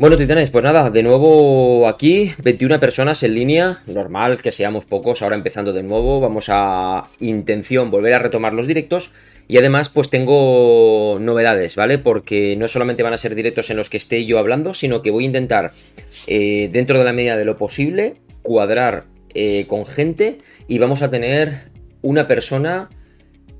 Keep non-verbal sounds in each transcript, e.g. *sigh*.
Bueno, titanes, pues nada, de nuevo aquí, 21 personas en línea, normal que seamos pocos, ahora empezando de nuevo, vamos a intención volver a retomar los directos. Y además pues tengo novedades, ¿vale? Porque no solamente van a ser directos en los que esté yo hablando, sino que voy a intentar, eh, dentro de la medida de lo posible, cuadrar eh, con gente. Y vamos a tener una persona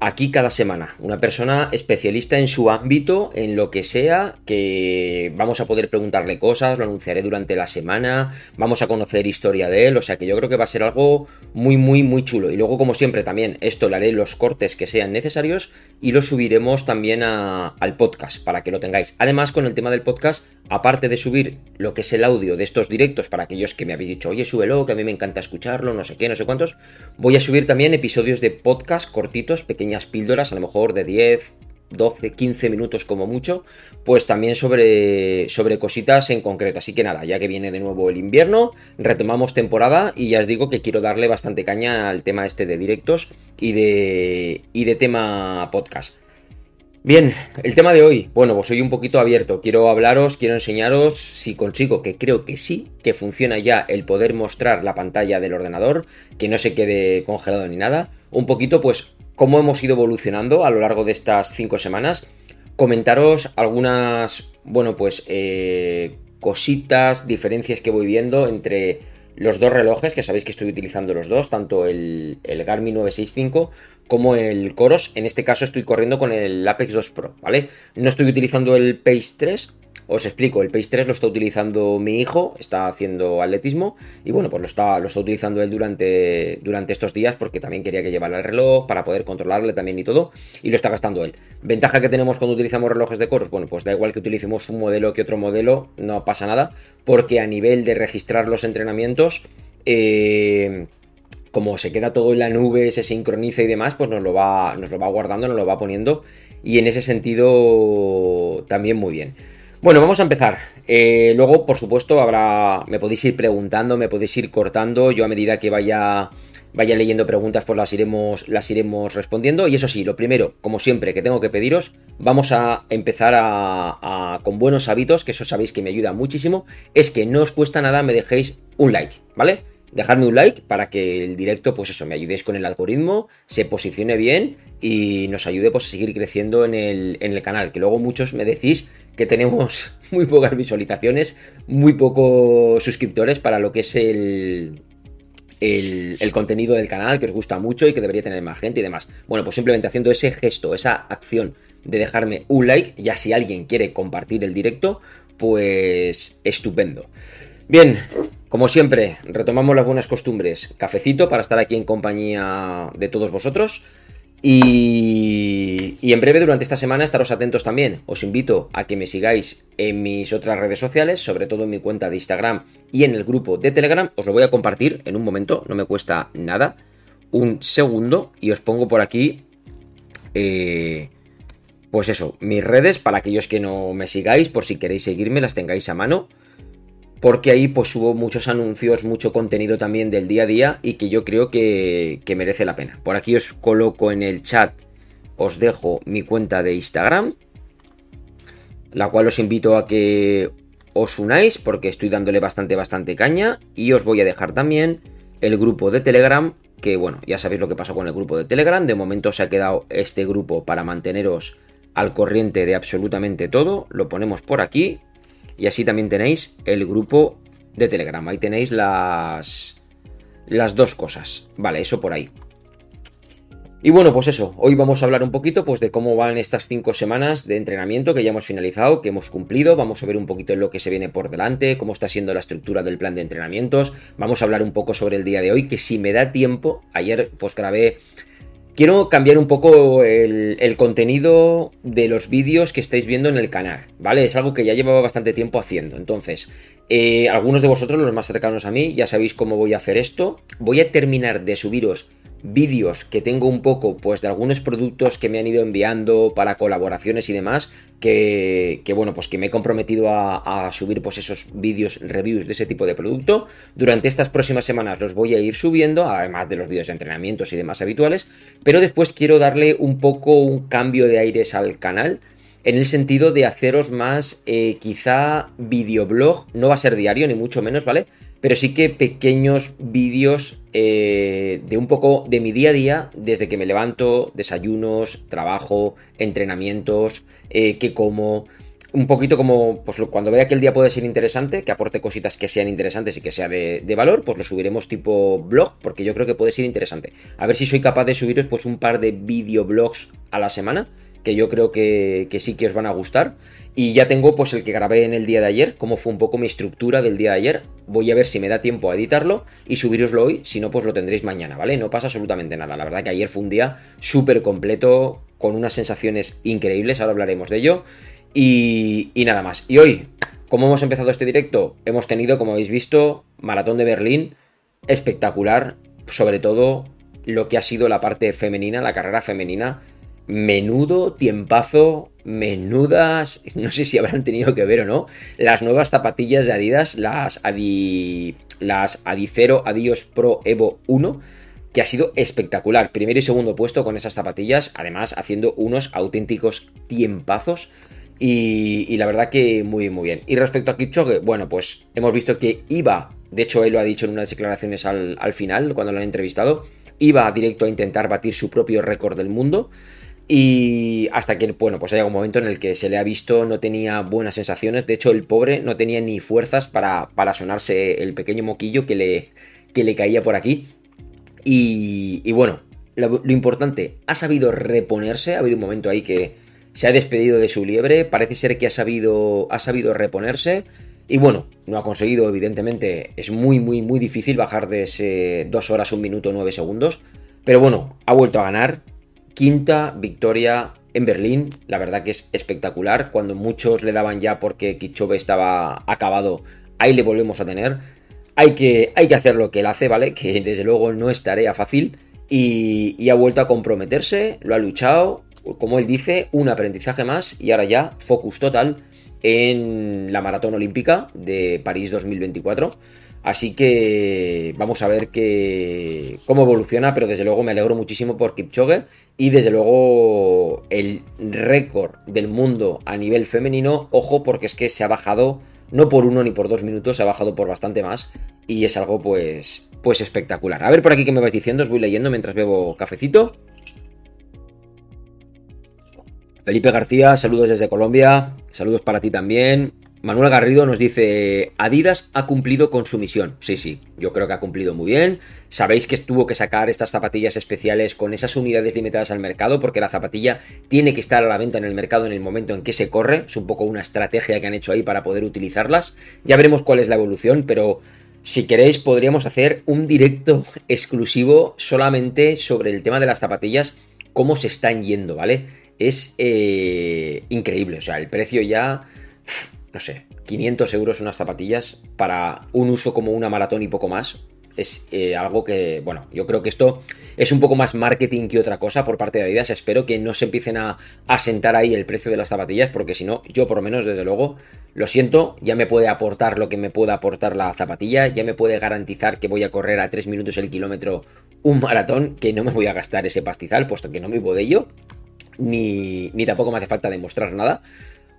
aquí cada semana. Una persona especialista en su ámbito, en lo que sea, que vamos a poder preguntarle cosas, lo anunciaré durante la semana, vamos a conocer historia de él, o sea que yo creo que va a ser algo muy, muy, muy chulo. Y luego, como siempre, también esto le haré los cortes que sean necesarios y lo subiremos también al podcast para que lo tengáis. Además, con el tema del podcast, aparte de subir lo que es el audio de estos directos para aquellos que me habéis dicho, oye, súbelo, que a mí me encanta escucharlo, no sé qué, no sé cuántos, voy a subir también episodios de podcast cortitos, pequeños píldoras, a lo mejor de 10, 12, 15 minutos como mucho, pues también sobre, sobre cositas en concreto. Así que nada, ya que viene de nuevo el invierno, retomamos temporada y ya os digo que quiero darle bastante caña al tema este de directos y de, y de tema podcast. Bien, el tema de hoy, bueno, pues soy un poquito abierto, quiero hablaros, quiero enseñaros si consigo, que creo que sí, que funciona ya el poder mostrar la pantalla del ordenador, que no se quede congelado ni nada, un poquito pues cómo hemos ido evolucionando a lo largo de estas cinco semanas. Comentaros algunas, bueno, pues eh, cositas, diferencias que voy viendo entre los dos relojes, que sabéis que estoy utilizando los dos, tanto el, el, Garmin 965 como el Coros. En este caso estoy corriendo con el Apex 2 Pro, ¿vale? No estoy utilizando el Pace 3, os explico, el Pace 3 lo está utilizando mi hijo, está haciendo atletismo y bueno, pues lo está, lo está utilizando él durante, durante estos días porque también quería que llevara el reloj para poder controlarle también y todo y lo está gastando él. Ventaja que tenemos cuando utilizamos relojes de coros, bueno, pues da igual que utilicemos un modelo que otro modelo, no pasa nada porque a nivel de registrar los entrenamientos... Eh, como se queda todo en la nube, se sincroniza y demás, pues nos lo va, nos lo va guardando, nos lo va poniendo. Y en ese sentido, también muy bien. Bueno, vamos a empezar. Eh, luego, por supuesto, habrá. Me podéis ir preguntando, me podéis ir cortando. Yo a medida que vaya. Vaya leyendo preguntas, pues las iremos, las iremos respondiendo. Y eso sí, lo primero, como siempre, que tengo que pediros, vamos a empezar a, con buenos hábitos, que eso sabéis que me ayuda muchísimo, es que no os cuesta nada, me dejéis un like, ¿vale? Dejadme un like para que el directo, pues eso, me ayudéis con el algoritmo, se posicione bien y nos ayude pues, a seguir creciendo en el, en el canal. Que luego muchos me decís que tenemos *laughs* muy pocas visualizaciones, muy pocos suscriptores para lo que es el, el, contenido del canal, que os gusta mucho y que debería tener más gente y demás. Bueno, pues simplemente haciendo ese gesto, esa acción de dejarme un like, ya si alguien quiere compartir el directo, pues estupendo. Bien, como siempre, retomamos las buenas costumbres. Cafecito para estar aquí en compañía de todos vosotros. Y, en breve durante esta semana estaros atentos también. Os invito a que me sigáis en mis otras redes sociales, sobre todo en mi cuenta de Instagram y en el grupo de Telegram. Os lo voy a compartir en un momento, no me cuesta nada. Un segundo y os pongo por aquí, eh, pues eso, mis redes para aquellos que no me sigáis, por si queréis seguirme, las tengáis a mano porque ahí pues hubo muchos anuncios, mucho contenido también del día a día y que yo creo que, merece la pena. Por aquí os coloco en el chat, os dejo mi cuenta de Instagram, la cual os invito a que os unáis porque estoy dándole bastante, bastante caña y os voy a dejar también el grupo de Telegram, que bueno, ya sabéis lo que pasó con el grupo de Telegram, de momento se ha quedado este grupo para manteneros al corriente de absolutamente todo, lo ponemos por aquí, y así también tenéis el grupo de Telegram. Ahí tenéis las, las dos cosas. Vale, eso por ahí. Y bueno, pues eso, hoy vamos a hablar un poquito pues, de cómo van estas cinco semanas de entrenamiento que ya hemos finalizado, que hemos cumplido, vamos a ver un poquito lo que se viene por delante, cómo está siendo la estructura del plan de entrenamientos, vamos a hablar un poco sobre el día de hoy, que si me da tiempo, ayer pues grabé Quiero cambiar un poco el, contenido de los vídeos que estáis viendo en el canal, ¿vale? Es algo que ya llevaba bastante tiempo haciendo. Entonces, eh, algunos de vosotros, los más cercanos a mí, ya sabéis cómo voy a hacer esto. Voy a terminar de subiros vídeos que tengo un poco, pues de algunos productos que me han ido enviando para colaboraciones y demás, que, bueno, pues que me he comprometido a, subir pues esos vídeos reviews de ese tipo de producto. Durante estas próximas semanas los voy a ir subiendo, además de los vídeos de entrenamientos y demás habituales, pero después quiero darle un poco un cambio de aires al canal en el sentido de haceros más eh, quizá videoblog, no va a ser diario ni mucho menos, ¿vale? Pero sí que pequeños vídeos eh, de un poco de mi día a día, desde que me levanto, desayunos, trabajo, entrenamientos, eh, qué como, un poquito como, pues cuando vea que el día puede ser interesante, que aporte cositas que sean interesantes y que sea de, valor, pues lo subiremos tipo blog, porque yo creo que puede ser interesante. A ver si soy capaz de subiros pues un par de videoblogs a la semana, que yo creo que, que, sí que os van a gustar. Y ya tengo pues el que grabé en el día de ayer, cómo fue un poco mi estructura del día de ayer. Voy a ver si me da tiempo a editarlo y subiroslo hoy, si no pues lo tendréis mañana, ¿vale? No pasa absolutamente nada. La verdad que ayer fue un día súper completo, con unas sensaciones increíbles, ahora hablaremos de ello. Y, nada más. Y hoy, como hemos empezado este directo, hemos tenido, como habéis visto, Maratón de Berlín, espectacular, sobre todo lo que ha sido la parte femenina, la carrera femenina. Menudo tiempazo, menudas, no sé si habrán tenido que ver o no, las nuevas zapatillas de Adidas, las Adi, las Adicero Adios Pro Evo 1, que ha sido espectacular. Primero y segundo puesto con esas zapatillas, además haciendo unos auténticos tiempazos. Y, la verdad que muy, muy bien. Y respecto a Kipchoge, bueno, pues hemos visto que iba, de hecho él lo ha dicho en unas declaraciones al, final, cuando lo han entrevistado, iba directo a intentar batir su propio récord del mundo. Y hasta que, bueno, pues haya un momento en el que se le ha visto, no tenía buenas sensaciones. De hecho, el pobre no tenía ni fuerzas para, para sonarse el pequeño moquillo que le, que le caía por aquí. Y, bueno, lo, importante, ha sabido reponerse. Ha habido un momento ahí que, se ha despedido de su liebre, parece ser que ha sabido, ha sabido reponerse. Y bueno, no ha conseguido, evidentemente, es muy, muy, muy difícil bajar de ese 2 horas, 1 minuto, 9 segundos. Pero bueno, ha vuelto a ganar. Quinta victoria en Berlín, la verdad que es espectacular. Cuando muchos le daban ya porque Kichove estaba acabado, ahí le volvemos a tener. Hay que, hay que hacer lo que él hace, ¿vale? Que desde luego no es tarea fácil. Y, y ha vuelto a comprometerse, lo ha luchado, como él dice, un aprendizaje más y ahora ya focus total en la maratón olímpica de París 2024. Así que vamos a ver que, cómo evoluciona, pero desde luego me alegro muchísimo por Kipchoge y desde luego el récord del mundo a nivel femenino, ojo porque es que se ha bajado no por uno ni por dos minutos, se ha bajado por bastante más y es algo pues, pues espectacular. A ver por aquí qué me vais diciendo, os voy leyendo mientras bebo cafecito. Felipe García, saludos desde Colombia, saludos para ti también. Manuel Garrido nos dice, Adidas ha cumplido con su misión. Sí, sí, yo creo que ha cumplido muy bien. Sabéis que tuvo que sacar estas zapatillas especiales con esas unidades limitadas al mercado porque la zapatilla tiene que estar a la venta en el mercado en el momento en que se corre. Es un poco una estrategia que han hecho ahí para poder utilizarlas. Ya veremos cuál es la evolución, pero si queréis podríamos hacer un directo exclusivo solamente sobre el tema de las zapatillas, cómo se están yendo, ¿vale? es eh, increíble. O sea, el precio ya, no sé, 500 euros unas zapatillas para un uso como una maratón y poco más. Es eh, algo que, bueno, yo creo que esto es un poco más marketing que otra cosa por parte de Adidas. Espero que no se empiecen a, sentar ahí el precio de las zapatillas, porque si no, yo por lo menos, desde luego, lo siento, ya me puede aportar lo que me pueda aportar la zapatilla, ya me puede garantizar que voy a correr a 3 minutos el kilómetro un maratón, que no me voy a gastar ese pastizal, puesto que no me vivo de ello ni, tampoco me hace falta demostrar nada.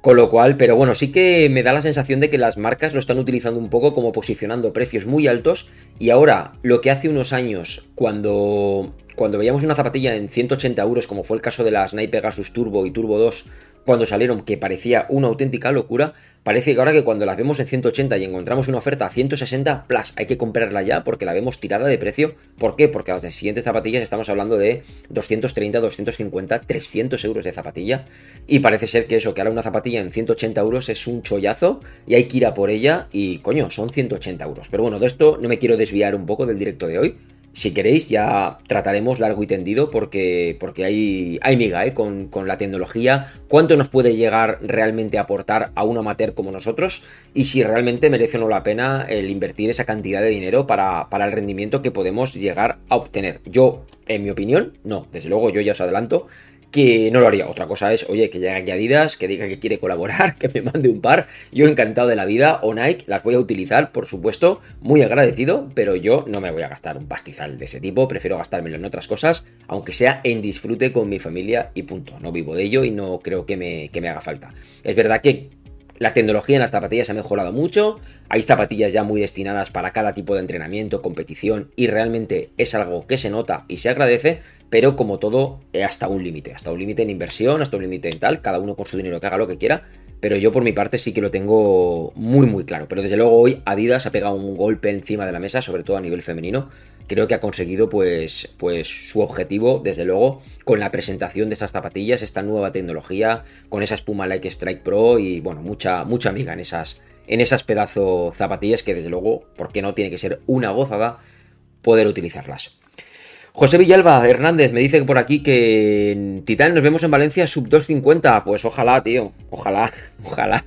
Con lo cual, pero bueno, sí que me da la sensación de que las marcas lo están utilizando un poco como posicionando precios muy altos. Y ahora lo que hace unos años cuando, cuando veíamos una zapatilla en 180 euros como fue el caso de las Nike Pegasus Turbo y Turbo 2 cuando salieron que parecía una auténtica locura, parece que ahora que cuando las vemos en 180 y encontramos una oferta a 160, plus, hay que comprarla ya porque la vemos tirada de precio. ¿Por qué? Porque las siguientes zapatillas estamos hablando de 230, 250, 300 euros de zapatilla. Y parece ser que eso, que ahora una zapatilla en 180 euros es un chollazo y hay que ir a por ella y coño, son 180 euros. Pero bueno, de esto no me quiero desviar un poco del directo de hoy si queréis, ya trataremos largo y tendido porque, porque hay, hay miga ¿eh? con, la tecnología, cuánto nos puede llegar realmente a aportar a un amateur como nosotros y si realmente merece o no la pena el invertir esa cantidad de dinero para, para el rendimiento que podemos llegar a obtener. Yo, en mi opinión, no. Desde luego, yo ya os adelanto que no lo haría. Otra cosa es, oye, que llegue aquí Adidas, que diga que quiere colaborar, *laughs* que me mande un par. Yo encantado de la vida, o Nike, las voy a utilizar, por supuesto, muy agradecido, pero yo no me voy a gastar un pastizal de ese tipo, prefiero gastármelo en otras cosas, aunque sea en disfrute con mi familia y punto. No vivo de ello y no creo que me, que me haga falta. Es verdad que la tecnología en las zapatillas ha mejorado mucho, hay zapatillas ya muy destinadas para cada tipo de entrenamiento, competición, y realmente es algo que se nota y se agradece, pero como todo, eh, hasta un límite, hasta un límite en inversión, hasta un límite en tal, cada uno con su dinero que haga lo que quiera, pero yo por mi parte sí que lo tengo muy muy claro. Pero desde luego hoy Adidas ha pegado un golpe encima de la mesa, sobre todo a nivel femenino. Creo que ha conseguido pues, pues su objetivo, desde luego, con la presentación de estas zapatillas, esta nueva tecnología, con esa espuma Like Strike Pro y bueno, mucha, mucha amiga en esas, en esas pedazo zapatillas que desde luego, porque no tiene que ser una gozada poder utilizarlas. José Villalba Hernández me dice por aquí que en Titán nos vemos en Valencia sub 250. Pues ojalá, tío. Ojalá, *laughs* ojalá.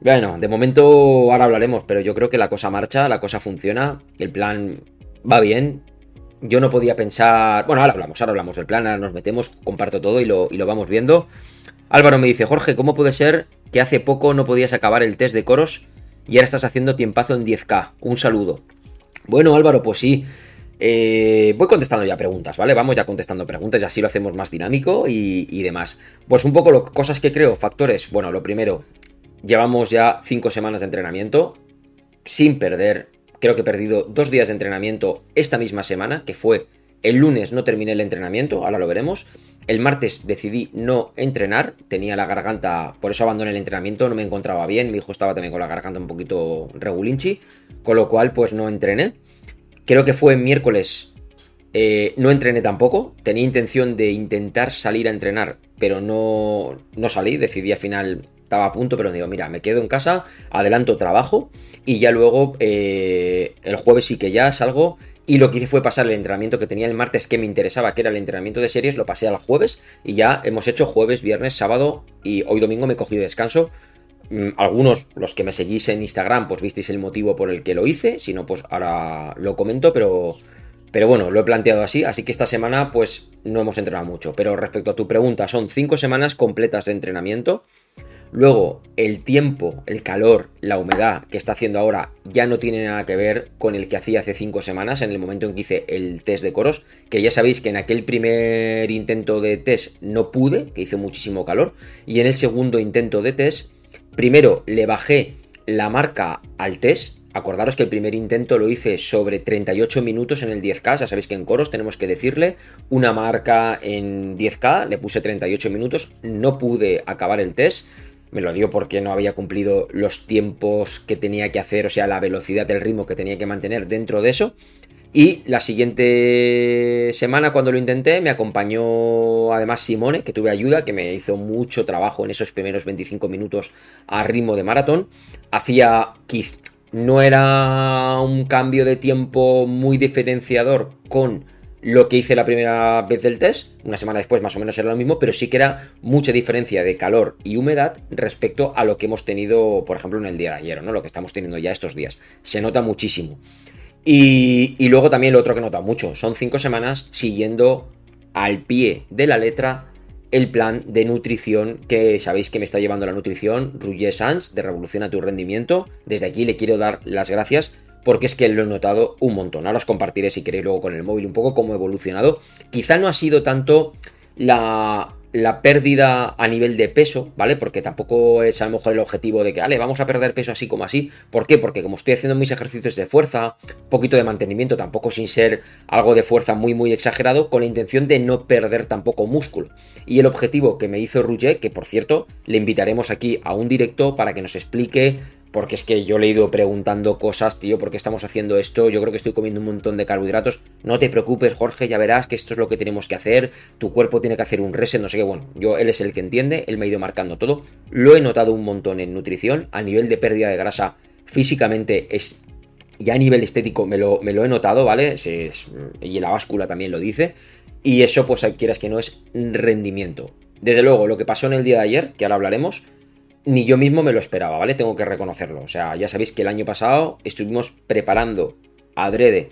Bueno, de momento ahora hablaremos, pero yo creo que la cosa marcha, la cosa funciona, el plan va bien. Yo no podía pensar. Bueno, ahora hablamos, ahora hablamos del plan, ahora nos metemos, comparto todo y lo, y lo vamos viendo. Álvaro me dice, Jorge, ¿cómo puede ser que hace poco no podías acabar el test de coros y ahora estás haciendo tiempazo en 10K? Un saludo. Bueno, Álvaro, pues sí. Eh, voy contestando ya preguntas, ¿vale? Vamos ya contestando preguntas y así lo hacemos más dinámico y, demás. Pues un poco lo, cosas que creo, factores. Bueno, lo primero, llevamos ya 5 semanas de entrenamiento sin perder. Creo que he perdido dos días de entrenamiento esta misma semana, que fue el lunes no terminé el entrenamiento, ahora lo veremos. El martes decidí no entrenar, tenía la garganta, por eso abandoné el entrenamiento, no me encontraba bien, mi hijo estaba también con la garganta un poquito regulinchi, con lo cual pues no entrené. Creo que fue miércoles. Eh, no entrené tampoco. Tenía intención de intentar salir a entrenar, pero no, no salí. Decidí al final, estaba a punto, pero digo, mira, me quedo en casa, adelanto trabajo y ya luego eh, el jueves sí que ya salgo. Y lo que hice fue pasar el entrenamiento que tenía el martes que me interesaba, que era el entrenamiento de series, lo pasé al jueves y ya hemos hecho jueves, viernes, sábado y hoy domingo me he cogido descanso algunos, los que me seguís en Instagram, pues visteis el motivo por el que lo hice. Si no, pues ahora lo comento, pero, pero bueno, lo he planteado así. Así que esta semana, pues no hemos entrenado mucho. Pero respecto a tu pregunta, son cinco semanas completas de entrenamiento. Luego, el tiempo, el calor, la humedad que está haciendo ahora ya no tiene nada que ver con el que hacía hace cinco semanas, en el momento en que hice el test de coros, que ya sabéis que en aquel primer intento de test no pude, que hizo muchísimo calor, y en el segundo intento de test Primero le bajé la marca al test. Acordaros que el primer intento lo hice sobre 38 minutos en el 10K. Ya sabéis que en coros tenemos que decirle una marca en 10K. Le puse 38 minutos. No pude acabar el test. Me lo dio porque no había cumplido los tiempos que tenía que hacer, o sea, la velocidad del ritmo que tenía que mantener dentro de eso. Y la siguiente semana cuando lo intenté me acompañó además Simone, que tuve ayuda, que me hizo mucho trabajo en esos primeros 25 minutos a ritmo de maratón. Hacía no era un cambio de tiempo muy diferenciador con lo que hice la primera vez del test. Una semana después más o menos era lo mismo, pero sí que era mucha diferencia de calor y humedad respecto a lo que hemos tenido, por ejemplo, en el día de ayer, ¿no? Lo que estamos teniendo ya estos días. Se nota muchísimo. Y, luego también lo otro que nota mucho, son cinco semanas siguiendo al pie de la letra el plan de nutrición que sabéis que me está llevando la nutrición, Roger Sanz, de Revoluciona tu Rendimiento. Desde aquí le quiero dar las gracias porque es que lo he notado un montón. Ahora os compartiré si queréis luego con el móvil un poco cómo ha evolucionado. Quizá no ha sido tanto la, la pérdida a nivel de peso, ¿vale? Porque tampoco es a lo mejor el objetivo de que, vale, vamos a perder peso así como así. ¿Por qué? Porque como estoy haciendo mis ejercicios de fuerza, poquito de mantenimiento, tampoco sin ser algo de fuerza muy, muy exagerado, con la intención de no perder tampoco músculo. Y el objetivo que me hizo Rouget, que por cierto, le invitaremos aquí a un directo para que nos explique porque es que yo le he ido preguntando cosas, tío, ¿por qué estamos haciendo esto? Yo creo que estoy comiendo un montón de carbohidratos. No te preocupes, Jorge, ya verás que esto es lo que tenemos que hacer. Tu cuerpo tiene que hacer un reset, no sé qué. Bueno, yo, él es el que entiende, él me ha ido marcando todo. Lo he notado un montón en nutrición, a nivel de pérdida de grasa físicamente es... Ya a nivel estético me lo, me lo he notado, ¿vale? y la báscula también lo dice. Y eso, pues quieras que no, es rendimiento. Desde luego, lo que pasó en el día de ayer, que ahora hablaremos, ni yo mismo me lo esperaba, ¿vale? Tengo que reconocerlo. O sea, ya sabéis que el año pasado estuvimos preparando adrede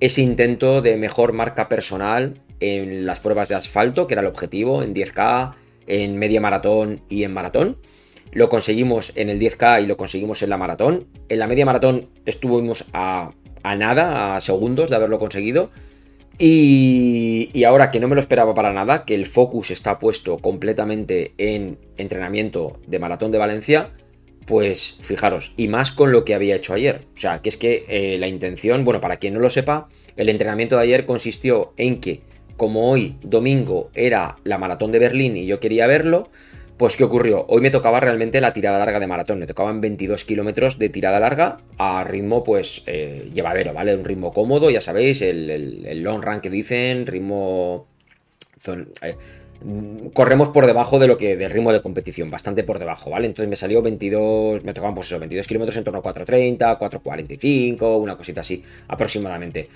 ese intento de mejor marca personal en las pruebas de asfalto, que era el objetivo, en 10K, en media maratón y en maratón. Lo conseguimos en el 10K y lo conseguimos en la maratón. En la media maratón estuvimos a, a nada, a segundos de haberlo conseguido. Y, ahora que no me lo esperaba para nada, que el focus está puesto completamente en entrenamiento de maratón de Valencia, pues fijaros, y más con lo que había hecho ayer. O sea, que es que eh, la intención, bueno, para quien no lo sepa, el entrenamiento de ayer consistió en que, como hoy, domingo, era la maratón de Berlín y yo quería verlo, pues ¿qué ocurrió? Hoy me tocaba realmente la tirada larga de maratón, me tocaban 22 kilómetros de tirada larga a ritmo pues eh, llevadero, ¿vale? Un ritmo cómodo, ya sabéis, el, long run que dicen, ritmo... Eh, corremos por debajo de lo que del ritmo de competición, bastante por debajo, ¿vale? Entonces me salió 22, me tocaban pues eso, 22 kilómetros en torno a 4.30, 4.45, una cosita así aproximadamente.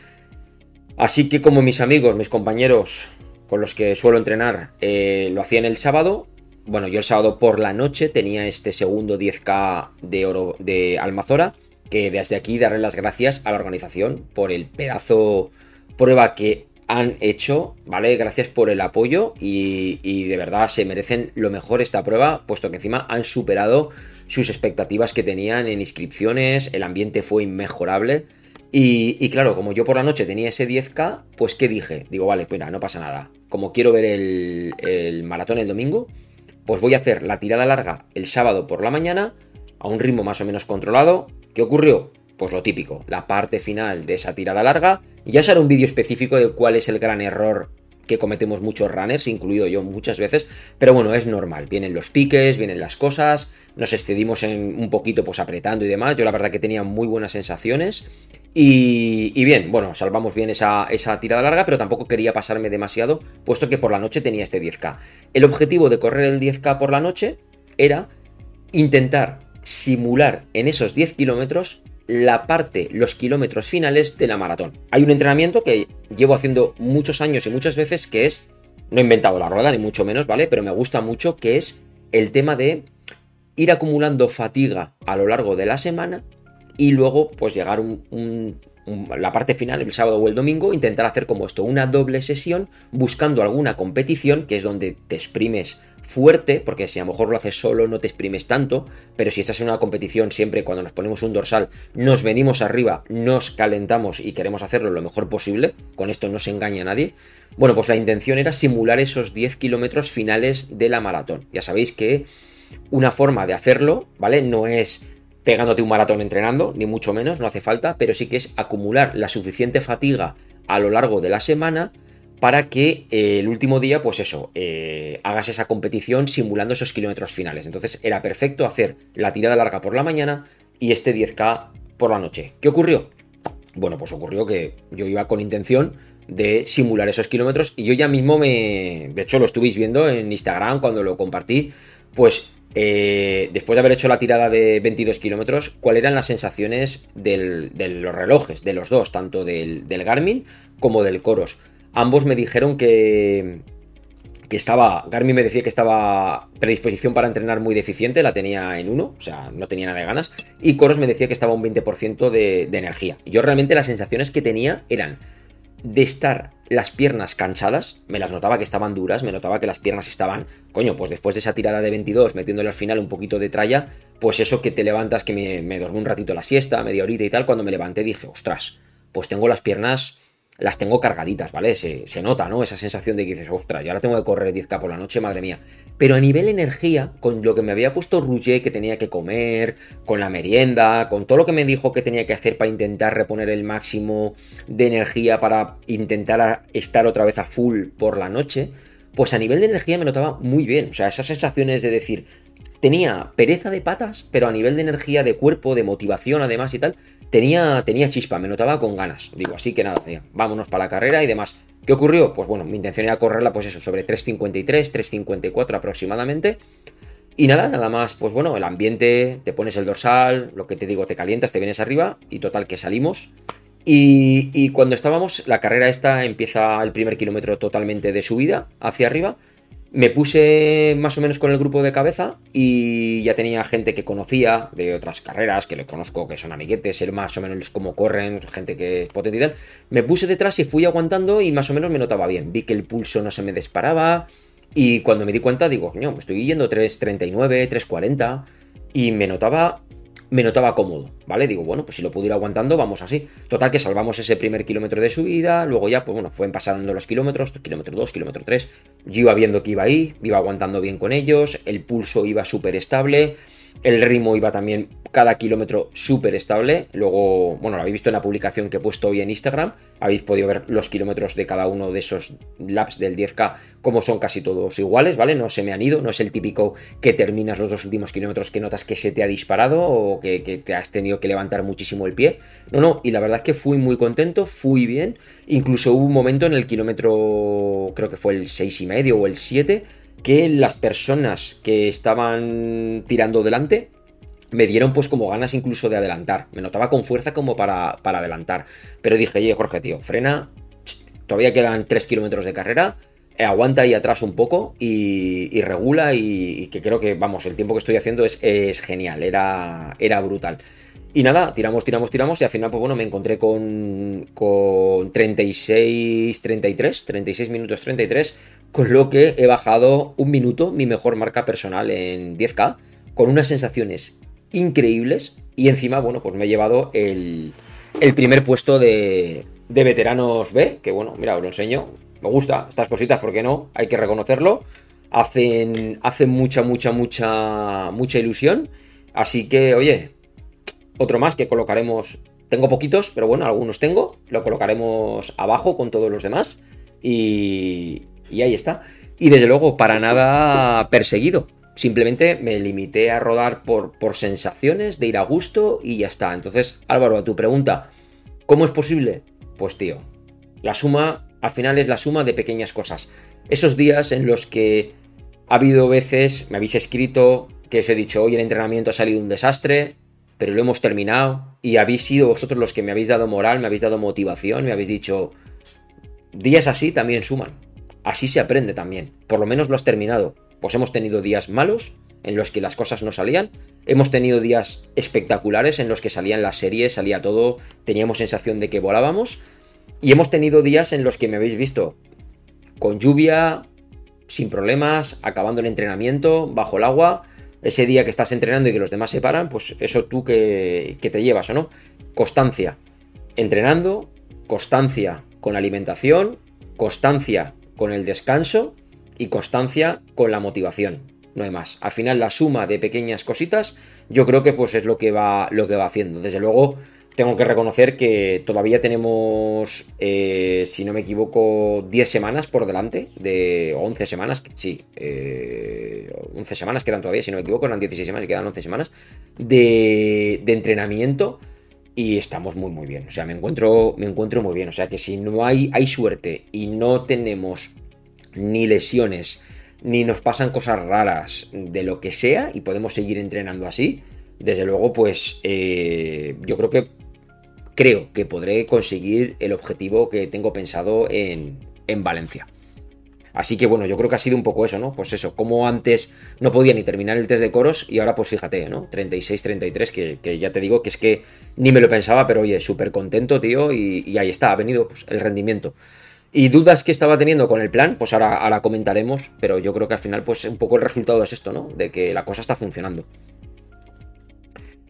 Así que como mis amigos, mis compañeros con los que suelo entrenar eh, lo hacían el sábado, bueno, yo el sábado por la noche tenía este segundo 10K de oro de Almazora, que desde aquí daré las gracias a la organización por el pedazo prueba que han hecho, ¿vale? Gracias por el apoyo y, de verdad se merecen lo mejor esta prueba, puesto que encima han superado sus expectativas que tenían en inscripciones, el ambiente fue inmejorable. Y, claro, como yo por la noche tenía ese 10K, pues ¿qué dije? Digo, vale, pues no pasa nada. Como quiero ver el, el maratón el domingo, pues voy a hacer la tirada larga el sábado por la mañana, a un ritmo más o menos controlado. ¿Qué ocurrió? Pues lo típico, la parte final de esa tirada larga. Ya os haré un vídeo específico de cuál es el gran error que cometemos muchos runners, incluido yo muchas veces, pero bueno, es normal, vienen los piques, vienen las cosas, nos excedimos en un poquito pues apretando y demás, yo la verdad que tenía muy buenas sensaciones y, bien, bueno, salvamos bien esa, esa, tirada larga, pero tampoco quería pasarme demasiado, puesto que por la noche tenía este 10K. El objetivo de correr el 10K por la noche era intentar simular en esos 10 kilómetros la parte, los kilómetros finales de la maratón. Hay un entrenamiento que llevo haciendo muchos años y muchas veces que es, no he inventado la rueda ni mucho menos, ¿vale? Pero me gusta mucho que es el tema de ir acumulando fatiga a lo largo de la semana y luego pues llegar un, la parte final, el sábado o el domingo, intentar hacer como esto, una doble sesión buscando alguna competición, que es donde te exprimes fuerte, porque si a lo mejor lo haces solo no te exprimes tanto, pero si estás en una competición siempre cuando nos ponemos un dorsal, nos venimos arriba, nos calentamos y queremos hacerlo lo mejor posible, con esto no se engaña a nadie, bueno, pues la intención era simular esos 10 kilómetros finales de la maratón. Ya sabéis que una forma de hacerlo, ¿vale? No es pegándote un maratón entrenando, ni mucho menos, no hace falta, pero sí que es acumular la suficiente fatiga a lo largo de la semana para que eh, el último día, pues eso, eh, hagas esa competición simulando esos kilómetros finales. Entonces era perfecto hacer la tirada larga por la mañana y este 10K por la noche. ¿Qué ocurrió? Bueno, pues ocurrió que yo iba con intención de simular esos kilómetros y yo ya mismo me... De hecho lo estuvieis viendo en Instagram cuando lo compartí, pues eh, después de haber hecho la tirada de 22 kilómetros, ¿cuáles eran las sensaciones de los relojes, de los dos, tanto del, Garmin como del Coros? Ambos me dijeron que, que estaba, Garmin me decía que estaba predisposición para entrenar muy deficiente, la tenía en uno, o sea, no tenía nada de ganas, y Coros me decía que estaba un 20% de, de energía. Yo realmente las sensaciones que tenía eran de estar las piernas cansadas, me las notaba que estaban duras, me notaba que las piernas estaban, coño, pues después de esa tirada de 22, metiéndole al final un poquito de tralla, pues eso que te levantas, que me, me dormí un ratito la siesta, media horita y tal, cuando me levanté dije, ostras, pues tengo las piernas las tengo cargaditas, ¿vale? Se, nota, ¿no? Esa sensación de que dices, ostras, yo ahora tengo que correr 10k por la noche, madre mía. Pero a nivel energía, con lo que me había puesto Rouget que tenía que comer, con la merienda, con todo lo que me dijo que tenía que hacer para intentar reponer el máximo de energía para intentar estar otra vez a full por la noche, pues a nivel de energía me notaba muy bien. O sea, esas sensaciones de decir, tenía pereza de patas, pero a nivel de energía, de cuerpo, de motivación además y tal, tenía, tenía chispa, me notaba con ganas. Digo, así que nada, vámonos para la carrera y demás. ¿Qué ocurrió? Pues bueno, mi intención era correrla, pues eso, sobre 3.53, 3.54 aproximadamente. Y nada, nada más, pues bueno, el ambiente, te pones el dorsal, lo que te digo, te calientas, te vienes arriba y total que salimos. Y, y cuando estábamos, la carrera esta empieza el primer kilómetro totalmente de subida hacia arriba Me puse más o menos con el grupo de cabeza y ya tenía gente que conocía de otras carreras, que le conozco, que son amiguetes, ser más o menos cómo corren, gente que es potente y tal. Me puse detrás y fui aguantando y más o menos me notaba bien. Vi que el pulso no se me disparaba y cuando me di cuenta digo, no, me estoy yendo 3.39, 3.40 y me notaba me notaba cómodo, ¿vale? Digo, bueno, pues si lo puedo ir aguantando, vamos así. Total que salvamos ese primer kilómetro de subida, luego ya, pues bueno, fueron pasando los kilómetros, kilómetro 2, kilómetro 3, yo iba viendo que iba ahí, iba aguantando bien con ellos, el pulso iba súper estable, el ritmo iba también cada kilómetro súper estable. Luego, bueno, lo habéis visto en la publicación que he puesto hoy en Instagram. Habéis podido ver los kilómetros de cada uno de esos laps del 10K, como son casi todos iguales, ¿vale? No se me han ido, no es el típico que terminas los dos últimos kilómetros que notas que se te ha disparado o que, te has tenido que levantar muchísimo el pie. No, no, y la verdad es que fui muy contento, fui bien. Incluso hubo un momento en el kilómetro, creo que fue el 6 y medio o el 7 que las personas que estaban tirando delante me dieron pues como ganas incluso de adelantar. Me notaba con fuerza como para, para adelantar. Pero dije, oye Jorge, tío, frena. Todavía quedan 3 kilómetros de carrera. Eh, aguanta ahí atrás un poco y, regula y, que creo que, vamos, el tiempo que estoy haciendo es, es genial. Era, era brutal. Y nada, tiramos, tiramos, tiramos y al final, pues bueno, me encontré con, con 36, 33, 36 minutos 33 con lo que he bajado un minuto, mi mejor marca personal en 10K, con unas sensaciones increíbles. Y encima, bueno, pues me he llevado el, primer puesto de, de veteranos B, que bueno, mira, os lo enseño, me gusta estas cositas, ¿por qué no? Hay que reconocerlo, hacen, hacen mucha, mucha, mucha, mucha ilusión, así que, oye, otro más que colocaremos, tengo poquitos, pero bueno, algunos tengo, lo colocaremos abajo con todos los demás. Y, y ahí está. Y desde luego, para nada perseguido. Simplemente me limité a rodar por, sensaciones, de ir a gusto y ya está. Entonces, Álvaro, a tu pregunta, ¿cómo es posible? Pues tío, la suma, al final es la suma de pequeñas cosas. Esos días en los que ha habido veces, me habéis escrito, que os he dicho, hoy el entrenamiento ha salido un desastre, pero lo hemos terminado y habéis sido vosotros los que me habéis dado moral, me habéis dado motivación, me habéis dicho, días así también suman así se aprende también. Por lo menos lo has terminado. Pues hemos tenido días malos en los que las cosas no salían. Hemos tenido días espectaculares en los que salían las series, salía todo, teníamos sensación de que volábamos. Y hemos tenido días en los que me habéis visto con lluvia, sin problemas, acabando el entrenamiento, bajo el agua. Ese día que estás entrenando y que los demás se paran, pues eso tú que, que te llevas o no. Constancia entrenando, constancia con la alimentación, constancia con el descanso y constancia con la motivación. No hay más. Al final la suma de pequeñas cositas yo creo que pues es lo que va, lo que va haciendo. Desde luego tengo que reconocer que todavía tenemos, eh, si no me equivoco, 10 semanas por delante, de 11 semanas, sí, 11 eh, semanas quedan todavía, si no me equivoco, eran 16 semanas y quedan 11 semanas de, de entrenamiento y estamos muy muy bien. O sea, me encuentro, me encuentro muy bien. O sea que si no hay, hay suerte y no tenemos ni lesiones, ni nos pasan cosas raras de lo que sea y podemos seguir entrenando así, desde luego, pues eh, yo creo que creo que podré conseguir el objetivo que tengo pensado en, en Valencia. Así que bueno, yo creo que ha sido un poco eso, ¿no? Pues eso, como antes no podía ni terminar el test de coros y ahora pues fíjate, ¿no? 36-33, que, que, ya te digo que es que ni me lo pensaba, pero oye, súper contento, tío, y, ahí está, ha venido pues, el rendimiento. Y dudas que estaba teniendo con el plan, pues ahora, ahora comentaremos, pero yo creo que al final pues un poco el resultado es esto, ¿no? De que la cosa está funcionando.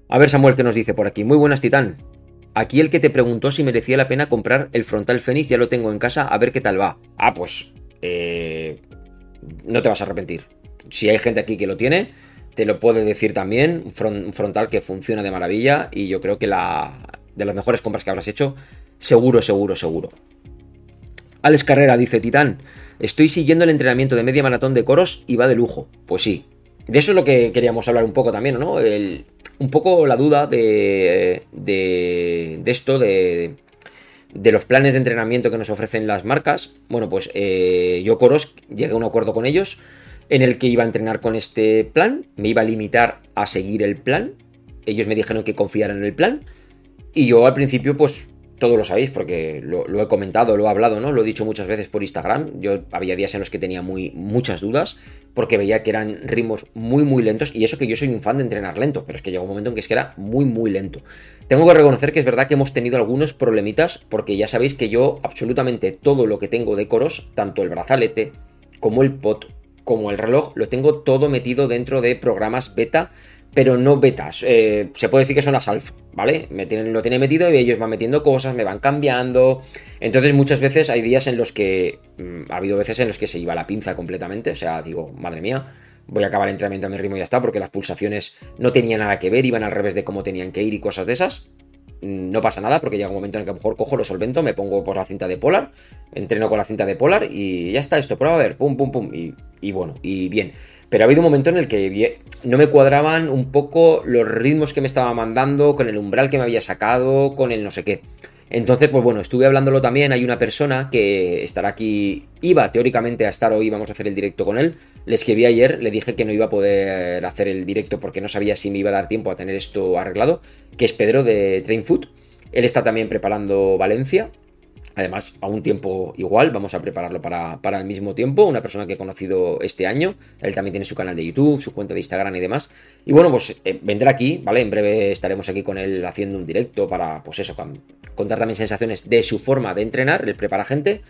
A ver Samuel, ¿qué nos dice por aquí? Muy buenas, Titán. Aquí el que te preguntó si merecía la pena comprar el frontal Fénix ya lo tengo en casa, a ver qué tal va. Ah, pues eh, no te vas a arrepentir. Si hay gente aquí que lo tiene, te lo puede decir también. Un frontal que funciona de maravilla y yo creo que la de las mejores compras que habrás hecho, seguro, seguro, seguro. Alex Carrera dice, Titán, estoy siguiendo el entrenamiento de media maratón de coros y va de lujo. Pues sí. De eso es lo que queríamos hablar un poco también, ¿no? un poco la duda de, de, esto, de, de los planes de entrenamiento que nos ofrecen las marcas, bueno, pues eh, yo Coros llegué a un acuerdo con ellos en el que iba a entrenar con este plan, me iba a limitar a seguir el plan, ellos me dijeron que confiaran en el plan y yo al principio pues todos lo sabéis porque lo, he comentado, lo he hablado, ¿no? Lo he dicho muchas veces por Instagram. Yo había días en los que tenía muy, muchas dudas porque veía que eran ritmos muy, muy lentos. Y eso que yo soy un fan de entrenar lento, pero es que llegó un momento en que es que era muy, muy lento. Tengo que reconocer que es verdad que hemos tenido algunos problemitas porque ya sabéis que yo absolutamente todo lo que tengo de coros, tanto el brazalete como el pot, como el reloj, lo tengo todo metido dentro de programas beta pero no betas. Eh, se puede decir que son las alfa, ¿vale? Me tienen, lo tienen metido y ellos van metiendo cosas, me van cambiando. Entonces muchas veces hay días en los que... Mm, ha habido veces en los que se iba la pinza completamente. O sea, digo, madre mía, voy a acabar el entrenamiento a mi ritmo y ya está, porque las pulsaciones no tenían nada que ver, iban al revés de cómo tenían que ir y cosas de esas. Mm, no pasa nada, porque llega un momento en el que a lo mejor cojo, lo solvento, me pongo por la cinta de polar, entreno con la cinta de polar y ya está esto, prueba a ver, pum, pum, pum. Y, y bueno, y bien. Pero ha habido un momento en el que no me cuadraban un poco los ritmos que me estaba mandando, con el umbral que me había sacado, con el no sé qué. Entonces, pues bueno, estuve hablándolo también. Hay una persona que estará aquí, iba teóricamente a estar hoy, vamos a hacer el directo con él. Le escribí ayer, le dije que no iba a poder hacer el directo porque no sabía si me iba a dar tiempo a tener esto arreglado, que es Pedro de Train Food. Él está también preparando Valencia, Además, a un tiempo igual, vamos a prepararlo para, el mismo tiempo. Una persona que he conocido este año. Él también tiene su canal de YouTube, su cuenta de Instagram y demás. Y bueno, pues eh, vendrá aquí, ¿vale? En breve estaremos aquí con él haciendo un directo para, pues eso, contar también sensaciones de su forma de entrenar. Él prepara gente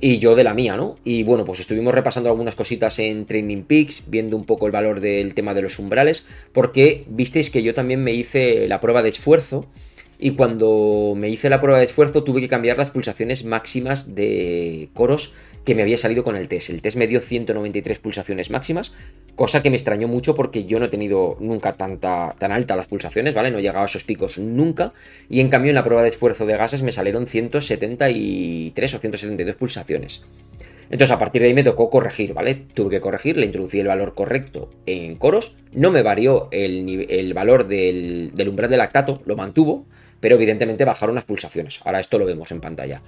y yo de la mía, ¿no? Y bueno, pues estuvimos repasando algunas cositas en Training Peaks, viendo un poco el valor del tema de los umbrales, porque visteis que yo también me hice la prueba de esfuerzo y cuando me hice la prueba de esfuerzo tuve que cambiar las pulsaciones máximas de coros que me había salido con el test. El test me dio 193 pulsaciones máximas, cosa que me extrañó mucho porque yo no he tenido nunca tanta, tan alta las pulsaciones, ¿vale? No he llegado a esos picos nunca. Y en cambio en la prueba de esfuerzo de gases me salieron 173 o 172 pulsaciones. Entonces a partir de ahí me tocó corregir, ¿vale? Tuve que corregir, le introducí el valor correcto en coros, no me varió el, valor del, del umbral de lactato, lo mantuvo, pero evidentemente bajaron las pulsaciones. Ahora esto lo vemos en pantalla.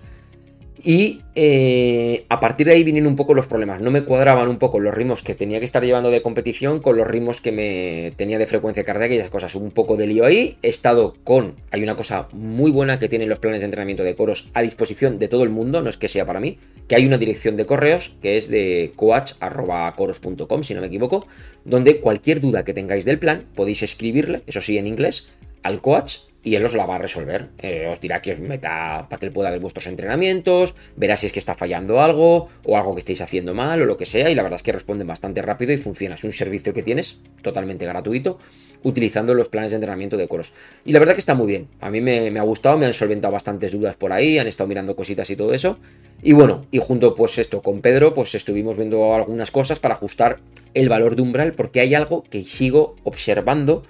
Y eh, a partir de ahí vienen un poco los problemas. No me cuadraban un poco los ritmos que tenía que estar llevando de competición con los ritmos que me tenía de frecuencia cardíaca y esas cosas. Un poco de lío ahí. He estado con. Hay una cosa muy buena que tienen los planes de entrenamiento de coros a disposición de todo el mundo, no es que sea para mí, que hay una dirección de correos que es de coach.coros.com, si no me equivoco, donde cualquier duda que tengáis del plan podéis escribirle, eso sí en inglés, al coach y él os la va a resolver. Eh, os dirá que os meta para que él pueda ver vuestros entrenamientos, verá si es que está fallando algo o algo que estéis haciendo mal o lo que sea. Y la verdad es que responden bastante rápido y funciona. Es un servicio que tienes totalmente gratuito utilizando los planes de entrenamiento de coros. Y la verdad que está muy bien. A mí me, me, ha gustado, me han solventado bastantes dudas por ahí, han estado mirando cositas y todo eso. Y bueno, y junto pues esto con Pedro, pues estuvimos viendo algunas cosas para ajustar el valor de umbral porque hay algo que sigo observando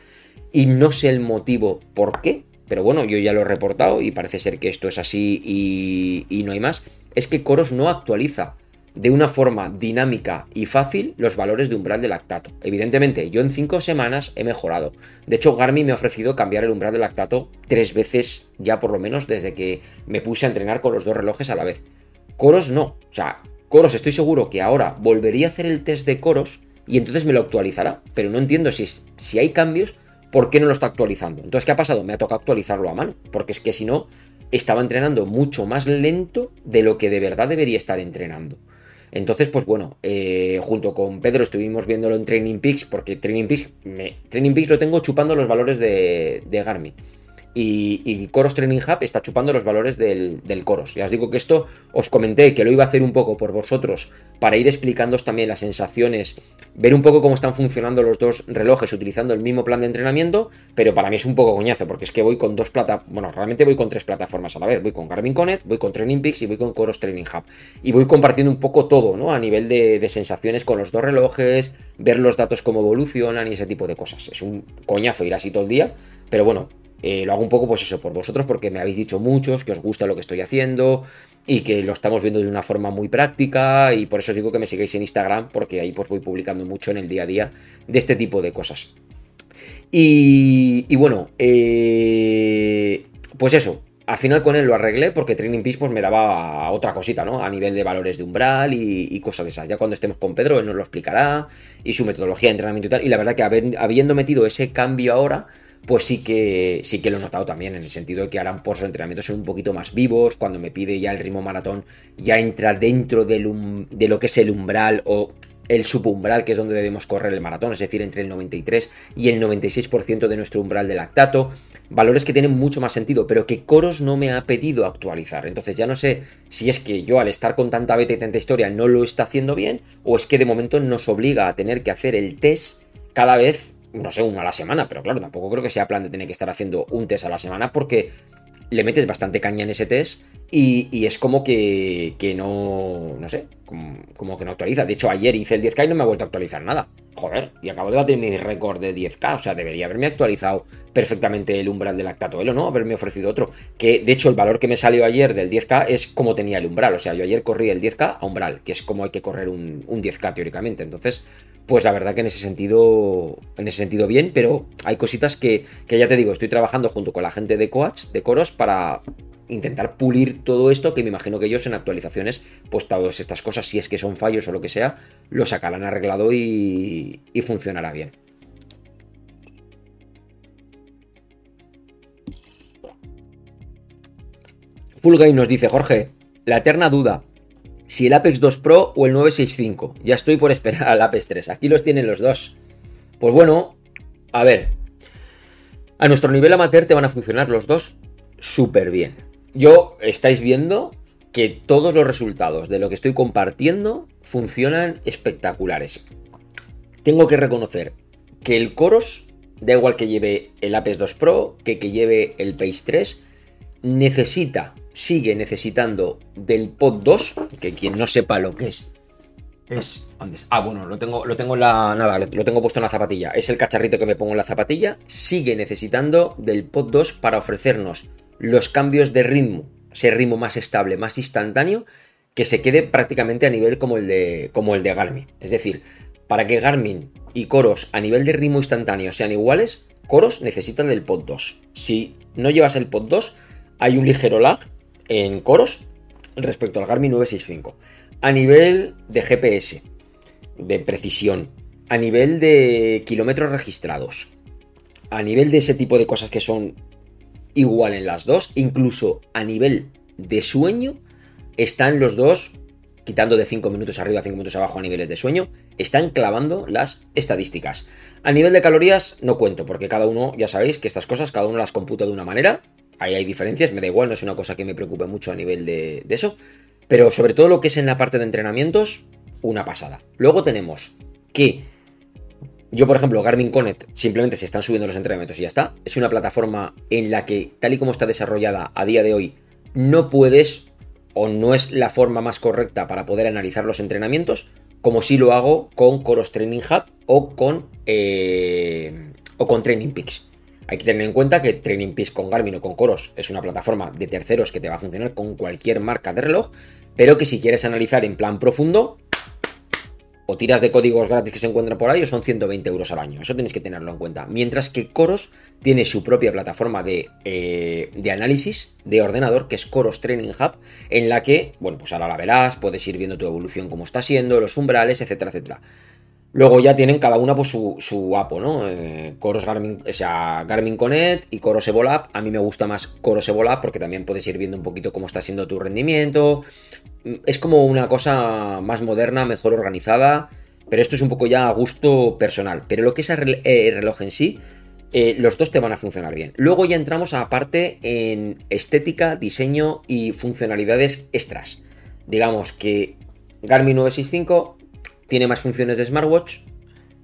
y no sé el motivo por qué, pero bueno, yo ya lo he reportado y parece ser que esto es así y, no hay más, es que Coros no actualiza de una forma dinámica y fácil los valores de umbral de lactato. Evidentemente, yo en cinco semanas he mejorado. De hecho, Garmin me ha ofrecido cambiar el umbral de lactato tres veces ya por lo menos desde que me puse a entrenar con los dos relojes a la vez. Coros no. O sea, Coros estoy seguro que ahora volvería a hacer el test de Coros y entonces me lo actualizará. Pero no entiendo si, si hay cambios ¿por qué no lo está actualizando? Entonces, ¿qué ha pasado? Me ha tocado actualizarlo a mano, porque es que si no, estaba entrenando mucho más lento de lo que de verdad debería estar entrenando. Entonces, pues bueno, eh, junto con Pedro estuvimos viéndolo en Training Peaks, porque Training Peaks, me, Training Peaks lo tengo chupando los valores de, de Garmin. Y, Coros Training Hub está chupando los valores del, del, Coros. Ya os digo que esto os comenté que lo iba a hacer un poco por vosotros para ir explicándoos también las sensaciones, ver un poco cómo están funcionando los dos relojes utilizando el mismo plan de entrenamiento, pero para mí es un poco coñazo porque es que voy con dos plataformas, bueno, realmente voy con tres plataformas a la vez. Voy con Garmin Connect, voy con Training Peaks y voy con Coros Training Hub. Y voy compartiendo un poco todo, ¿no? A nivel de, de sensaciones con los dos relojes, ver los datos cómo evolucionan y ese tipo de cosas. Es un coñazo ir así todo el día, pero bueno, eh, lo hago un poco, pues eso, por vosotros, porque me habéis dicho muchos que os gusta lo que estoy haciendo y que lo estamos viendo de una forma muy práctica y por eso os digo que me sigáis en Instagram porque ahí pues voy publicando mucho en el día a día de este tipo de cosas. Y, bueno, eh, pues eso, al final con él lo arreglé porque Training Peace pues me daba otra cosita, ¿no? A nivel de valores de umbral y, cosas de esas. Ya cuando estemos con Pedro él nos lo explicará y su metodología de entrenamiento y tal. Y la verdad que habiendo metido ese cambio ahora pues sí que, sí que lo he notado también, en el sentido de que ahora por los entrenamientos son un poquito más vivos, cuando me pide ya el ritmo maratón, ya entra dentro de lo que es el umbral o el subumbral, que es donde debemos correr el maratón, es decir, entre el 93 y el 96% de nuestro umbral de lactato, valores que tienen mucho más sentido, pero que Coros no me ha pedido actualizar. Entonces ya no sé si es que yo al estar con tanta beta y tanta historia no lo está haciendo bien, o es que de momento nos obliga a tener que hacer el test cada vez, no sé, uno a la semana, pero claro, tampoco creo que sea plan de tener que estar haciendo un test a la semana porque le metes bastante caña en ese test y, es como que, que, no, no sé, como, que no actualiza. De hecho, ayer hice el 10K y no me ha vuelto a actualizar nada. Joder, y acabo de batir mi récord de 10K. O sea, debería haberme actualizado perfectamente el umbral del lactato, ¿no? Haberme ofrecido otro. Que de hecho, el valor que me salió ayer del 10K es como tenía el umbral. O sea, yo ayer corrí el 10K a umbral, que es como hay que correr un, un 10K teóricamente. Entonces, pues la verdad que en ese sentido, en ese sentido bien, pero hay cositas que, que ya te digo, estoy trabajando junto con la gente de coach, de coros, para intentar pulir todo esto, que me imagino que ellos en actualizaciones, pues todas estas cosas, si es que son fallos o lo que sea, lo sacarán arreglado y, y funcionará bien. Full nos dice, Jorge, la eterna duda, si el Apex 2 Pro o el 965. Ya estoy por esperar al Apex 3. Aquí los tienen los dos. Pues bueno, a ver. A nuestro nivel amateur te van a funcionar los dos súper bien yo estáis viendo que todos los resultados de lo que estoy compartiendo funcionan espectaculares. Tengo que reconocer que el Coros, da igual que lleve el Apex 2 Pro, que que lleve el Pace 3, necesita, sigue necesitando del Pod 2, que quien no sepa lo que es, es... Ah, bueno, lo tengo, lo tengo en la... Nada, lo tengo puesto en la zapatilla. Es el cacharrito que me pongo en la zapatilla. Sigue necesitando del Pod 2 para ofrecernos los cambios de ritmo, ese ritmo más estable, más instantáneo, que se quede prácticamente a nivel como el de, como el de Garmin. Es decir, para que Garmin y Coros a nivel de ritmo instantáneo sean iguales, Coros necesitan del Pod 2. Si no llevas el Pod 2, hay un ligero lag en Coros respecto al Garmin 965. A nivel de GPS, de precisión, a nivel de kilómetros registrados, a nivel de ese tipo de cosas que son igual en las dos, incluso a nivel de sueño, están los dos, quitando de 5 minutos arriba a 5 minutos abajo a niveles de sueño, están clavando las estadísticas. A nivel de calorías no cuento, porque cada uno, ya sabéis que estas cosas cada uno las computa de una manera, ahí hay diferencias, me da igual, no es una cosa que me preocupe mucho a nivel de, eso, pero sobre todo lo que es en la parte de entrenamientos, una pasada. Luego tenemos que yo, por ejemplo, Garmin Connect, simplemente se están subiendo los entrenamientos y ya está. Es una plataforma en la que, tal y como está desarrollada a día de hoy, no puedes o no es la forma más correcta para poder analizar los entrenamientos, como si lo hago con Coros Training Hub o con, eh, o con Training Peaks. Hay que tener en cuenta que Training Peaks con Garmin o con Coros es una plataforma de terceros que te va a funcionar con cualquier marca de reloj, pero que si quieres analizar en plan profundo, o tiras de códigos gratis que se encuentran por ahí o son 120 euros al año. Eso tenéis que tenerlo en cuenta. Mientras que Coros tiene su propia plataforma de, eh, de, análisis de ordenador, que es Coros Training Hub, en la que, bueno, pues ahora la verás, puedes ir viendo tu evolución, cómo está siendo, los umbrales, etcétera, etcétera. Luego ya tienen cada una pues, su, su APO, ¿no? Eh, Coros Garmin, o sea, Garmin Connect y Coros Evolab. A mí me gusta más Coros Evolab porque también puedes ir viendo un poquito cómo está siendo tu rendimiento. Es como una cosa más moderna, mejor organizada. Pero esto es un poco ya a gusto personal. Pero lo que es el eh, reloj en sí, eh, los dos te van a funcionar bien. Luego ya entramos a parte en estética, diseño y funcionalidades extras. Digamos que Garmin 965 tiene más funciones de smartwatch.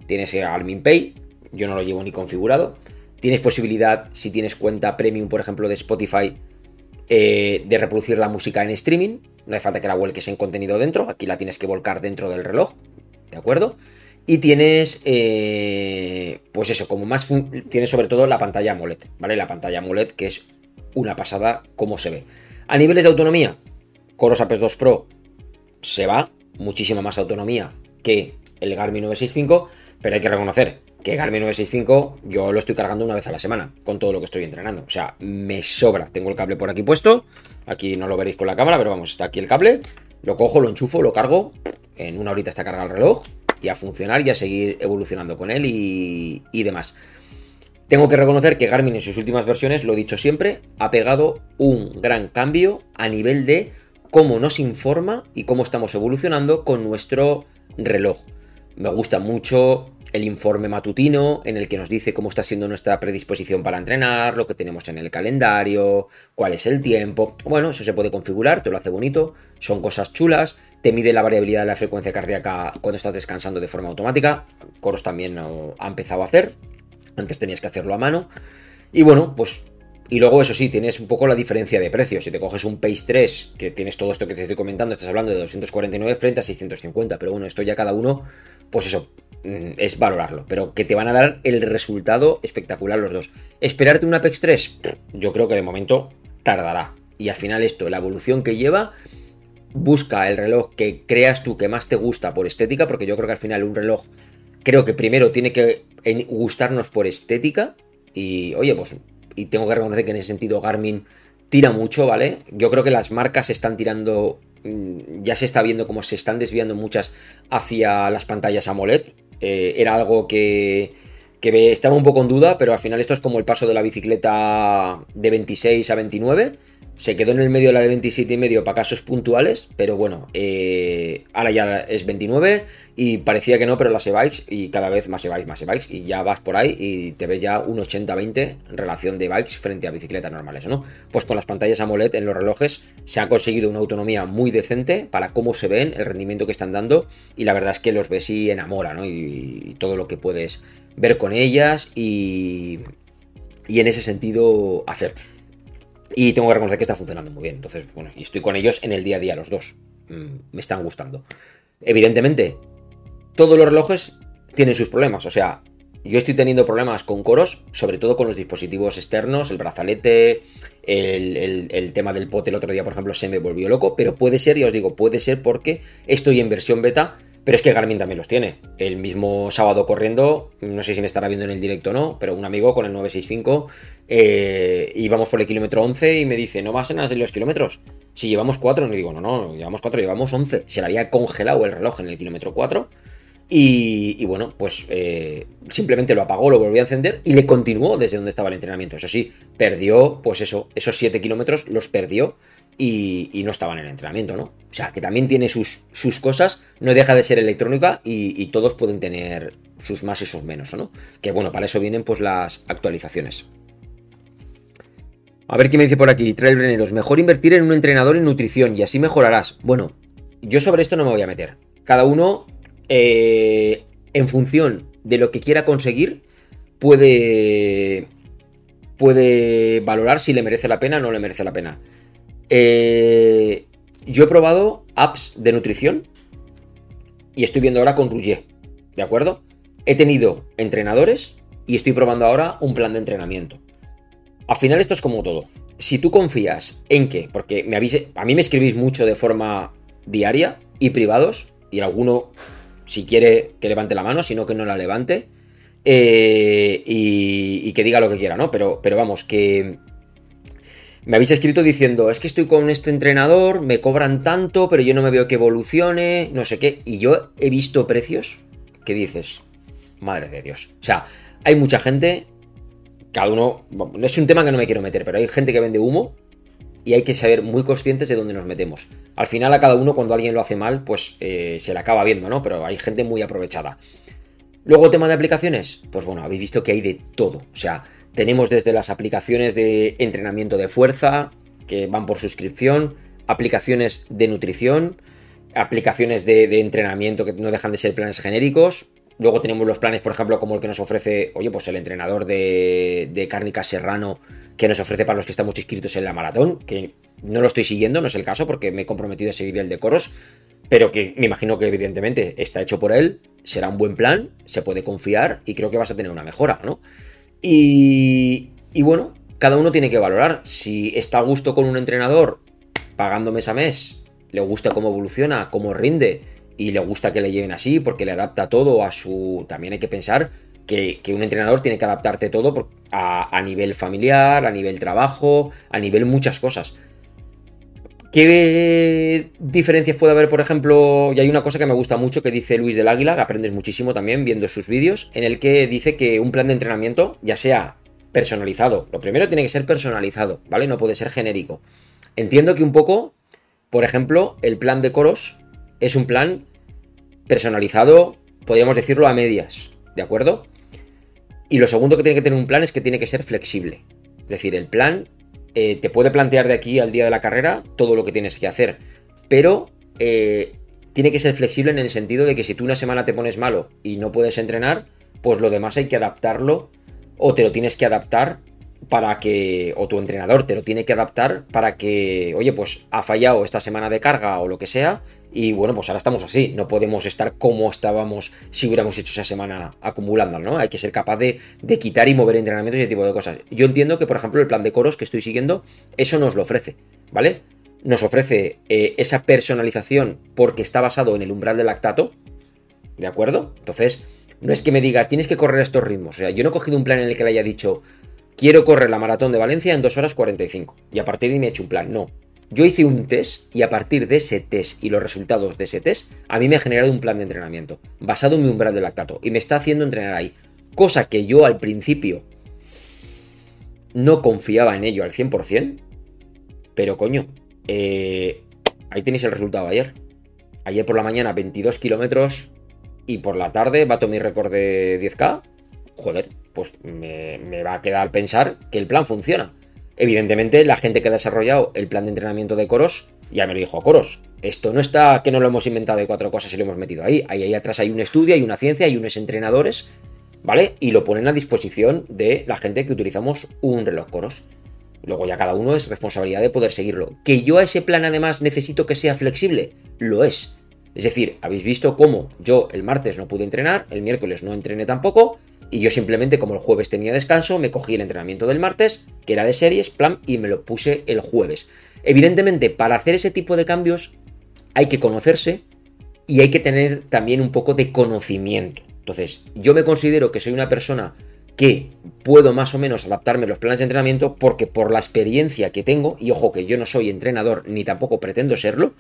Tienes Garmin Pay. Yo no lo llevo ni configurado. Tienes posibilidad, si tienes cuenta premium, por ejemplo, de Spotify, eh, de reproducir la música en streaming. No hace falta que la vuelques en contenido dentro. Aquí la tienes que volcar dentro del reloj. ¿De acuerdo? Y tienes, eh, pues eso, como más, tienes sobre todo la pantalla AMOLED, ¿vale? La pantalla AMOLED que es una pasada como se ve. A niveles de autonomía, Coros Apex 2 Pro se va, muchísima más autonomía que el Garmin 965, pero hay que reconocer que Garmin 965 yo lo estoy cargando una vez a la semana con todo lo que estoy entrenando. O sea, me sobra. Tengo el cable por aquí puesto. Aquí no lo veréis con la cámara, pero vamos, está aquí el cable. Lo cojo, lo enchufo, lo cargo. En una horita está cargado el reloj. Y a funcionar y a seguir evolucionando con él y, y demás. Tengo que reconocer que Garmin en sus últimas versiones, lo he dicho siempre, ha pegado un gran cambio a nivel de cómo nos informa y cómo estamos evolucionando con nuestro reloj. Me gusta mucho el informe matutino en el que nos dice cómo está siendo nuestra predisposición para entrenar, lo que tenemos en el calendario, cuál es el tiempo. Bueno, eso se puede configurar, te lo hace bonito, son cosas chulas, te mide la variabilidad de la frecuencia cardíaca cuando estás descansando de forma automática. Coros también ha empezado a hacer, antes tenías que hacerlo a mano. Y bueno, pues y luego, eso sí, tienes un poco la diferencia de precios. Si te coges un Pace 3, que tienes todo esto que te estoy comentando, estás hablando de 249 frente a 650. Pero bueno, esto ya cada uno, pues eso, mm, es valorarlo. Pero que te van a dar el resultado espectacular los dos. ¿Esperarte un Apex 3? Yo creo que de momento tardará. Y al final esto, la evolución que lleva, busca el reloj que creas tú que más te gusta por estética, porque yo creo que al final un reloj, creo que primero tiene que gustarnos por estética. Y oye, pues y tengo que reconocer que en ese sentido Garmin tira mucho, ¿vale? Yo creo que las marcas están tirando, mm, ya se está viendo cómo se están desviando muchas hacia las pantallas AMOLED. Eh, era algo que, que estaba un poco en duda, pero al final esto es como el paso de la bicicleta de 26 a 29 se quedó en el medio de la de 27 y medio para casos puntuales, pero bueno, eh, ahora ya es 29 y parecía que no, pero las e-bikes y cada vez más e-bikes, más e-bikes y ya vas por ahí y te ves ya un 80-20 relación de bikes frente a bicicletas normales, ¿no? Pues con las pantallas AMOLED en los relojes se ha conseguido una autonomía muy decente para cómo se ven, el rendimiento que están dando y la verdad es que los ves y enamora, ¿no? Y, todo lo que puedes ver con ellas y, y en ese sentido hacer. Y tengo que reconocer que está funcionando muy bien. Entonces, bueno, y estoy con ellos en el día a día, los dos. Mm, me están gustando. Evidentemente, todos los relojes tienen sus problemas. O sea, yo estoy teniendo problemas con coros, sobre todo con los dispositivos externos, el brazalete, el, el, tema del pot el otro día, por ejemplo, se me volvió loco, pero puede ser, ya os digo, puede ser porque estoy en versión beta pero es que Garmin también los tiene. El mismo sábado corriendo, no sé si me estará viendo en el directo o no, pero un amigo con el 965 eh, íbamos por el kilómetro 11 y me dice, ¿no vas en los kilómetros? Si llevamos 4, no digo, no, no, llevamos 4, llevamos 11. Se le había congelado el reloj en el kilómetro 4. Y, bueno, pues eh, simplemente lo apagó, lo volvió a encender y le continuó desde donde estaba el entrenamiento. Eso sí, perdió, pues eso, esos 7 kilómetros los perdió y, no estaba en el entrenamiento, ¿no? O sea, que también tiene sus, sus cosas, no deja de ser electrónica y, todos pueden tener sus más y sus menos, ¿no? Que bueno, para eso vienen pues las actualizaciones. A ver qué me dice por aquí, Trailbreneros, mejor invertir en un entrenador en nutrición y así mejorarás. Bueno, yo sobre esto no me voy a meter. Cada uno, eh, en función de lo que quiera conseguir, puede, puede valorar si le merece la pena o no le merece la pena. Eh, yo he probado apps de nutrición y estoy viendo ahora con Rouget, ¿de acuerdo? He tenido entrenadores y estoy probando ahora un plan de entrenamiento. Al final esto es como todo. Si tú confías en que, porque me avise, a mí me escribís mucho de forma diaria y privados, y alguno, si quiere que levante la mano, si no que no la levante, eh, y, y, que diga lo que quiera, ¿no? Pero, pero vamos, que me habéis escrito diciendo, es que estoy con este entrenador, me cobran tanto, pero yo no me veo que evolucione, no sé qué. Y yo he visto precios que dices, madre de Dios. O sea, hay mucha gente, cada uno, no es un tema que no me quiero meter, pero hay gente que vende humo y hay que saber muy conscientes de dónde nos metemos. Al final a cada uno cuando alguien lo hace mal, pues eh, se le acaba viendo, ¿no? Pero hay gente muy aprovechada. Luego tema de aplicaciones, pues bueno, habéis visto que hay de todo. O sea, tenemos desde las aplicaciones de entrenamiento de fuerza, que van por suscripción, aplicaciones de nutrición, aplicaciones de, entrenamiento que no dejan de ser planes genéricos. Luego tenemos los planes, por ejemplo, como el que nos ofrece, oye, pues el entrenador de, de Cárnica Serrano, que nos ofrece para los que estamos inscritos en la maratón, que no lo estoy siguiendo, no es el caso, porque me he comprometido a seguir el de coros, pero que me imagino que evidentemente está hecho por él, será un buen plan, se puede confiar y creo que vas a tener una mejora, ¿no? Y, bueno, cada uno tiene que valorar. Si está a gusto con un entrenador pagando mes a mes, le gusta cómo evoluciona, cómo rinde y le gusta que le lleven así porque le adapta todo a su... También hay que pensar que, un entrenador tiene que adaptarte todo a, a, nivel familiar, a nivel trabajo, a nivel muchas cosas. ¿Qué diferencias puede haber, por ejemplo? Y hay una cosa que me gusta mucho que dice Luis del Águila, que aprendes muchísimo también viendo sus vídeos, en el que dice que un plan de entrenamiento, ya sea personalizado. Lo primero tiene que ser personalizado, ¿vale? No puede ser genérico. Entiendo que un poco, por ejemplo, el plan de coros es un plan personalizado, podríamos decirlo a medias, ¿de acuerdo? Y lo segundo que tiene que tener un plan es que tiene que ser flexible. Es decir, el plan eh, te puede plantear de aquí al día de la carrera todo lo que tienes que hacer, pero eh, tiene que ser flexible en el sentido de que si tú una semana te pones malo y no puedes entrenar, pues lo demás hay que adaptarlo o te lo tienes que adaptar para que, o tu entrenador te lo tiene que adaptar para que, oye, pues ha fallado esta semana de carga o lo que sea, y bueno, pues ahora estamos así, no podemos estar como estábamos si hubiéramos hecho esa semana acumulando, ¿no? Hay que ser capaz de, quitar y mover entrenamientos y ese tipo de cosas. Yo entiendo que, por ejemplo, el plan de coros que estoy siguiendo, eso nos lo ofrece, ¿vale? Nos ofrece eh, esa personalización porque está basado en el umbral del lactato, ¿de acuerdo? Entonces, no es que me diga, tienes que correr estos ritmos. O sea, yo no he cogido un plan en el que le haya dicho, quiero correr la maratón de Valencia en 2 horas 45. Y a partir de ahí me he hecho un plan. No. Yo hice un test y a partir de ese test y los resultados de ese test, a mí me ha generado un plan de entrenamiento basado en mi umbral de lactato y me está haciendo entrenar ahí. Cosa que yo al principio no confiaba en ello al 100%, pero coño, eh, ahí tenéis el resultado ayer. Ayer por la mañana 22 kilómetros, y por la tarde bato mi récord de 10K, joder, pues me, va a quedar pensar que el plan funciona. Evidentemente, la gente que ha desarrollado el plan de entrenamiento de Coros ya me lo dijo a Coros. Esto no está que no lo hemos inventado de cuatro cosas y lo hemos metido ahí. Ahí, ahí atrás hay un estudio, hay una ciencia, hay unos entrenadores, ¿vale? Y lo ponen a disposición de la gente que utilizamos un reloj Coros. Luego ya cada uno es responsabilidad de poder seguirlo. Que yo a ese plan además necesito que sea flexible, lo es. Es decir, habéis visto cómo yo el martes no pude entrenar, el miércoles no entrené tampoco, y yo simplemente como el jueves tenía descanso, me cogí el entrenamiento del martes, que era de series, plan, y me lo puse el jueves. Evidentemente, para hacer ese tipo de cambios hay que conocerse y hay que tener también un poco de conocimiento. Entonces, yo me considero que soy una persona que puedo más o menos adaptarme a los planes de entrenamiento porque por la experiencia que tengo, y ojo que yo no soy entrenador ni tampoco pretendo serlo,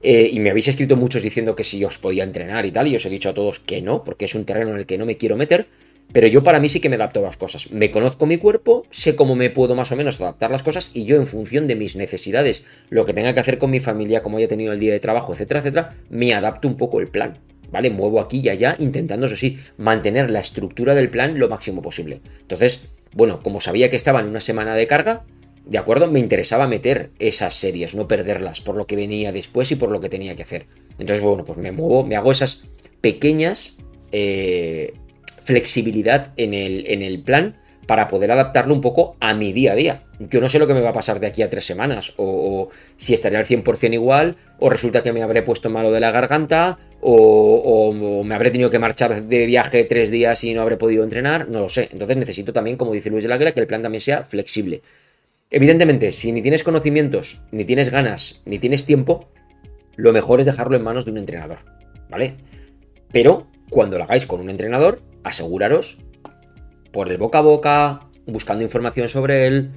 eh, y me habéis escrito muchos diciendo que si os podía entrenar y tal, y os he dicho a todos que no, porque es un terreno en el que no me quiero meter. Pero yo para mí sí que me adapto a las cosas. Me conozco mi cuerpo, sé cómo me puedo más o menos adaptar las cosas y yo en función de mis necesidades, lo que tenga que hacer con mi familia, como haya tenido el día de trabajo, etcétera, etcétera, me adapto un poco el plan. ¿Vale? Muevo aquí y allá, intentando, eso sí, mantener la estructura del plan lo máximo posible. Entonces, bueno, como sabía que estaba en una semana de carga, ¿De acuerdo? Me interesaba meter esas series, no perderlas, por lo que venía después y por lo que tenía que hacer. Entonces, bueno, pues me muevo, me hago esas pequeñas eh, flexibilidad en el, en el plan para poder adaptarlo un poco a mi día a día. Yo no sé lo que me va a pasar de aquí a tres semanas, o, si estaré al 100% igual, o resulta que me habré puesto malo de la garganta, o, me habré tenido que marchar de viaje tres días y no habré podido entrenar, no lo sé. Entonces necesito también, como dice Luis de la Guerra, que el plan también sea flexible. Evidentemente, si ni tienes conocimientos, ni tienes ganas, ni tienes tiempo, lo mejor es dejarlo en manos de un entrenador, ¿vale? Pero cuando lo hagáis con un entrenador, aseguraros por el boca a boca, buscando información sobre él,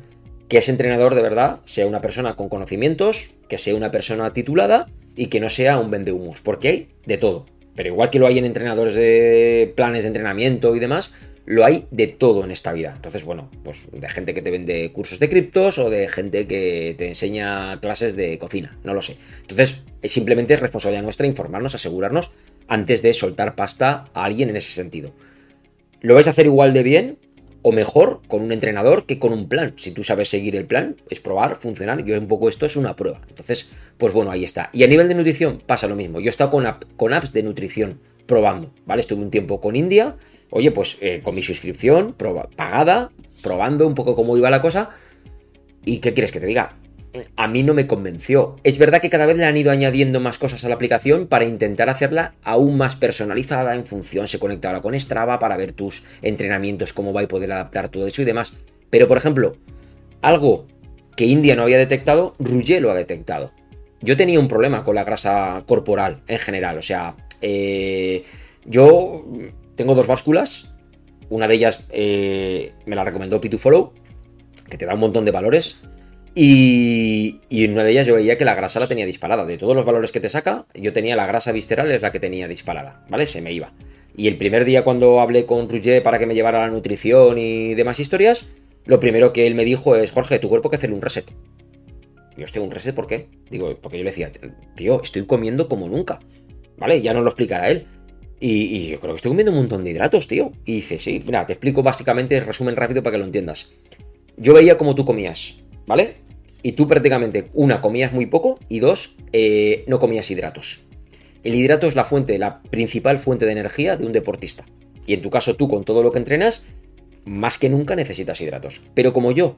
que ese entrenador de verdad sea una persona con conocimientos, que sea una persona titulada y que no sea un vendehumos, porque hay de todo. Pero igual que lo hay en entrenadores de planes de entrenamiento y demás, lo hay de todo en esta vida. Entonces, bueno, pues de gente que te vende cursos de criptos o de gente que te enseña clases de cocina, no lo sé. Entonces, simplemente es responsabilidad nuestra informarnos, asegurarnos antes de soltar pasta a alguien en ese sentido. Lo vais a hacer igual de bien o mejor con un entrenador que con un plan. Si tú sabes seguir el plan, es probar, funcionar. Yo un poco esto es una prueba. Entonces, pues bueno, ahí está. Y a nivel de nutrición pasa lo mismo. Yo he estado con, apps de nutrición probando, ¿vale? Estuve un tiempo con India oye, pues eh, con mi suscripción pagada, probando un poco cómo iba la cosa. ¿Y qué quieres que te diga? A mí no me convenció. Es verdad que cada vez le han ido añadiendo más cosas a la aplicación para intentar hacerla aún más personalizada en función, se conecta ahora con Strava para ver tus entrenamientos, cómo va y poder adaptar todo eso y demás. Pero, por ejemplo, algo que India no había detectado, Rouget lo ha detectado. Yo tenía un problema con la grasa corporal en general, o sea, eh, yo tengo dos básculas. Una de ellas eh, me la recomendó P2Follow, que te da un montón de valores. Y, en una de ellas yo veía que la grasa la tenía disparada. De todos los valores que te saca, yo tenía la grasa visceral, es la que tenía disparada, ¿vale? Se me iba. Y el primer día cuando hablé con Roger para que me llevara la nutrición y demás historias, lo primero que él me dijo es, Jorge, tu cuerpo hay que hacerle un reset. Y yo, hostia, ¿un reset por qué? Digo, porque yo le decía, tío, estoy comiendo como nunca. ¿Vale? Ya nos lo explicará él. Y, yo creo que estoy comiendo un montón de hidratos, tío. Y dice, sí, mira, te explico básicamente, resumen rápido para que lo entiendas. Yo veía como tú comías, ¿vale? Y tú prácticamente, una, comías muy poco y dos, eh, no comías hidratos. El hidrato es la fuente, la principal fuente de energía de un deportista. Y en tu caso, tú con todo lo que entrenas, más que nunca necesitas hidratos. Pero como yo,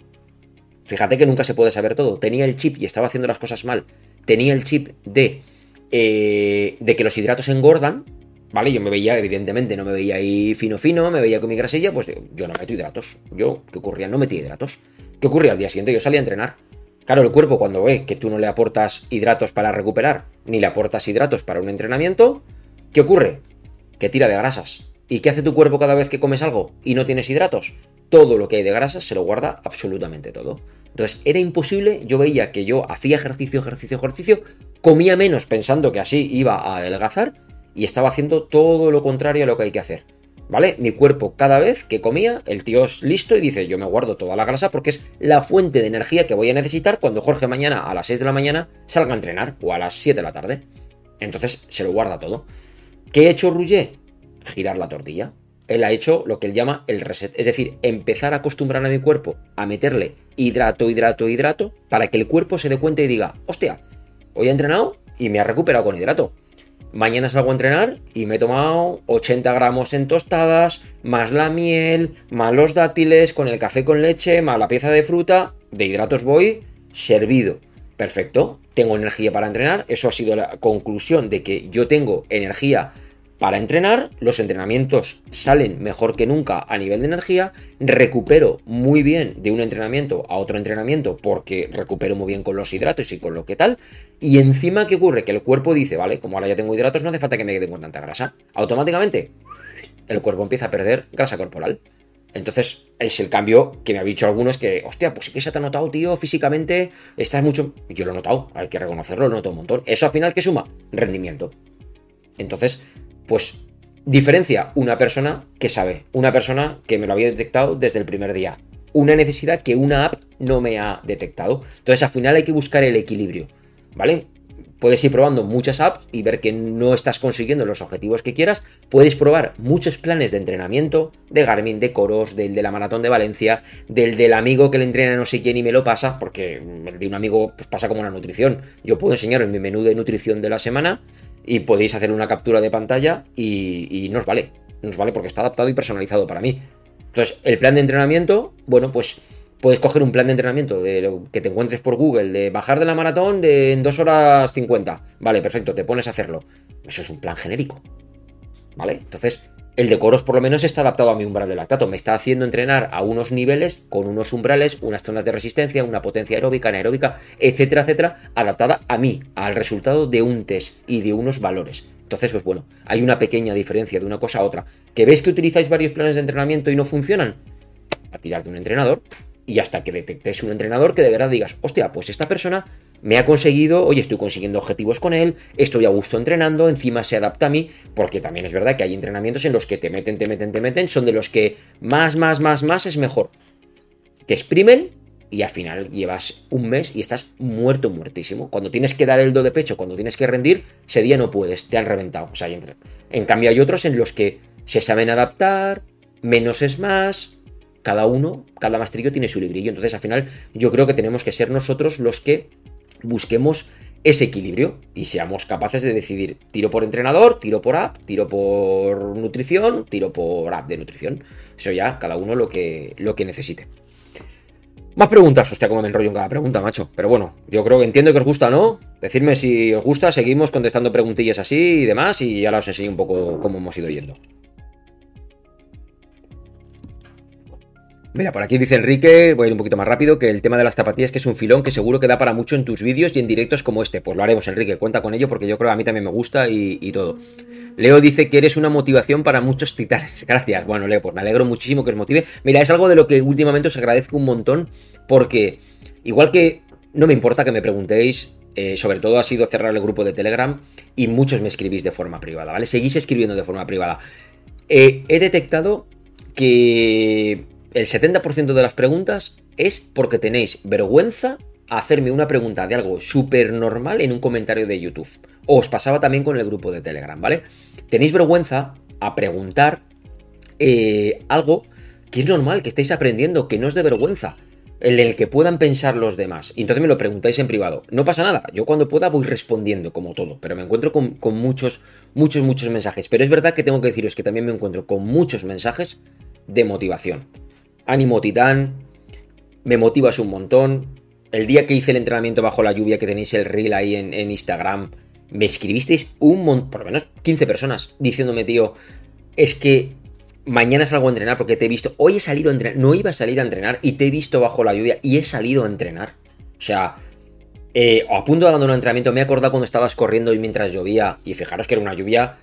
fíjate que nunca se puede saber todo, tenía el chip y estaba haciendo las cosas mal, tenía el chip de, eh, de que los hidratos engordan, ¿Vale? Yo me veía, evidentemente, no me veía ahí fino fino, me veía con mi grasilla, pues yo no meto hidratos. Yo, ¿qué ocurría? No metí hidratos. ¿Qué ocurría? Al día siguiente yo salía a entrenar. Claro, el cuerpo cuando ve que tú no le aportas hidratos para recuperar, ni le aportas hidratos para un entrenamiento, ¿qué ocurre? Que tira de grasas. ¿Y qué hace tu cuerpo cada vez que comes algo y no tienes hidratos? Todo lo que hay de grasas se lo guarda absolutamente todo. Entonces era imposible, yo veía que yo hacía ejercicio, ejercicio, ejercicio, comía menos pensando que así iba a adelgazar y estaba haciendo todo lo contrario a lo que hay que hacer. ¿Vale? Mi cuerpo cada vez que comía, el tío es listo y dice, yo me guardo toda la grasa porque es la fuente de energía que voy a necesitar cuando Jorge mañana a las 6 de la mañana salga a entrenar o a las 7 de la tarde. Entonces se lo guarda todo. ¿Qué ha hecho Rouget? Girar la tortilla. Él ha hecho lo que él llama el reset, es decir, empezar a acostumbrar a mi cuerpo a meterle hidrato, hidrato, hidrato, para que el cuerpo se dé cuenta y diga, hostia, hoy he entrenado y me ha recuperado con hidrato Mañana salgo a entrenar y me he tomado 80 gramos en tostadas, más la miel, más los dátiles, con el café con leche, más la pieza de fruta. De hidratos voy servido. Perfecto, tengo energía para entrenar. Eso ha sido la conclusión de que yo tengo energía para entrenar, los entrenamientos salen mejor que nunca a nivel de energía, recupero muy bien de un entrenamiento a otro entrenamiento porque recupero muy bien con los hidratos y con lo que tal, y encima ¿qué ocurre? Que el cuerpo dice, vale, como ahora ya tengo hidratos no hace falta que me quede con tanta grasa, automáticamente el cuerpo empieza a perder grasa corporal. Entonces es el cambio que me ha dicho algunos que, hostia, pues sí que se te ha notado, tío, físicamente estás mucho... Yo lo he notado, hay que reconocerlo, lo noto un montón. Eso al final, ¿qué suma? Rendimiento. Entonces, pues diferencia una persona que sabe, una persona que me lo había detectado desde el primer día, una necesidad que una app no me ha detectado. Entonces al final hay que buscar el equilibrio, ¿vale? Puedes ir probando muchas apps y ver que no estás consiguiendo los objetivos que quieras. Puedes probar muchos planes de entrenamiento, de Garmin, de Coros, del de la Maratón de Valencia, del del amigo que le entrena no sé quién y me lo pasa, porque el de un amigo pues, pasa como una nutrición. Yo puedo enseñar en mi menú de nutrición de la semana y podéis hacer una captura de pantalla y, nos vale. Nos vale porque está adaptado y personalizado para mí. Entonces, el plan de entrenamiento, bueno, pues puedes coger un plan de entrenamiento de lo que te encuentres por Google, de bajar de la maratón de en 2 horas 50. Vale, perfecto, te pones a hacerlo. Eso es un plan genérico. ¿Vale? Entonces, el de coros por lo menos está adaptado a mi umbral de lactato. Me está haciendo entrenar a unos niveles con unos umbrales, unas zonas de resistencia, una potencia aeróbica, anaeróbica, etcétera, etcétera, adaptada a mí, al resultado de un test y de unos valores. Entonces, pues bueno, hay una pequeña diferencia de una cosa a otra. ¿Que veis que utilizáis varios planes de entrenamiento y no funcionan? A tirar de un entrenador y hasta que detectéis un entrenador que de verdad digas, hostia, pues esta persona me ha conseguido, oye, estoy consiguiendo objetivos con él, estoy a gusto entrenando, encima se adapta a mí, porque también es verdad que hay entrenamientos en los que te meten, te meten, te meten, son de los que más, más, más, más es mejor. Te exprimen y al final llevas un mes y estás muerto, muertísimo. Cuando tienes que dar el do de pecho, cuando tienes que rendir, ese día no puedes, te han reventado. O sea, en cambio hay otros en los que se saben adaptar, menos es más, cada uno, cada mastrillo tiene su librillo. Entonces, al final, yo creo que tenemos que ser nosotros los que busquemos ese equilibrio y seamos capaces de decidir tiro por entrenador, tiro por app, tiro por nutrición, tiro por app de nutrición. Eso ya cada uno lo que, lo que necesite. Más preguntas, hostia, cómo me enrollo en cada pregunta, macho. Pero bueno, yo creo que entiendo que os gusta, ¿no? Decidme si os gusta, seguimos contestando preguntillas así y demás, y ahora os enseño un poco cómo hemos ido yendo. Mira, por aquí dice Enrique, voy a ir un poquito más rápido, que el tema de las zapatillas que es un filón que seguro que da para mucho en tus vídeos y en directos como este. Pues lo haremos, Enrique, cuenta con ello porque yo creo que a mí también me gusta y, todo. Leo dice que eres una motivación para muchos titanes. *laughs* Gracias. Bueno, Leo, pues me alegro muchísimo que os motive. Mira, es algo de lo que últimamente os agradezco un montón porque igual que no me importa que me preguntéis, eh, sobre todo ha sido cerrar el grupo de Telegram y muchos me escribís de forma privada, ¿vale? Seguís escribiendo de forma privada. Eh, he detectado que el 70% de las preguntas es porque tenéis vergüenza a hacerme una pregunta de algo súper normal en un comentario de YouTube. O os pasaba también con el grupo de Telegram, ¿vale? Tenéis vergüenza a preguntar eh, algo que es normal, que estáis aprendiendo, que no es de vergüenza, en el que puedan pensar los demás. Y entonces me lo preguntáis en privado. No pasa nada, yo cuando pueda voy respondiendo como todo, pero me encuentro con, con muchos, muchos, muchos mensajes. Pero es verdad que tengo que deciros que también me encuentro con muchos mensajes de motivación. Ánimo titán, me motivas un montón. El día que hice el entrenamiento bajo la lluvia, que tenéis el reel ahí en, Instagram, me escribisteis un montón, por lo menos 15 personas, diciéndome, tío, es que mañana salgo a entrenar porque te he visto, hoy he salido a entrenar, no iba a salir a entrenar y te he visto bajo la lluvia y he salido a entrenar. O sea, eh, a punto de abandonar el entrenamiento, me he acordado cuando estabas corriendo y mientras llovía, y fijaros que era una lluvia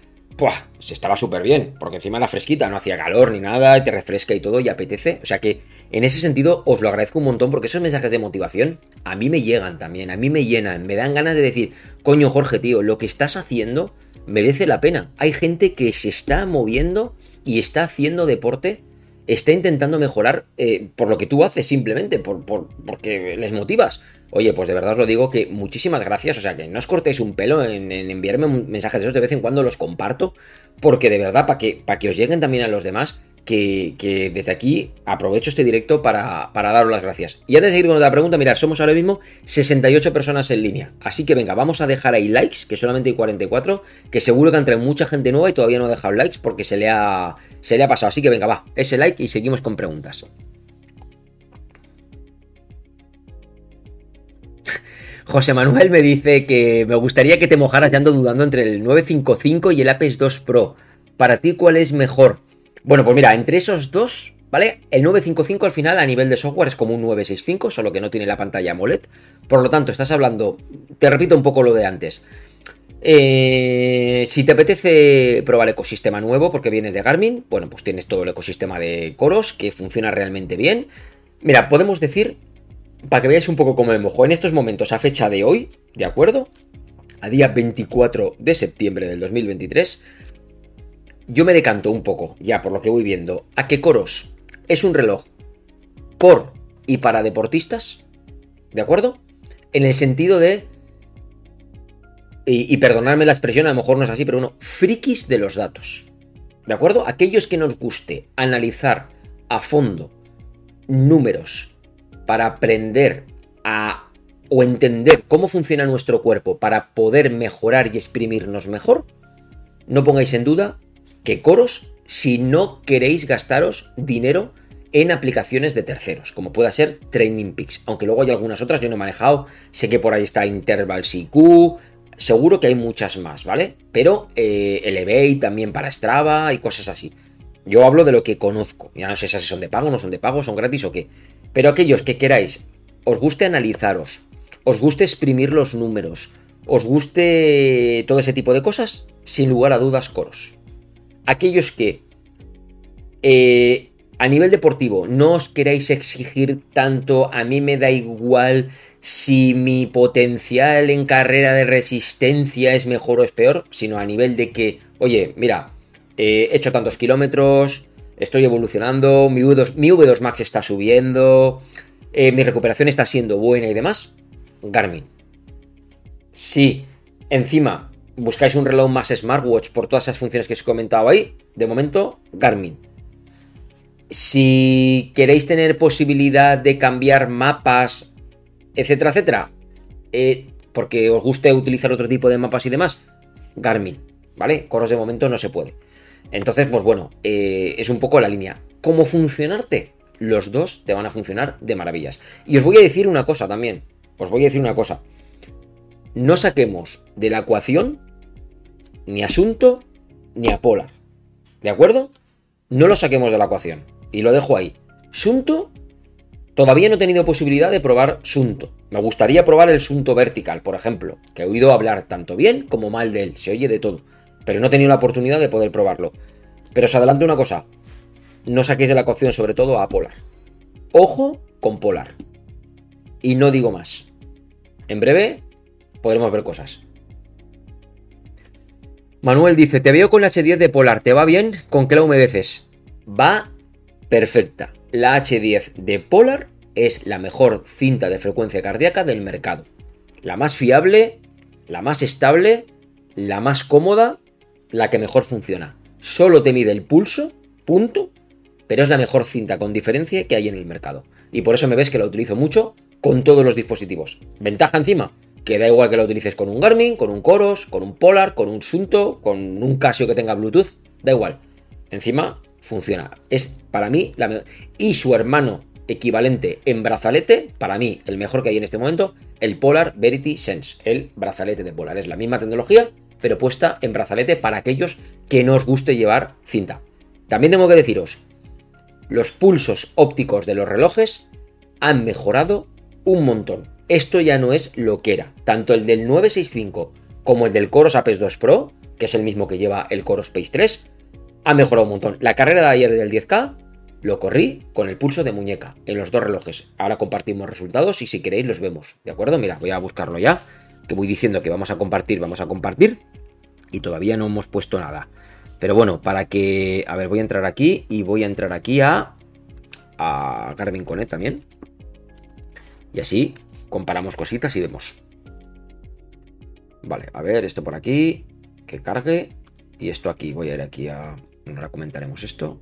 Se estaba súper bien, porque encima era fresquita, no hacía calor ni nada, y te refresca y todo, y apetece. O sea que en ese sentido os lo agradezco un montón, porque esos mensajes de motivación a mí me llegan también, a mí me llenan, me dan ganas de decir, coño Jorge, tío, lo que estás haciendo merece la pena. Hay gente que se está moviendo y está haciendo deporte, está intentando mejorar eh, por lo que tú haces simplemente, por, por, porque les motivas. Oye, pues de verdad os lo digo que muchísimas gracias. O sea, que no os cortéis un pelo en, enviarme mensajes de esos de vez en cuando los comparto. Porque de verdad, para que, que os lleguen también a los demás, que, desde aquí aprovecho este directo para, para, daros las gracias. Y antes de seguir con otra pregunta, mirad, somos ahora mismo 68 personas en línea. Así que venga, vamos a dejar ahí likes, que solamente hay 44, que seguro que entre mucha gente nueva y todavía no ha dejado likes porque se le ha, se le ha pasado. Así que venga, va, ese like y seguimos con preguntas. José Manuel me dice que me gustaría que te mojaras ya ando dudando entre el 955 y el Apex 2 Pro. Para ti, ¿cuál es mejor? Bueno, pues mira, entre esos dos, ¿vale? El 955 al final a nivel de software es como un 965, solo que no tiene la pantalla AMOLED. Por lo tanto, estás hablando, te repito un poco lo de antes. Eh, si te apetece probar ecosistema nuevo porque vienes de Garmin, bueno, pues tienes todo el ecosistema de Coros que funciona realmente bien. Mira, podemos decir para que veáis un poco cómo me mojo. En estos momentos, a fecha de hoy, ¿de acuerdo? A día 24 de septiembre del 2023, yo me decanto un poco, ya por lo que voy viendo, a que Coros es un reloj por y para deportistas, ¿de acuerdo? En el sentido de, y, y perdonadme la expresión, a lo mejor no es así, pero uno, frikis de los datos, ¿de acuerdo? Aquellos que nos guste analizar a fondo números, para aprender a o entender cómo funciona nuestro cuerpo para poder mejorar y exprimirnos mejor, no pongáis en duda que Coros, si no queréis gastaros dinero en aplicaciones de terceros, como pueda ser Training Peaks, aunque luego hay algunas otras, yo no he manejado, sé que por ahí está Interval CQ, seguro que hay muchas más, ¿vale? Pero eh, Elevate también para Strava y cosas así. Yo hablo de lo que conozco, ya no sé si son de pago, no son de pago, son gratis o qué. Pero aquellos que queráis, os guste analizaros, os guste exprimir los números, os guste todo ese tipo de cosas, sin lugar a dudas, coros. Aquellos que eh, a nivel deportivo no os queráis exigir tanto, a mí me da igual si mi potencial en carrera de resistencia es mejor o es peor, sino a nivel de que, oye, mira, he hecho tantos kilómetros, estoy evolucionando, mi V2, Max está subiendo, eh, mi recuperación está siendo buena y demás, Garmin. Si encima buscáis un reloj más smartwatch por todas esas funciones que os he comentado ahí, de momento, Garmin. Si queréis tener posibilidad de cambiar mapas, etcétera, etcétera, eh, porque os guste utilizar otro tipo de mapas y demás, Garmin, ¿vale? Coros de momento no se puede. Entonces, pues bueno, eh, es un poco la línea. ¿Cómo funcionarte? Los dos te van a funcionar de maravillas. Y os voy a decir una cosa también. Os voy a decir una cosa. No saquemos de la ecuación ni asunto ni a Polar. ¿De acuerdo? No lo saquemos de la ecuación. Y lo dejo ahí. Sunto, todavía no he tenido posibilidad de probar Sunto. Me gustaría probar el Sunto Vertical, por ejemplo, que he oído hablar tanto bien como mal de él. Se oye de todo pero no he tenido la oportunidad de poder probarlo. Pero os adelanto una cosa, no saquéis de la cocción sobre todo a Polar. Ojo con Polar. Y no digo más. En breve podremos ver cosas. Manuel dice, te veo con la H10 de Polar, ¿te va bien? ¿Con qué la humedeces? Va perfecta. la H10 de Polar es la mejor cinta de frecuencia cardíaca del mercado. La más fiable, la más estable, la más cómoda, la que mejor funciona. Solo te mide el pulso, punto, pero es la mejor cinta con diferencia que hay en el mercado. Y por eso me ves que la utilizo mucho con todos los dispositivos. Ventaja encima, que da igual que la utilices con un Garmin, con un Coros, con un Polar, con un Sunto, con un Casio que tenga Bluetooth, da igual. Encima funciona. Es para mí la mejor. Y su hermano equivalente en brazalete, para mí el mejor que hay en este momento, el Polar Verity Sense, el brazalete de Polar. Es la misma tecnología, pero puesta en brazalete para aquellos que no os guste llevar cinta. También tengo que deciros, los pulsos ópticos de los relojes han mejorado un montón. Esto ya no es lo que era. Tanto el del 965 como el del Coros Apex 2 Pro, que es el mismo que lleva el Coros Space 3, ha mejorado un montón. La carrera de ayer del 10K lo corrí con el pulso de muñeca en los dos relojes. Ahora compartimos resultados y si queréis los vemos. ¿De acuerdo? Mira, voy a buscarlo ya. Que voy diciendo que vamos a compartir, vamos a compartir. Y todavía no hemos puesto nada. Pero bueno, para que... A ver, voy a entrar aquí y voy a entrar aquí a... A Garmin también. Y así comparamos cositas y vemos. Vale, a ver, esto por aquí. Que cargue. Y esto aquí. Voy a ir aquí a... Ahora comentaremos esto.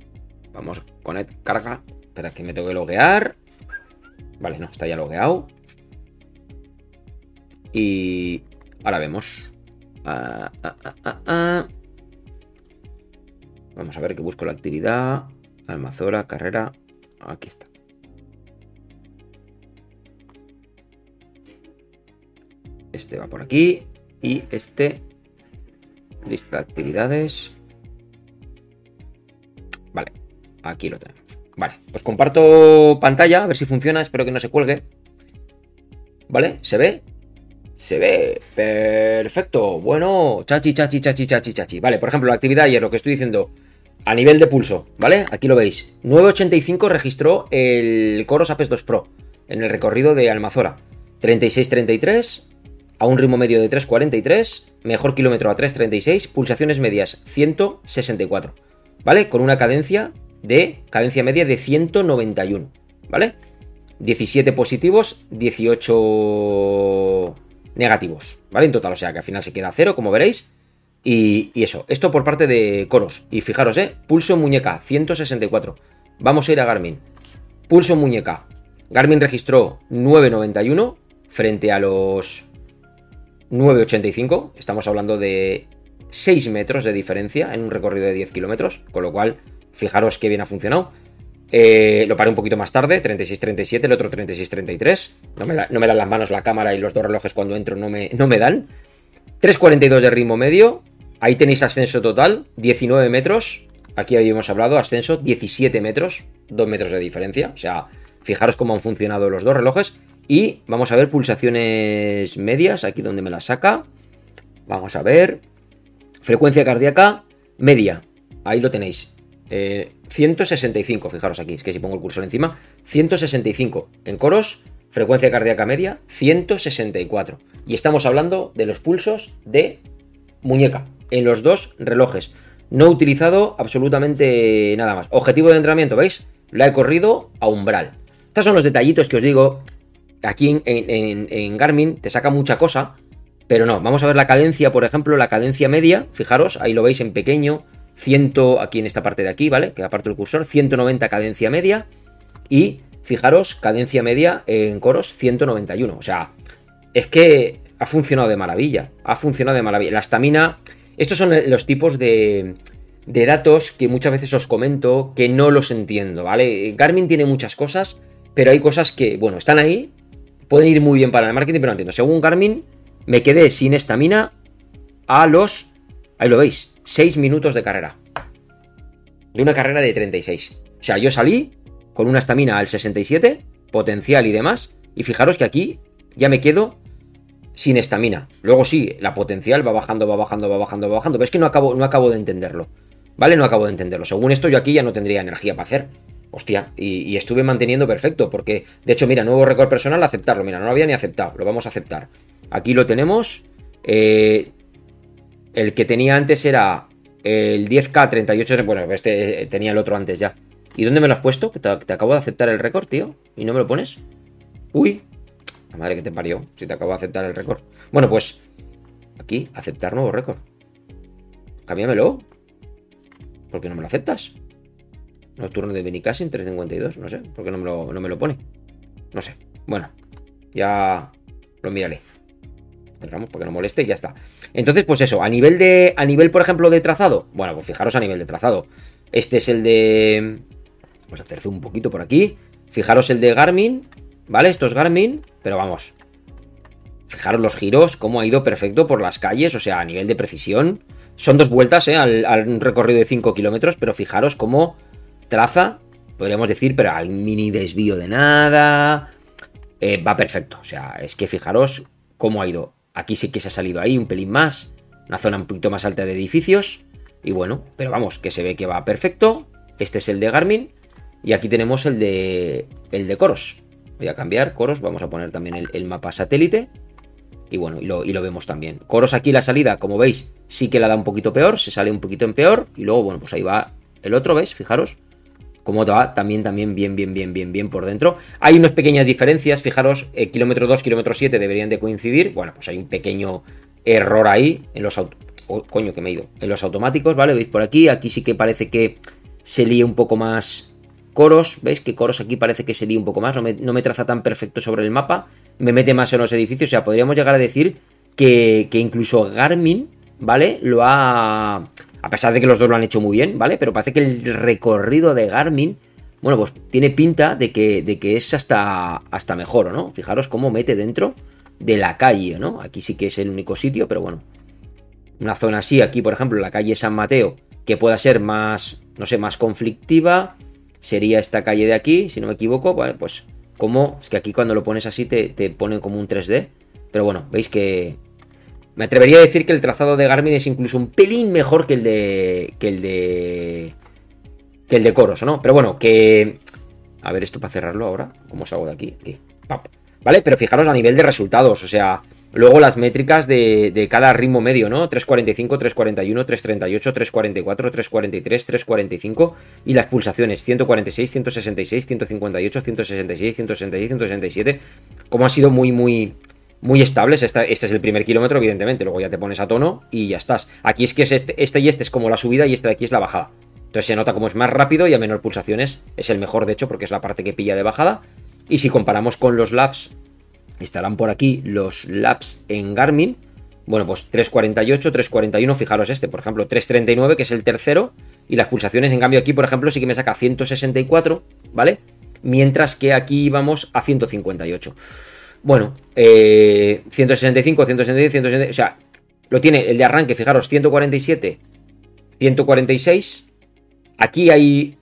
Vamos, Connect, carga. Espera que me tengo que loguear. Vale, no, está ya logueado. Y ahora vemos. Ah, ah, ah, Vamos a ver que busco la actividad. Almazora, carrera. Aquí está. Este va por aquí. Y este. Lista de actividades. Vale. Aquí lo tenemos. Vale. Os comparto pantalla. A ver si funciona. Espero que no se cuelgue. ¿Vale? ¿Se ve? Se ve. Perfecto. Bueno. Chachi, chachi, chachi, chachi, chachi. Vale, por ejemplo, la actividad ayer, lo que estoy diciendo. A nivel de pulso, ¿vale? Aquí lo veis. 985 registró el Coros Apex 2 Pro en el recorrido de Almazora. 3633 a un ritmo medio de 3.43, mejor kilómetro a 3.36, pulsaciones medias 164, ¿vale? Con una cadencia de cadencia media de 191, ¿vale? 17 positivos, 18 negativos, ¿vale? En total, o sea que al final se queda cero, como veréis. Y, eso, esto por parte de Coros. Y fijaros, ¿eh? Pulso muñeca, 164. Vamos a ir a Garmin. Pulso muñeca. Garmin registró 991 frente a los 9,85. Estamos hablando de 6 metros de diferencia en un recorrido de 10 kilómetros. Con lo cual, fijaros que bien ha funcionado. Eh, lo paré un poquito más tarde, 36-37, el otro 36-33. No, no me dan las manos la cámara y los dos relojes cuando entro no me, no me dan. 3.42 de ritmo medio. Ahí tenéis ascenso total, 19 metros. Aquí habíamos hablado, ascenso 17 metros, 2 metros de diferencia. O sea, fijaros cómo han funcionado los dos relojes. Y vamos a ver pulsaciones medias, aquí donde me las saca. Vamos a ver. Frecuencia cardíaca media. Ahí lo tenéis. 165, eh, fijaros aquí, es que si pongo el cursor encima. 165 en coros. Frecuencia cardíaca media, 164. Y estamos hablando de los pulsos de muñeca en los dos relojes. No he utilizado absolutamente nada más. Objetivo de entrenamiento, ¿veis? La he corrido a umbral. Estos son los detallitos que os digo aquí en, Garmin te saca mucha cosa, pero no, vamos a ver la cadencia, por ejemplo, la cadencia media, fijaros, ahí lo veis en pequeño, 100, aquí en esta parte de aquí, ¿vale? Que aparte el cursor, 190 cadencia media y fijaros, cadencia media en coros 191, o sea, es que ha funcionado de maravilla, ha funcionado de maravilla. La estamina, estos son los tipos de, de datos que muchas veces os comento que no los entiendo, ¿vale? Garmin tiene muchas cosas, pero hay cosas que, bueno, están ahí, pueden ir muy bien para el marketing, pero no entiendo. Según Garmin, me quedé sin estamina a los, ahí lo veis, 6 minutos de carrera. De una carrera de 36. O sea, yo salí con una estamina al 67, potencial y demás, y fijaros que aquí ya me quedo sin estamina. Luego sí, la potencial va bajando, va bajando, va bajando, va bajando, pero es que no acabo, no acabo de entenderlo. ¿Vale? No acabo de entenderlo. Según esto, yo aquí ya no tendría energía para hacer. Hostia, y, estuve manteniendo perfecto, porque de hecho, mira, nuevo récord personal, aceptarlo. Mira, no lo había ni aceptado, lo vamos a aceptar. Aquí lo tenemos. Eh, el que tenía antes era el 10K 38, bueno, este tenía el otro antes ya. ¿Y dónde me lo has puesto? Que te, te acabo de aceptar el récord, tío. ¿Y no me lo pones? Uy, la madre que te parió, si te acabo de aceptar el récord. Bueno, pues aquí, aceptar nuevo récord. Cámbiamelo. ¿Por qué no me lo aceptas? Nocturno de Benicassin 352, no sé, ¿por qué no me, lo, no me lo pone? No sé. Bueno, ya lo miraré. Cerramos porque no moleste y ya está. Entonces, pues eso, a nivel de. A nivel, por ejemplo, de trazado. Bueno, pues fijaros a nivel de trazado. Este es el de. Vamos a hacer un poquito por aquí. Fijaros el de Garmin. ¿Vale? Esto es Garmin. Pero vamos. Fijaros los giros, cómo ha ido perfecto por las calles. O sea, a nivel de precisión. Son dos vueltas, ¿eh? Al, recorrido de 5 kilómetros. Pero fijaros cómo traza. Podríamos decir, pero hay mini desvío de nada. Eh, va perfecto. O sea, es que fijaros cómo ha ido Aquí sí que se ha salido ahí un pelín más. Una zona un poquito más alta de edificios. Y bueno, pero vamos, que se ve que va perfecto. Este es el de Garmin. Y aquí tenemos el de, el de Coros. Voy a cambiar Coros. Vamos a poner también el, mapa satélite. Y bueno, y lo, y lo, vemos también. Coros aquí la salida, como veis, sí que la da un poquito peor. Se sale un poquito en peor. Y luego, bueno, pues ahí va el otro, ¿veis? Fijaros cómo va también, también bien, bien, bien, bien, bien por dentro. Hay unas pequeñas diferencias, fijaros, eh, kilómetro 2, kilómetro 7 deberían de coincidir. Bueno, pues hay un pequeño error ahí en los coño que me he ido. En los automáticos, ¿vale? Veis por aquí, aquí sí que parece que se lía un poco más coros, ¿veis? Que coros aquí parece que se lía un poco más, no me, no me, traza tan perfecto sobre el mapa, me mete más en los edificios, o sea, podríamos llegar a decir que, que incluso Garmin, ¿vale? Lo ha a pesar de que los dos lo han hecho muy bien, ¿vale? Pero parece que el recorrido de Garmin, bueno, pues tiene pinta de que, de que es hasta, hasta mejor, ¿no? Fijaros cómo mete dentro de la calle, ¿no? Aquí sí que es el único sitio, pero bueno. Una zona así, aquí por ejemplo, la calle San Mateo, que pueda ser más, no sé, más conflictiva, sería esta calle de aquí, si no me equivoco, ¿vale? Pues como, es que aquí cuando lo pones así te, te pone como un 3D, pero bueno, veis que me atrevería a decir que el trazado de Garmin es incluso un pelín mejor que el de. que el de. que el de Coros, ¿no? Pero bueno, que. A ver, esto para cerrarlo ahora. ¿Cómo salgo de aquí? Aquí. ¿Vale? Pero fijaros a nivel de resultados. O sea, luego las métricas de, de cada ritmo medio, ¿no? 345, 341, 338, 344, 343, 345. Y las pulsaciones: 146, 166, 158, 166, 166, 167. Como ha sido muy, muy muy estables. Este, este, es el primer kilómetro, evidentemente. Luego ya te pones a tono y ya estás. Aquí es que es este, este, y este es como la subida y este de aquí es la bajada. Entonces se nota como es más rápido y a menor pulsaciones. Es el mejor, de hecho, porque es la parte que pilla de bajada. Y si comparamos con los laps, estarán por aquí los laps en Garmin. Bueno, pues 348, 341, fijaros este, por ejemplo, 339, que es el tercero. Y las pulsaciones, en cambio, aquí, por ejemplo, sí que me saca 164, ¿vale? Mientras que aquí vamos a 158. Bueno, 165, 166, 166, o sea, lo tiene el de arranque, fijaros, 147, 146. Aquí hay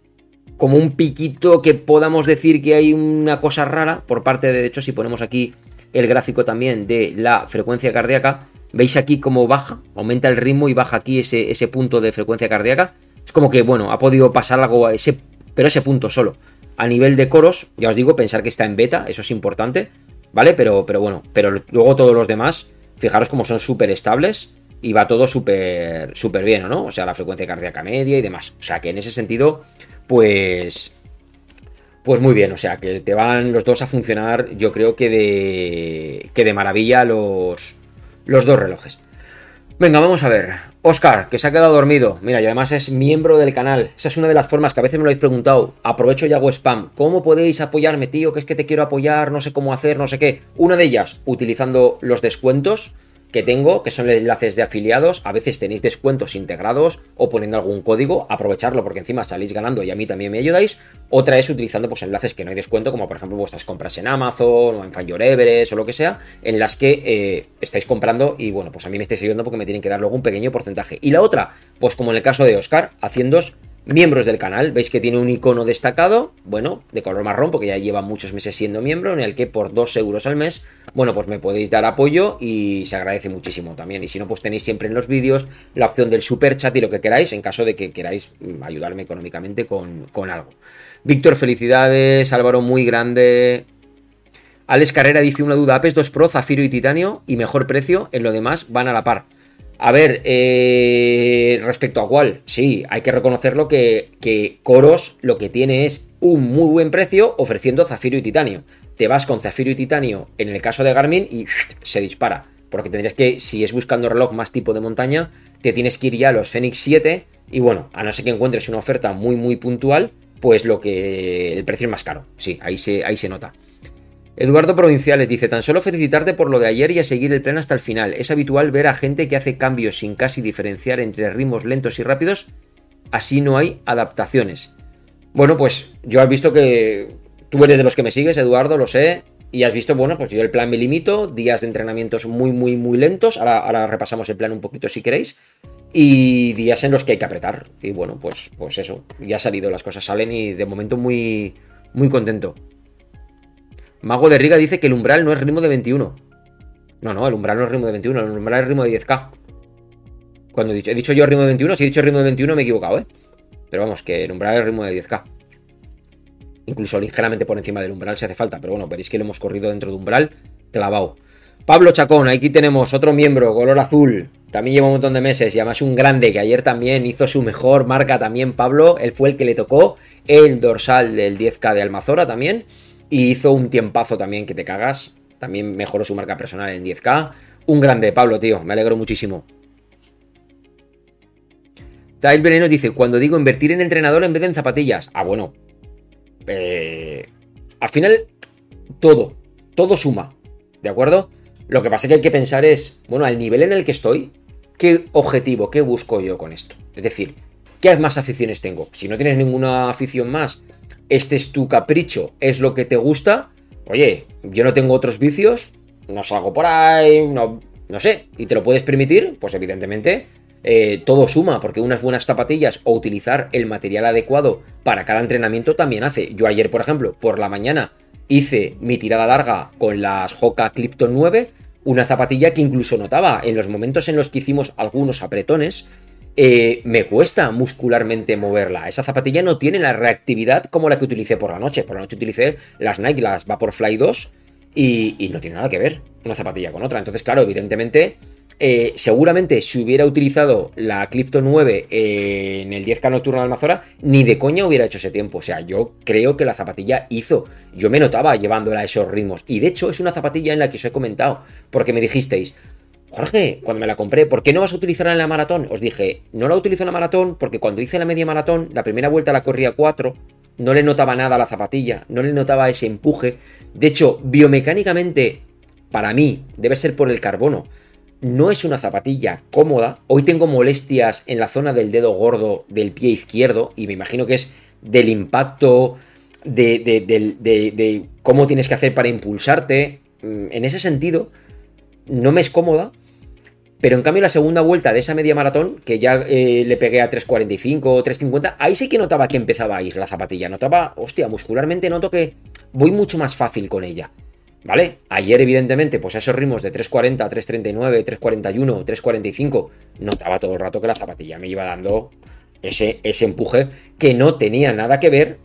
como un piquito que podamos decir que hay una cosa rara por parte de, de hecho, si ponemos aquí el gráfico también de la frecuencia cardíaca, veis aquí cómo baja, aumenta el ritmo y baja aquí ese, ese punto de frecuencia cardíaca. Es como que, bueno, ha podido pasar algo a ese, pero ese punto solo. A nivel de coros, ya os digo, pensar que está en beta, eso es importante. ¿Vale? Pero, pero bueno, pero luego todos los demás, fijaros como son súper estables y va todo súper súper bien, ¿no? O sea, la frecuencia cardíaca media y demás. O sea, que en ese sentido, pues... Pues muy bien, o sea, que te van los dos a funcionar, yo creo que de, que de maravilla los, los dos relojes. Venga, vamos a ver. Oscar, que se ha quedado dormido. Mira, y además es miembro del canal. Esa es una de las formas que a veces me lo habéis preguntado. Aprovecho y hago spam. ¿Cómo podéis apoyarme, tío? Que es que te quiero apoyar, no sé cómo hacer, no sé qué. Una de ellas, utilizando los descuentos que tengo, que son enlaces de afiliados. A veces tenéis descuentos integrados o poniendo algún código, aprovecharlo porque encima salís ganando y a mí también me ayudáis. Otra es utilizando pues enlaces que no hay descuento, como por ejemplo vuestras compras en Amazon o en Find Everest o lo que sea, en las que eh, estáis comprando y bueno, pues a mí me estáis ayudando porque me tienen que dar luego un pequeño porcentaje. Y la otra, pues como en el caso de Oscar, haciéndos miembros del canal. Veis que tiene un icono destacado, bueno, de color marrón, porque ya lleva muchos meses siendo miembro, en el que por 2 euros al mes, bueno, pues me podéis dar apoyo y se agradece muchísimo también. Y si no, pues tenéis siempre en los vídeos la opción del super chat y lo que queráis, en caso de que queráis mm, ayudarme económicamente con, con algo. Víctor, felicidades, Álvaro, muy grande. Alex Carrera dice una duda, Apes 2 Pro, Zafiro y Titanio y mejor precio, en lo demás van a la par. A ver, eh, respecto a cuál, sí, hay que reconocerlo que, que Coros lo que tiene es un muy buen precio ofreciendo zafiro y titanio. Te vas con zafiro y titanio en el caso de Garmin y se dispara. Porque tendrías que, si es buscando reloj más tipo de montaña, te tienes que ir ya a los Fenix 7. Y bueno, a no ser que encuentres una oferta muy, muy puntual, pues lo que. el precio es más caro. Sí, ahí se, ahí se nota. Eduardo Provinciales dice: Tan solo felicitarte por lo de ayer y a seguir el plan hasta el final. Es habitual ver a gente que hace cambios sin casi diferenciar entre ritmos lentos y rápidos. Así no hay adaptaciones. Bueno, pues yo has visto que tú eres de los que me sigues, Eduardo, lo sé. Y has visto, bueno, pues yo el plan me limito, días de entrenamientos muy, muy, muy lentos. Ahora, repasamos el plan un poquito si queréis. Y días en los que hay que apretar. Y bueno, pues, pues eso, ya ha salido, las cosas salen y de momento muy, muy contento. Mago de Riga dice que el umbral no es ritmo de 21. No, no, el umbral no es ritmo de 21, el umbral es ritmo de 10k. Cuando he dicho, he dicho yo ritmo de 21, si he dicho ritmo de 21 me he equivocado, ¿eh? Pero vamos, que el umbral es ritmo de 10k incluso ligeramente por encima del umbral si hace falta, pero bueno, veréis que lo hemos corrido dentro de umbral clavado. Pablo Chacón, aquí tenemos otro miembro, color azul, también lleva un montón de meses y además un grande que ayer también hizo su mejor marca también Pablo, él fue el que le tocó el dorsal del 10K de Almazora también y hizo un tiempazo también que te cagas, también mejoró su marca personal en 10K. Un grande, Pablo, tío, me alegro muchísimo. Tail Veneno dice, cuando digo invertir en entrenador en vez de en zapatillas. Ah, bueno, eh, al final, todo, todo suma, ¿de acuerdo? Lo que pasa que hay que pensar es, bueno, al nivel en el que estoy, ¿qué objetivo, qué busco yo con esto? Es decir, ¿qué más aficiones tengo? Si no tienes ninguna afición más, este es tu capricho, es lo que te gusta, oye, yo no tengo otros vicios, no salgo por ahí, no, no sé, y te lo puedes permitir, pues evidentemente eh, todo suma, porque unas buenas zapatillas o utilizar el material adecuado para cada entrenamiento también hace. Yo ayer, por ejemplo, por la mañana hice mi tirada larga con las Hoka Clifton 9, una zapatilla que incluso notaba en los momentos en los que hicimos algunos apretones, eh, me cuesta muscularmente moverla. Esa zapatilla no tiene la reactividad como la que utilicé por la noche. Por la noche utilicé las Nike, las Vaporfly 2, y, y no tiene nada que ver una zapatilla con otra. Entonces, claro, evidentemente eh, seguramente si hubiera utilizado la Clifton 9 eh, en el 10K nocturno de Almazora, ni de coña hubiera hecho ese tiempo. O sea, yo creo que la zapatilla hizo. Yo me notaba llevándola a esos ritmos. Y de hecho es una zapatilla en la que os he comentado. Porque me dijisteis, Jorge, cuando me la compré, ¿por qué no vas a utilizarla en la maratón? Os dije, no la utilizo en la maratón porque cuando hice la media maratón, la primera vuelta la corría 4, no le notaba nada a la zapatilla, no le notaba ese empuje. De hecho, biomecánicamente, para mí, debe ser por el carbono no es una zapatilla cómoda. Hoy tengo molestias en la zona del dedo gordo del pie izquierdo y me imagino que es del impacto, de, cómo tienes que hacer para impulsarte. Mm, en ese sentido, no me es cómoda. Pero en cambio la segunda vuelta de esa media maratón, que ya eh, le pegué a 3.45 o 3.50, ahí sí que notaba que empezaba a ir la zapatilla. Notaba, hostia, muscularmente noto que voy mucho más fácil con ella. ¿Vale? Ayer, evidentemente, pues a esos ritmos de 3.40, 3.39, 3.41, 3.45, notaba todo el rato que la zapatilla me iba dando ese, ese empuje que no tenía nada que ver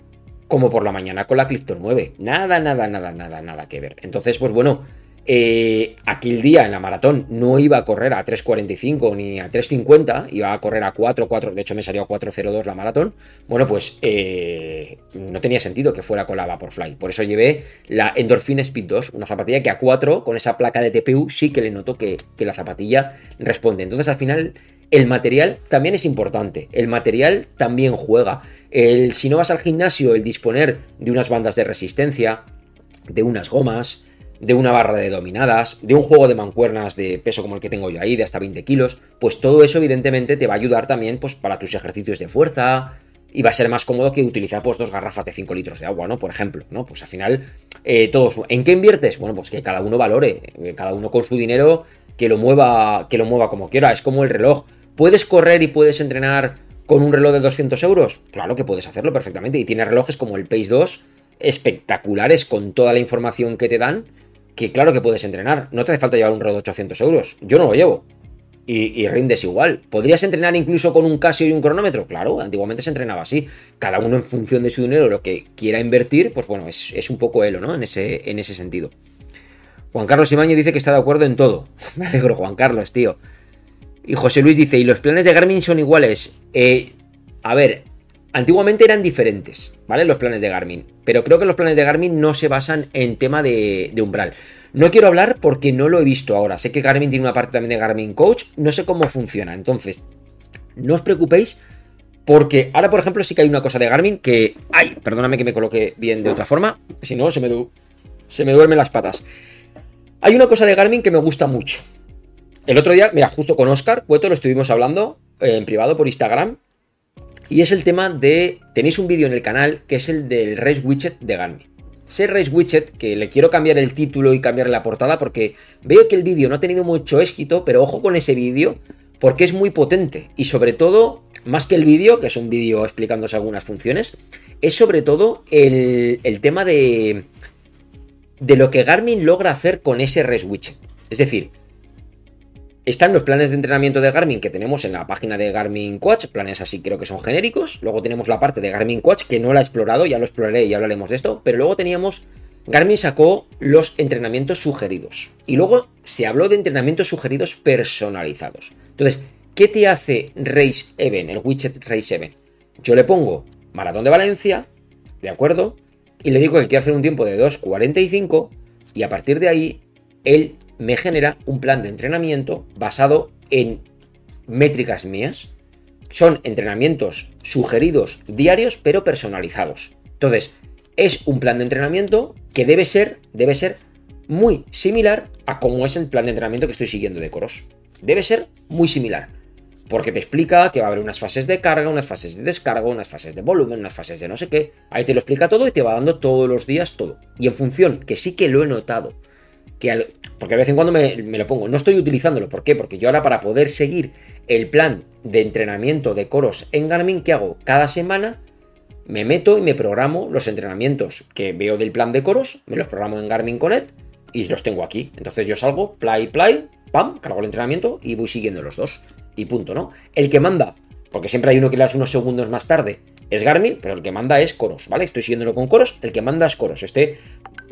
como por la mañana con la Clifton 9. Nada, nada, nada, nada, nada que ver. Entonces, pues bueno, eh, aquel día en la maratón no iba a correr a 3.45 ni a 3.50, iba a correr a 4, 4, de hecho me salió a 4.02 la maratón. Bueno, pues eh, no tenía sentido que fuera con la Vaporfly. Por eso llevé la Endorphin Speed 2, una zapatilla que a 4, con esa placa de TPU, sí que le noto que, la zapatilla responde. Entonces al final el material también es importante, el material también juega. El, si no vas al gimnasio, el disponer de unas bandas de resistencia, de unas gomas, de una barra de dominadas, de un juego de mancuernas de peso como el que tengo yo ahí, de hasta 20 kilos, pues todo eso evidentemente te va a ayudar también pues, para tus ejercicios de fuerza y va a ser más cómodo que utilizar pues dos garrafas de 5 litros de agua, ¿no? Por ejemplo, ¿no? Pues al final, eh, todos, ¿en qué inviertes? Bueno, pues que cada uno valore, cada uno con su dinero, que lo mueva, que lo mueva como quiera, es como el reloj. ¿Puedes correr y puedes entrenar con un reloj de 200 euros? Claro que puedes hacerlo perfectamente y tiene relojes como el Pace 2 espectaculares con toda la información que te dan que claro que puedes entrenar, no te hace falta llevar un reloj de 800 euros, yo no lo llevo. Y, rindes igual. ¿Podrías entrenar incluso con un Casio y un cronómetro? Claro, antiguamente se entrenaba así. Cada uno en función de su dinero, lo que quiera invertir, pues bueno, es, un poco elo, ¿no? En ese, en ese sentido. Juan Carlos Imañez dice que está de acuerdo en todo. *laughs* Me alegro, Juan Carlos, tío. Y José Luis dice, ¿y los planes de Garmin son iguales? Eh, a ver, antiguamente eran diferentes, ¿vale? Los planes de Garmin. Pero creo que los planes de Garmin no se basan en tema de, umbral. No quiero hablar porque no lo he visto ahora. Sé que Garmin tiene una parte también de Garmin Coach. No sé cómo funciona. Entonces, no os preocupéis porque ahora, por ejemplo, sí que hay una cosa de Garmin que... ¡Ay! Perdóname que me coloque bien de otra forma. Si no, se me, se me duermen las patas. Hay una cosa de Garmin que me gusta mucho. El otro día, mira, justo con Oscar Cueto lo estuvimos hablando eh, en privado por Instagram. Y es el tema de... Tenéis un vídeo en el canal que es el del Race Widget de Garmin. Ese Race Widget, que le quiero cambiar el título y cambiarle la portada porque veo que el vídeo no ha tenido mucho éxito, pero ojo con ese vídeo porque es muy potente. Y sobre todo, más que el vídeo, que es un vídeo explicándose algunas funciones, es sobre todo el, el tema de, de lo que Garmin logra hacer con ese Race Widget. Es decir, están los planes de entrenamiento de Garmin que tenemos en la página de Garmin Coach, planes así creo que son genéricos. Luego tenemos la parte de Garmin Coach que no la he explorado, ya lo exploraré y hablaremos de esto. Pero luego teníamos, Garmin sacó los entrenamientos sugeridos. Y luego se habló de entrenamientos sugeridos personalizados. Entonces, ¿qué te hace Race Event, el widget Race Event? Yo le pongo Maratón de Valencia, ¿de acuerdo? Y le digo que quiero hacer un tiempo de 2.45 y a partir de ahí él me genera un plan de entrenamiento basado en métricas mías. Son entrenamientos sugeridos diarios, pero personalizados. Entonces, es un plan de entrenamiento que debe ser, debe ser muy similar a cómo es el plan de entrenamiento que estoy siguiendo de Coros. Debe ser muy similar. Porque te explica que va a haber unas fases de carga, unas fases de descarga, unas fases de volumen, unas fases de no sé qué. Ahí te lo explica todo y te va dando todos los días todo. Y en función, que sí que lo he notado, que porque de vez en cuando me, lo pongo, no estoy utilizándolo, ¿por qué? Porque yo ahora para poder seguir el plan de entrenamiento de coros en Garmin, ¿qué hago? Cada semana me meto y me programo los entrenamientos que veo del plan de coros, me los programo en Garmin Connect y los tengo aquí. Entonces yo salgo, play, play, pam, cargo el entrenamiento y voy siguiendo los dos. Y punto, ¿no? El que manda, porque siempre hay uno que le das unos segundos más tarde, es Garmin, pero el que manda es Coros, ¿vale? Estoy siguiéndolo con Coros, el que manda es Coros. Este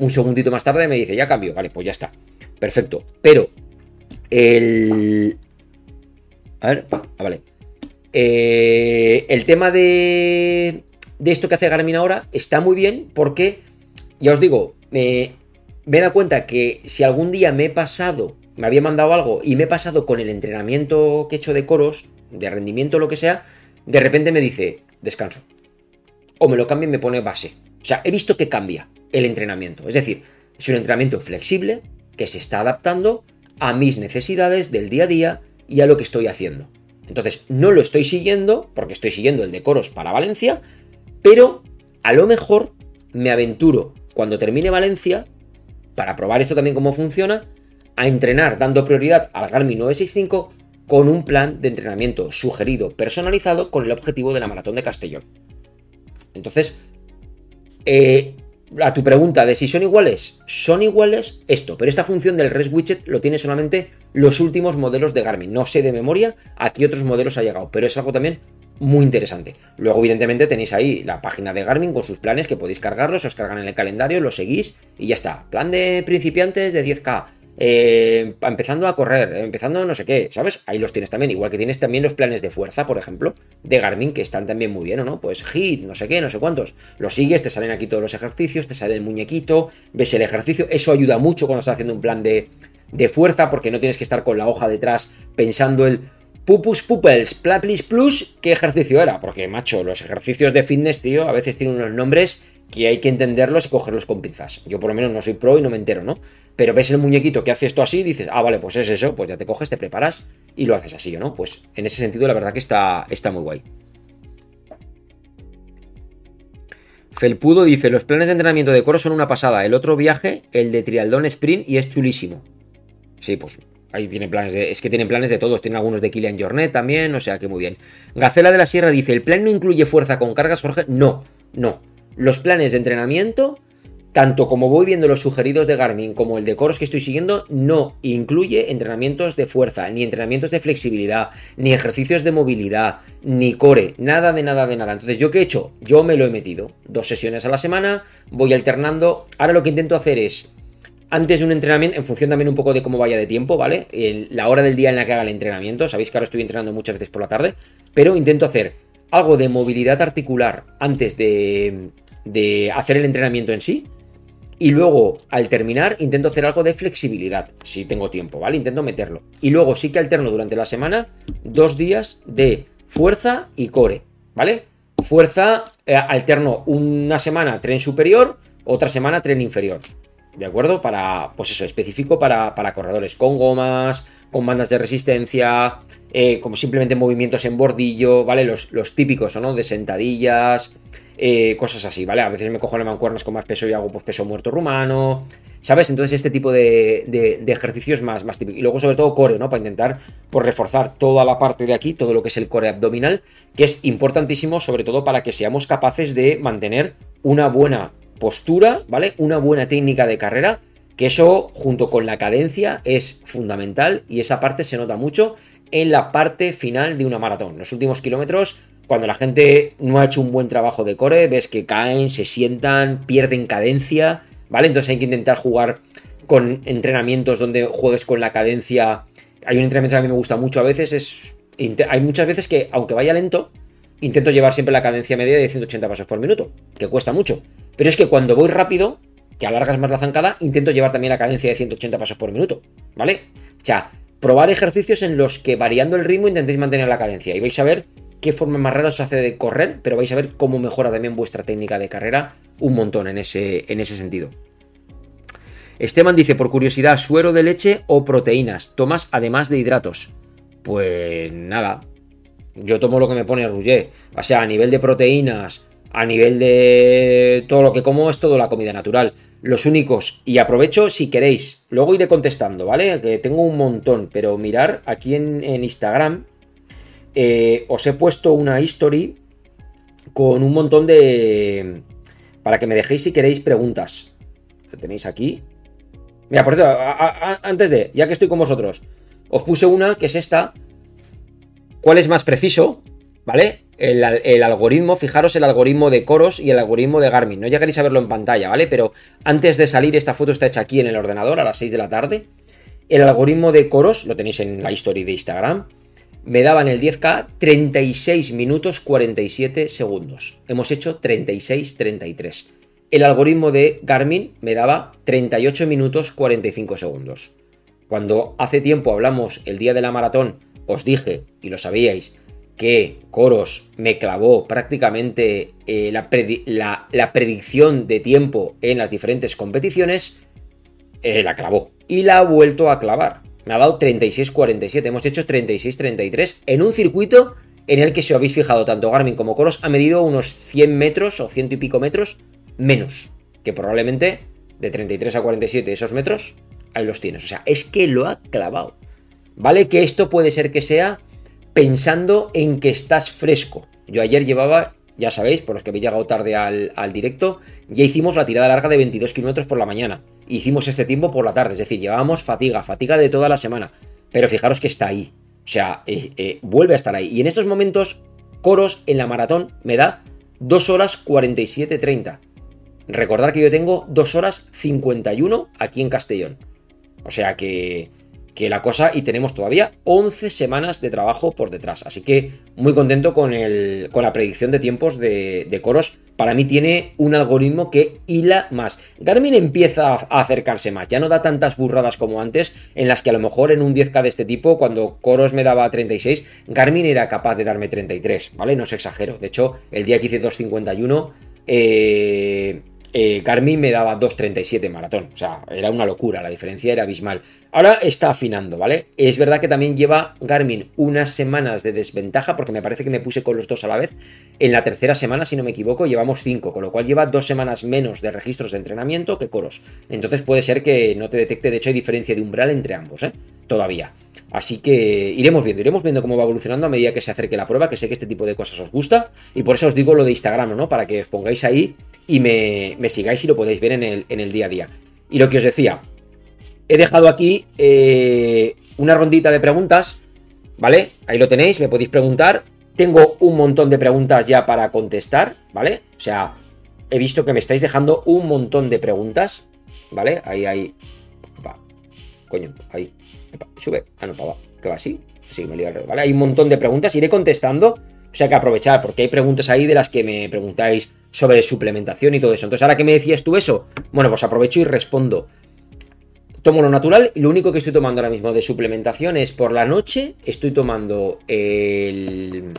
un segundito más tarde me dice, ya cambio, vale, pues ya está. Perfecto. Pero el... A ver, ah, vale. Eh, el tema de, de esto que hace Garmin ahora está muy bien porque, ya os digo, me, he dado cuenta que si algún día me he pasado, me había mandado algo y me he pasado con el entrenamiento que he hecho de coros, de rendimiento, lo que sea, de repente me dice, descanso. O me lo cambia y me pone base. O sea, he visto que cambia el entrenamiento. Es decir, es un entrenamiento flexible que se está adaptando a mis necesidades del día a día y a lo que estoy haciendo. Entonces, no lo estoy siguiendo porque estoy siguiendo el de coros para Valencia, pero a lo mejor me aventuro cuando termine Valencia, para probar esto también cómo funciona, a entrenar dando prioridad al Garmin 965 con un plan de entrenamiento sugerido, personalizado, con el objetivo de la maratón de Castellón. Entonces, eh, a tu pregunta de si son iguales, son iguales esto, pero esta función del REST widget lo tiene solamente los últimos modelos de Garmin. No sé de memoria a qué otros modelos ha llegado, pero es algo también muy interesante. Luego, evidentemente, tenéis ahí la página de Garmin con sus planes que podéis cargarlos, os cargan en el calendario, los seguís y ya está. Plan de principiantes de 10K, eh, empezando a correr, empezando no sé qué, ¿sabes? Ahí los tienes también, igual que tienes también los planes de fuerza, por ejemplo, de Garmin, que están también muy bien, ¿o no? Pues hit, no sé qué, no sé cuántos. Los sigues, te salen aquí todos los ejercicios, te sale el muñequito, ves el ejercicio, eso ayuda mucho cuando estás haciendo un plan de, de fuerza, porque no tienes que estar con la hoja detrás pensando el Pupus Pupels, Plaplis Plus, ¿qué ejercicio era? Porque, macho, los ejercicios de fitness, tío, a veces tienen unos nombres que hay que entenderlos y cogerlos con pinzas. Yo por lo menos no soy pro y no me entero, ¿no? Pero ves el muñequito que hace esto así dices, ah, vale, pues es eso, pues ya te coges, te preparas y lo haces así, ¿no? Pues en ese sentido la verdad que está, está muy guay. Felpudo dice, los planes de entrenamiento de coro son una pasada. El otro viaje, el de Trialdón Sprint, y es chulísimo. Sí, pues ahí tiene planes de... Es que tienen planes de todos. Tienen algunos de Kilian Jornet también, o sea que muy bien. Gacela de la Sierra dice, ¿el plan no incluye fuerza con cargas, Jorge? No, no los planes de entrenamiento, tanto como voy viendo los sugeridos de Garmin como el de Coros que estoy siguiendo, no incluye entrenamientos de fuerza, ni entrenamientos de flexibilidad, ni ejercicios de movilidad, ni core, nada de nada de nada. Entonces, ¿yo qué he hecho? Yo me lo he metido. Dos sesiones a la semana, voy alternando. Ahora lo que intento hacer es antes de un entrenamiento, en función también un poco de cómo vaya de tiempo, ¿vale? la hora del día en la que haga el entrenamiento, sabéis que ahora estoy entrenando muchas veces por la tarde, pero intento hacer algo de movilidad articular antes de, de hacer el entrenamiento en sí. Y luego, al terminar, intento hacer algo de flexibilidad, si tengo tiempo, ¿vale? Intento meterlo. Y luego sí que alterno durante la semana dos días de fuerza y core, ¿vale? Fuerza, eh, alterno una semana tren superior, otra semana tren inferior. ¿De acuerdo? Para, pues eso, específico para, corredores con gomas, con bandas de resistencia, eh, como simplemente movimientos en bordillo, ¿vale? Los, los típicos, ¿no? De sentadillas, eh, cosas así, ¿vale? A veces me cojo las mancuernas con más peso y hago pues, peso muerto rumano, ¿sabes? Entonces este tipo de, ejercicios más, más típicos. Y luego sobre todo core, ¿no? Para intentar pues, reforzar toda la parte de aquí, todo lo que es el core abdominal, que es importantísimo sobre todo para que seamos capaces de mantener una buena postura, ¿vale? Una buena técnica de carrera, que eso junto con la cadencia es fundamental y esa parte se nota mucho en la parte final de una maratón. Los últimos kilómetros, cuando la gente no ha hecho un buen trabajo de core, ves que caen, se sientan, pierden cadencia, ¿vale? Entonces hay que intentar jugar con entrenamientos donde juegues con la cadencia. Hay un entrenamiento que a mí me gusta mucho a veces, es... Hay muchas veces que, aunque vaya lento, intento llevar siempre la cadencia media de 180 pasos por minuto, que cuesta mucho. Pero es que cuando voy rápido, que alargas más la zancada, intento llevar también la cadencia de 180 pasos por minuto, ¿vale? O sea, probar ejercicios en los que variando el ritmo intentéis mantener la cadencia y vais a ver qué forma más rara os hace de correr, pero vais a ver cómo mejora también vuestra técnica de carrera un montón en ese, en ese sentido. Esteban dice, por curiosidad, suero de leche o proteínas, tomas además de hidratos. Pues nada, yo tomo lo que me pone Rouget. O sea, a nivel de proteínas, a nivel de todo lo que como es todo la comida natural. Los únicos, y aprovecho si queréis, luego iré contestando, ¿vale? Que tengo un montón, pero mirar aquí en, Instagram, eh, os he puesto una history con un montón de... para que me dejéis si queréis preguntas. Lo tenéis aquí. Mira, por cierto, antes de, ya que estoy con vosotros, os puse una que es esta. ¿Cuál es más preciso? ¿Vale? el, algoritmo, fijaros el algoritmo de Coros y el algoritmo de Garmin. No llegaréis a verlo en pantalla, ¿vale? Pero antes de salir, esta foto está hecha aquí en el ordenador a las 6 de la tarde. El algoritmo de Coros, lo tenéis en la historia de Instagram, me daba en el 10K 36 minutos 47 segundos. Hemos hecho 36-33. El algoritmo de Garmin me daba 38 minutos 45 segundos. Cuando hace tiempo hablamos el día de la maratón, os dije, y lo sabíais, que Coros me clavó prácticamente eh, la, predicción de tiempo en las diferentes competiciones, eh, la clavó. Y la ha vuelto a clavar. Me ha dado 36-47. Hemos hecho 36-33 en un circuito en el que, si os habéis fijado, tanto Garmin como Coros ha medido unos 100 metros o ciento y pico metros menos. Que probablemente de 33 a 47 esos metros, ahí los tienes. O sea, es que lo ha clavado. ¿Vale? Que esto puede ser que sea pensando en que estás fresco. Yo ayer llevaba, ya sabéis, por los que habéis llegado tarde al, directo, ya hicimos la tirada larga de 22 kilómetros por la mañana. Hicimos este tiempo por la tarde, es decir, llevábamos fatiga, fatiga de toda la semana. Pero fijaros que está ahí. O sea, eh, eh, vuelve a estar ahí. Y en estos momentos, Coros en la maratón me da 2 horas 47.30. Recordad que yo tengo 2 horas 51 aquí en Castellón. O sea que que la cosa y tenemos todavía 11 semanas de trabajo por detrás. Así que muy contento con, el, con la predicción de tiempos de, Coros. Para mí tiene un algoritmo que hila más. Garmin empieza a acercarse más, ya no da tantas burradas como antes, en las que a lo mejor en un 10K de este tipo, cuando Coros me daba 36, Garmin era capaz de darme 33, ¿vale? No os exagero. De hecho, el día que hice 251, eh, eh, Garmin me daba 2.37 maratón. O sea, era una locura, la diferencia era abismal. Ahora está afinando, ¿vale? Es verdad que también lleva Garmin unas semanas de desventaja, porque me parece que me puse con los dos a la vez. En la tercera semana, si no me equivoco, llevamos 5, con lo cual lleva dos semanas menos de registros de entrenamiento que coros. Entonces puede ser que no te detecte, de hecho hay diferencia de umbral entre ambos, ¿eh? Todavía. Así que iremos viendo, iremos viendo cómo va evolucionando a medida que se acerque la prueba, que sé que este tipo de cosas os gusta. Y por eso os digo lo de Instagram, ¿no? Para que os pongáis ahí y me, sigáis y lo podéis ver en el día a día. Y lo que os decía, he dejado aquí eh, una rondita de preguntas, ¿vale? Ahí lo tenéis, me podéis preguntar. Tengo un montón de preguntas ya para contestar, ¿vale? O sea, he visto que me estáis dejando un montón de preguntas, ¿vale? Ahí hay coño, ahí. Sube. Ah, no, para. ¿Qué va así? Sí, me lío. Vale, hay un montón de preguntas. Iré contestando. O sea que aprovechar, porque hay preguntas ahí de las que me preguntáis sobre suplementación y todo eso. Entonces, ahora que me decías tú eso, bueno, pues aprovecho y respondo. Tomo lo natural y lo único que estoy tomando ahora mismo de suplementación es por la noche estoy tomando el,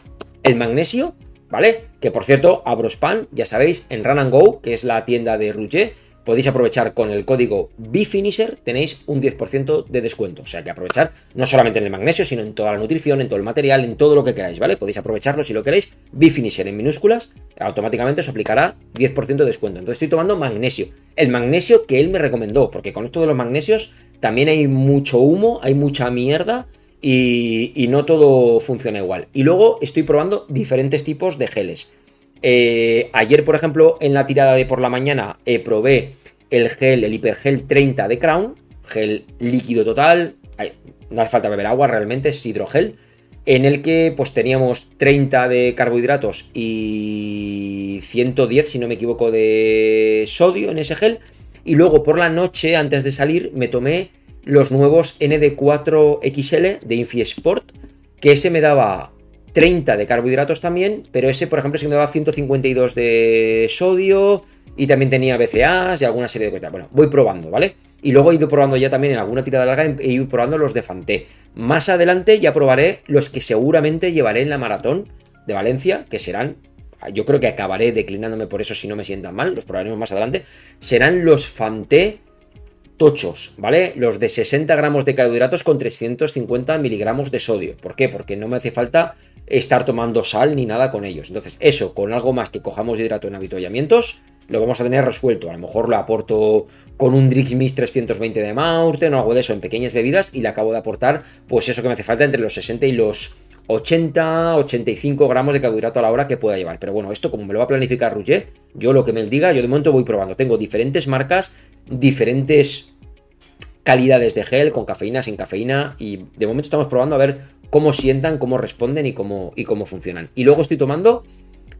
el magnesio, ¿vale? Que por cierto, Abrospan, ya sabéis, en Run and Go, que es la tienda de Rouget, podéis aprovechar con el código BFinisher, tenéis un 10% de descuento. O sea que aprovechar no solamente en el magnesio, sino en toda la nutrición, en todo el material, en todo lo que queráis, ¿vale? Podéis aprovecharlo si lo queréis. BFinisher en minúsculas, automáticamente os aplicará 10% de descuento. Entonces estoy tomando magnesio. El magnesio que él me recomendó, porque con esto de los magnesios también hay mucho humo, hay mucha mierda. Y, no todo funciona igual. Y luego estoy probando diferentes tipos de geles. Eh, ayer, por ejemplo, en la tirada de por la mañana, eh, probé el gel, el hipergel 30 de Crown, gel líquido total, no hace falta beber agua, realmente es hidrogel, en el que pues teníamos 30 de carbohidratos y 110, si no me equivoco, de sodio en ese gel. Y luego por la noche, antes de salir, me tomé los nuevos ND4XL de Infiesport, que ese me daba 30 de carbohidratos también, pero ese, por ejemplo, sí me daba 152 de sodio y también tenía BCAAs y alguna serie de cosas. Bueno, voy probando, ¿vale? Y luego he ido probando ya también en alguna tirada larga, he ido probando los de Fanté. Más adelante ya probaré los que seguramente llevaré en la maratón de Valencia, que serán, yo creo que acabaré declinándome por eso si no me sientan mal, los probaremos más adelante, serán los Fanté tochos, ¿vale? Los de 60 gramos de carbohidratos con 350 miligramos de sodio. ¿Por qué? Porque no me hace falta estar tomando sal ni nada con ellos. Entonces, eso, con algo más que cojamos hidrato en habituallamientos, lo vamos a tener resuelto. A lo mejor lo aporto con un Drix Mix 320 de Maurten o algo de eso en pequeñas bebidas y le acabo de aportar, pues eso que me hace falta entre los 60 y los 80, 85 gramos de carbohidrato a la hora que pueda llevar. Pero bueno, esto como me lo va a planificar Rouget, yo lo que me diga, yo de momento voy probando. Tengo diferentes marcas, diferentes calidades de gel, con cafeína, sin cafeína, y de momento estamos probando a ver cómo sientan, cómo responden y cómo, y cómo funcionan. Y luego estoy tomando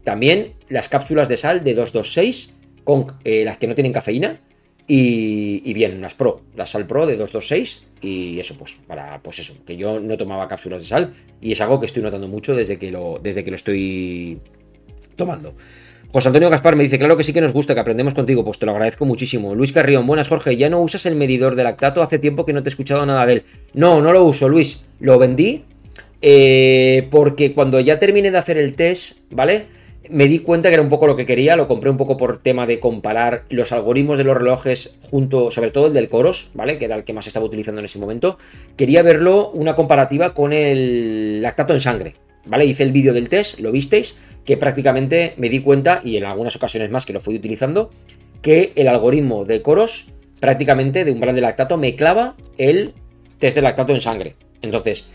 también las cápsulas de sal de 226 con eh, las que no tienen cafeína. Y, bien, las Pro, la sal Pro de 226 y eso pues para pues eso, que yo no tomaba cápsulas de sal y es algo que estoy notando mucho desde que lo desde que lo estoy tomando. José Antonio Gaspar me dice, claro que sí que nos gusta, que aprendemos contigo, pues te lo agradezco muchísimo. Luis Carrión, buenas Jorge, ¿ya no usas el medidor de lactato? Hace tiempo que no te he escuchado nada de él. No, no lo uso, Luis, lo vendí eh, porque cuando ya terminé de hacer el test, ¿vale? me di cuenta que era un poco lo que quería, lo compré un poco por tema de comparar los algoritmos de los relojes junto, sobre todo el del Coros, ¿vale? Que era el que más estaba utilizando en ese momento. Quería verlo una comparativa con el lactato en sangre, ¿vale? Hice el vídeo del test, lo visteis, que prácticamente me di cuenta, y en algunas ocasiones más que lo fui utilizando, que el algoritmo de Coros prácticamente de umbral de lactato me clava el test de lactato en sangre. Entonces,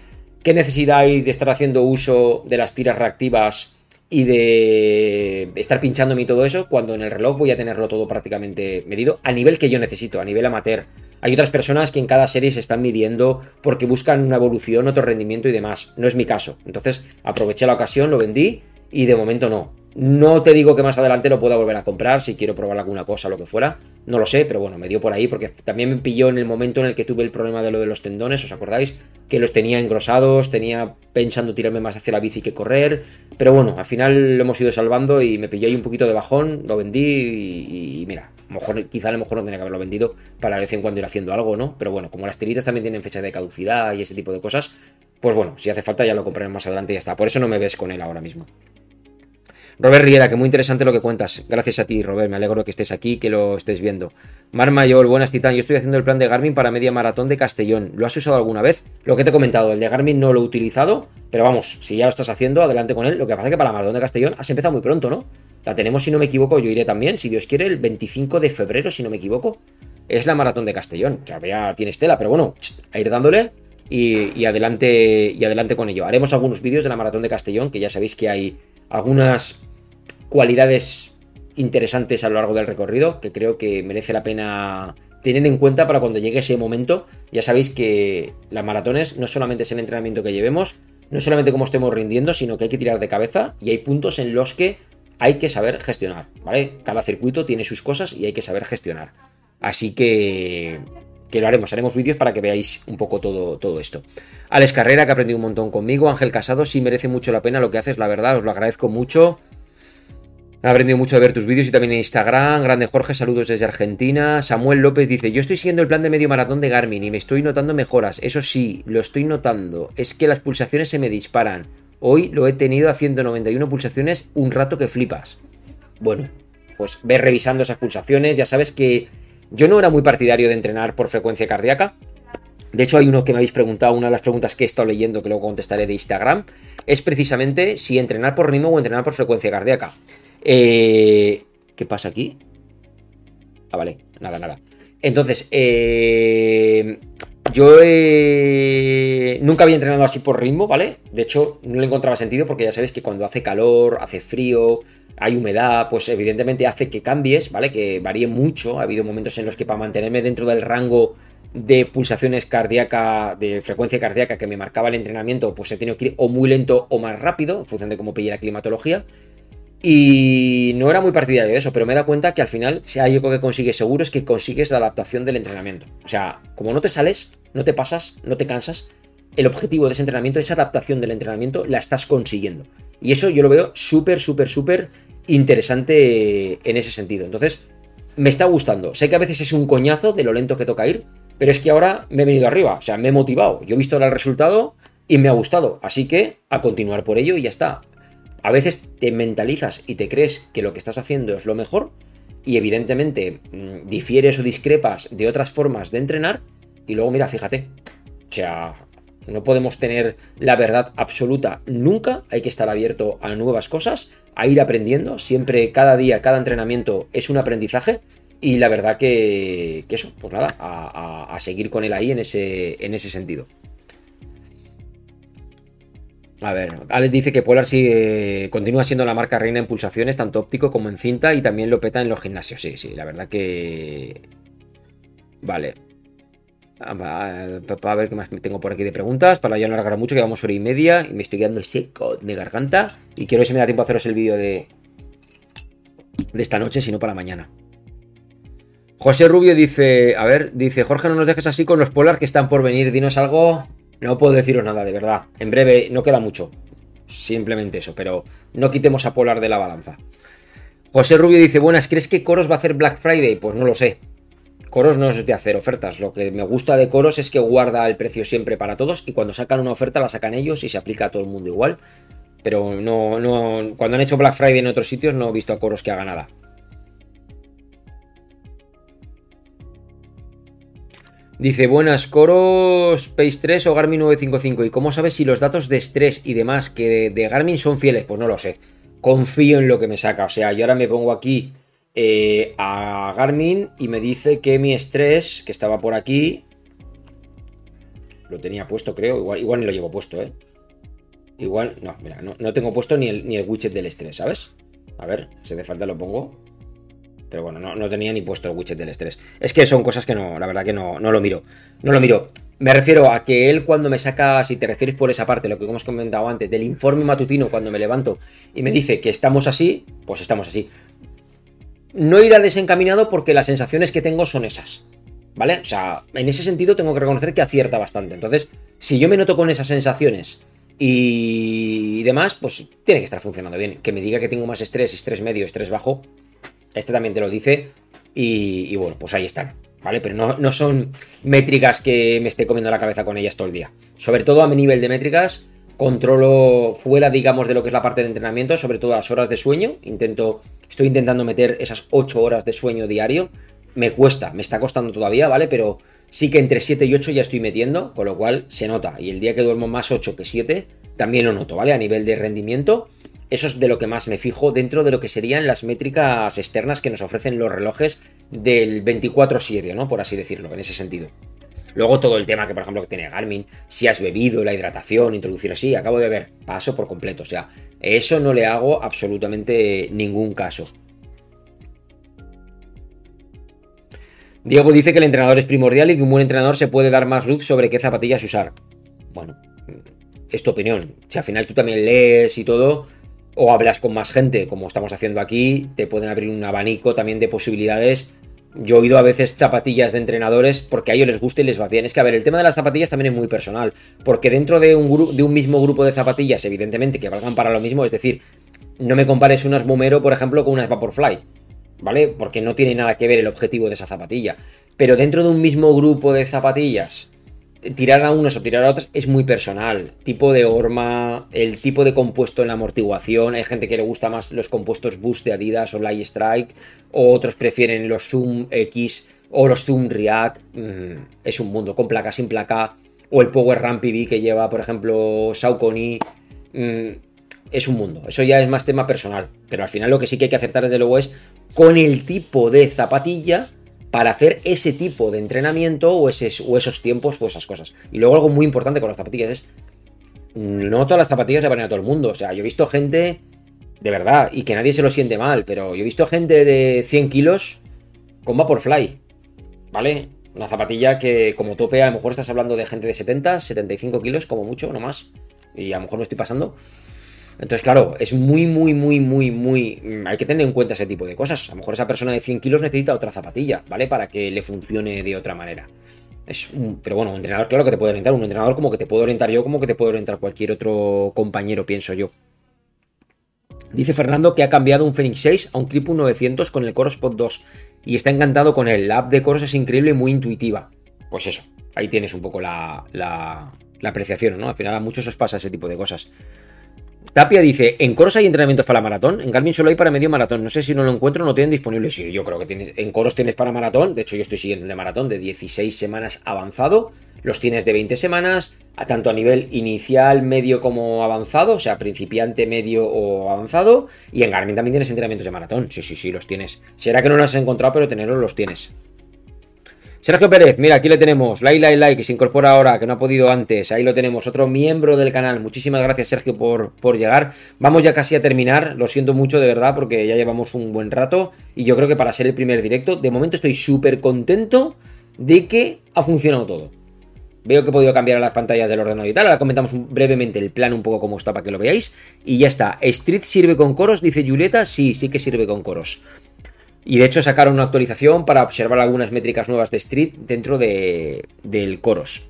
¿qué necesidad hay de estar haciendo uso de las tiras reactivas y de estar pinchándome y todo eso, cuando en el reloj voy a tenerlo todo prácticamente medido a nivel que yo necesito, a nivel amateur. Hay otras personas que en cada serie se están midiendo porque buscan una evolución, otro rendimiento y demás. No es mi caso. Entonces aproveché la ocasión, lo vendí y de momento no. No te digo que más adelante lo pueda volver a comprar si quiero probar alguna cosa lo que fuera. No lo sé, pero bueno, me dio por ahí porque también me pilló en el momento en el que tuve el problema de lo de los tendones, ¿os acordáis? Que los tenía engrosados, tenía pensando tirarme más hacia la bici que correr. Pero bueno, al final lo hemos ido salvando y me pilló ahí un poquito de bajón, lo vendí y, mira, mejor, quizá a lo mejor no tenía que haberlo vendido para de vez en cuando ir haciendo algo, ¿no? Pero bueno, como las tiritas también tienen fecha de caducidad y ese tipo de cosas, pues bueno, si hace falta ya lo compraré más adelante y ya está. Por eso no me ves con él ahora mismo. Robert Riera, que muy interesante lo que cuentas. Gracias a ti, Robert. Me alegro que estés aquí, que lo estés viendo. Mar Mayor, buenas Titán. Yo estoy haciendo el plan de Garmin para media maratón de Castellón. ¿Lo has usado alguna vez? Lo que te he comentado, el de Garmin no lo he utilizado, pero vamos, si ya lo estás haciendo, adelante con él. Lo que pasa es que para la maratón de Castellón has empezado muy pronto, ¿no? La tenemos, si no me equivoco, yo iré también, si Dios quiere, el 25 de febrero, si no me equivoco. Es la maratón de Castellón. O sea, ya tienes tela, pero bueno, a ir dándole. Y, adelante y adelante con ello. Haremos algunos vídeos de la maratón de Castellón, que ya sabéis que hay algunas cualidades interesantes a lo largo del recorrido que creo que merece la pena tener en cuenta para cuando llegue ese momento. Ya sabéis que las maratones no solamente es el entrenamiento que llevemos, no solamente cómo estemos rindiendo, sino que hay que tirar de cabeza y hay puntos en los que hay que saber gestionar, ¿vale? Cada circuito tiene sus cosas y hay que saber gestionar. Así que que lo haremos, haremos vídeos para que veáis un poco todo, todo esto. Alex Carrera, que ha aprendido un montón conmigo. Ángel Casado, sí merece mucho la pena lo que haces, la verdad, os lo agradezco mucho. He aprendido mucho de ver tus vídeos y también en Instagram. Grande Jorge, saludos desde Argentina. Samuel López dice: Yo estoy siguiendo el plan de medio maratón de Garmin y me estoy notando mejoras. Eso sí, lo estoy notando. Es que las pulsaciones se me disparan. Hoy lo he tenido a 191 pulsaciones, un rato que flipas. Bueno, pues ve revisando esas pulsaciones. Ya sabes que yo no era muy partidario de entrenar por frecuencia cardíaca. De hecho, hay uno que me habéis preguntado, una de las preguntas que he estado leyendo, que luego contestaré de Instagram, es precisamente si entrenar por ritmo o entrenar por frecuencia cardíaca. Eh, ¿Qué pasa aquí? Ah, vale, nada, nada. Entonces, eh, yo nunca había entrenado así por ritmo, ¿vale? De hecho, no le encontraba sentido porque ya sabéis que cuando hace calor, hace frío, hay humedad, pues evidentemente hace que cambies, ¿vale? Que varíe mucho. Ha habido momentos en los que para mantenerme dentro del rango de pulsaciones cardíacas, de frecuencia cardíaca que me marcaba el entrenamiento, pues he tenido que ir o muy lento o más rápido, en función de cómo pille la climatología. Y no era muy partidario de eso, pero me he dado cuenta que al final, si hay algo que consigues seguro, es que consigues la adaptación del entrenamiento. O sea, como no te sales, no te pasas, no te cansas, el objetivo de ese entrenamiento, esa adaptación del entrenamiento, la estás consiguiendo. Y eso yo lo veo súper, súper, súper interesante en ese sentido. Entonces, me está gustando. Sé que a veces es un coñazo de lo lento que toca ir, pero es que ahora me he venido arriba, o sea, me he motivado. Yo he visto ahora el resultado y me ha gustado. Así que a continuar por ello y ya está. A veces te mentalizas y te crees que lo que estás haciendo es lo mejor y evidentemente mm, difieres o discrepas de otras formas de entrenar y luego mira, fíjate. O sea, no podemos tener la verdad absoluta nunca, hay que estar abierto a nuevas cosas, a ir aprendiendo, siempre, cada día, cada entrenamiento es un aprendizaje y la verdad que, eso, pues nada, a, seguir con él ahí en ese, en ese sentido. A ver, Alex dice que Polar sigue, continúa siendo la marca reina en pulsaciones, tanto óptico como en cinta, y también lo peta en los gimnasios. Sí, sí, la verdad que. Vale. A ver qué más tengo por aquí de preguntas. Para ya no alargar mucho, que vamos hora y media y me estoy quedando seco de garganta. Y quiero ver si me da tiempo a haceros el vídeo de, de esta noche, si no para mañana. José Rubio dice: A ver, dice Jorge, no nos dejes así con los Polar que están por venir. Dinos algo. No puedo deciros nada, de verdad. En breve, no queda mucho. Simplemente eso, pero no quitemos a Polar de la balanza. José Rubio dice: Buenas, ¿crees que Coros va a hacer Black Friday? Pues no lo sé. Coros no es de hacer ofertas. Lo que me gusta de Coros es que guarda el precio siempre para todos y cuando sacan una oferta la sacan ellos y se aplica a todo el mundo igual. Pero no, no, cuando han hecho Black Friday en otros sitios no he visto a Coros que haga nada. Dice, buenas, Coros Space 3 o Garmin 955. ¿Y cómo sabes si los datos de estrés y demás que de Garmin son fieles? Pues no lo sé. Confío en lo que me saca. O sea, yo ahora me pongo aquí eh, a Garmin y me dice que mi estrés, que estaba por aquí, lo tenía puesto, creo. Igual, igual ni lo llevo puesto, ¿eh? Igual, no, mira, no, tengo puesto ni el, ni el widget del estrés, ¿sabes? A ver, si de falta lo pongo. Pero bueno, no, tenía ni puesto el widget del estrés. Es que son cosas que no, la verdad que no, no lo miro. No lo miro. Me refiero a que él cuando me saca, si te refieres por esa parte, lo que hemos comentado antes, del informe matutino cuando me levanto y me dice que estamos así, pues estamos así no irá desencaminado porque las sensaciones que tengo son esas. ¿Vale? O sea, en ese sentido tengo que reconocer que acierta bastante. Entonces, si yo me noto con esas sensaciones y demás, pues tiene que estar funcionando bien. Que me diga que tengo más estrés, estrés medio, estrés bajo, este también te lo dice. Y, bueno, pues ahí están. ¿Vale? Pero no, no, son métricas que me esté comiendo la cabeza con ellas todo el día. Sobre todo a mi nivel de métricas, controlo fuera, digamos, de lo que es la parte de entrenamiento, sobre todo las horas de sueño. Intento Estoy intentando meter esas 8 horas de sueño diario. Me cuesta, me está costando todavía, ¿vale? Pero sí que entre 7 y 8 ya estoy metiendo, con lo cual se nota. Y el día que duermo más 8 que 7, también lo noto, ¿vale? A nivel de rendimiento, eso es de lo que más me fijo dentro de lo que serían las métricas externas que nos ofrecen los relojes del 24-7, ¿no? Por así decirlo, en ese sentido. Luego todo el tema que, por ejemplo, que tiene Garmin, si has bebido, la hidratación, introducir así, acabo de ver, paso por completo. O sea, eso no le hago absolutamente ningún caso. Diego dice que el entrenador es primordial y que un buen entrenador se puede dar más luz sobre qué zapatillas usar. Bueno, es tu opinión. Si al final tú también lees y todo, o hablas con más gente, como estamos haciendo aquí, te pueden abrir un abanico también de posibilidades Yo he oído a veces zapatillas de entrenadores porque a ellos les gusta y les va bien. Es que, a ver, el tema de las zapatillas también es muy personal. Porque dentro de un, de un mismo grupo de zapatillas, evidentemente, que valgan para lo mismo, es decir, no me compares unas Bumero, por ejemplo, con unas Vaporfly. ¿Vale? Porque no tiene nada que ver el objetivo de esa zapatilla. Pero dentro de un mismo grupo de zapatillas, tirar a unas o tirar a otras es muy personal. Tipo de horma, el tipo de compuesto en la amortiguación. Hay gente que le gusta más los compuestos Boost de Adidas o Light Strike, o otros prefieren los Zoom X o los Zoom React. Mm, es un mundo, con placa, sin placa. O el Power Ramp PV que lleva, por ejemplo, Saucony. Mm, es un mundo. Eso ya es más tema personal. Pero al final lo que sí que hay que acertar desde luego es con el tipo de zapatilla para hacer ese tipo de entrenamiento o, esos tiempos o esas cosas. Y luego algo muy importante con las zapatillas es, no todas las zapatillas se van a todo el mundo. O sea, yo he visto gente, de verdad, y que nadie se lo siente mal, pero yo he visto gente de 100 kilos con Vaporfly, ¿vale? Una zapatilla que como tope a lo mejor estás hablando de gente de 70, 75 kilos como mucho, no más. Y a lo mejor me estoy pasando. Entonces, claro, es muy, muy, muy, muy, muy... Mm, hay que tener en cuenta ese tipo de cosas. A lo mejor esa persona de 100 kilos necesita otra zapatilla, ¿vale? Para que le funcione de otra manera. Es pero bueno, un entrenador, claro que te puede orientar. Un entrenador como que te puedo orientar yo, como que te puede orientar cualquier otro compañero, pienso yo. Dice Fernando que ha cambiado un Fenix 6 a un Clip 900 con el Coros Pod 2 y está encantado con él. La app de Coros es increíble y muy intuitiva. Pues eso, ahí tienes un poco la, la, la apreciación, ¿no? Al final a muchos os pasa ese tipo de cosas. Tapia dice, ¿en Coros hay entrenamientos para maratón? En Garmin solo hay para medio maratón. No sé si no lo encuentro, no tienen disponible. Sí, yo creo que tienes, en Coros tienes para maratón. De hecho, yo estoy siguiendo el de maratón de 16 semanas avanzado. Los tienes de 20 semanas, a tanto a nivel inicial, medio como avanzado, o sea, principiante, medio o avanzado. Y en Garmin también tienes entrenamientos de maratón. Sí, sí, sí, los tienes. Será que no los has encontrado, pero tenerlos los tienes. Sergio Pérez, mira, aquí le tenemos. Lai, Lai, Lai, que se incorpora ahora, que no ha podido antes. Ahí lo tenemos, otro miembro del canal. Muchísimas gracias, Sergio, por, por llegar. Vamos ya casi a terminar. Lo siento mucho, de verdad, porque ya llevamos un buen rato. Y yo creo que para ser el primer directo, de momento estoy súper contento de que ha funcionado todo. Veo que he podido cambiar las pantallas del ordenador y tal. Ahora comentamos brevemente el plan, un poco como está para que lo veáis. Y ya está. ¿Street sirve con coros? Dice Julieta. Sí, sí que sirve con coros. Y de hecho sacaron una actualización para observar algunas métricas nuevas de Street dentro de, del Coros.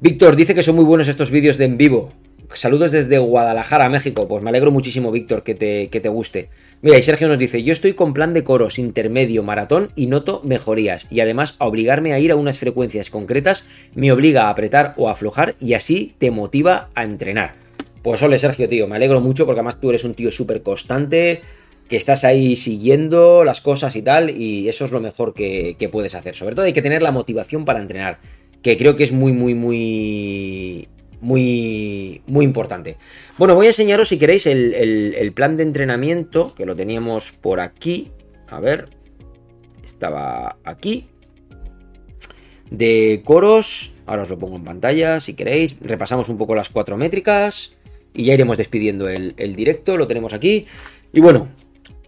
Víctor dice que son muy buenos estos vídeos de en vivo. Saludos desde Guadalajara, México. Pues me alegro muchísimo, Víctor, que te, que te guste. Mira, y Sergio nos dice, yo estoy con plan de coros intermedio, maratón y noto mejorías. Y además, a obligarme a ir a unas frecuencias concretas me obliga a apretar o aflojar y así te motiva a entrenar. Pues ole, Sergio, tío, me alegro mucho porque además tú eres un tío súper constante, que estás ahí siguiendo las cosas y tal, y eso es lo mejor que, puedes hacer. Sobre todo hay que tener la motivación para entrenar, que creo que es muy, muy, muy, muy, muy importante. Bueno, voy a enseñaros si queréis el, plan de entrenamiento, que lo teníamos por aquí. A ver, estaba aquí. De coros, ahora os lo pongo en pantalla si queréis. Repasamos un poco las cuatro métricas y ya iremos despidiendo el directo, lo tenemos aquí. Y bueno,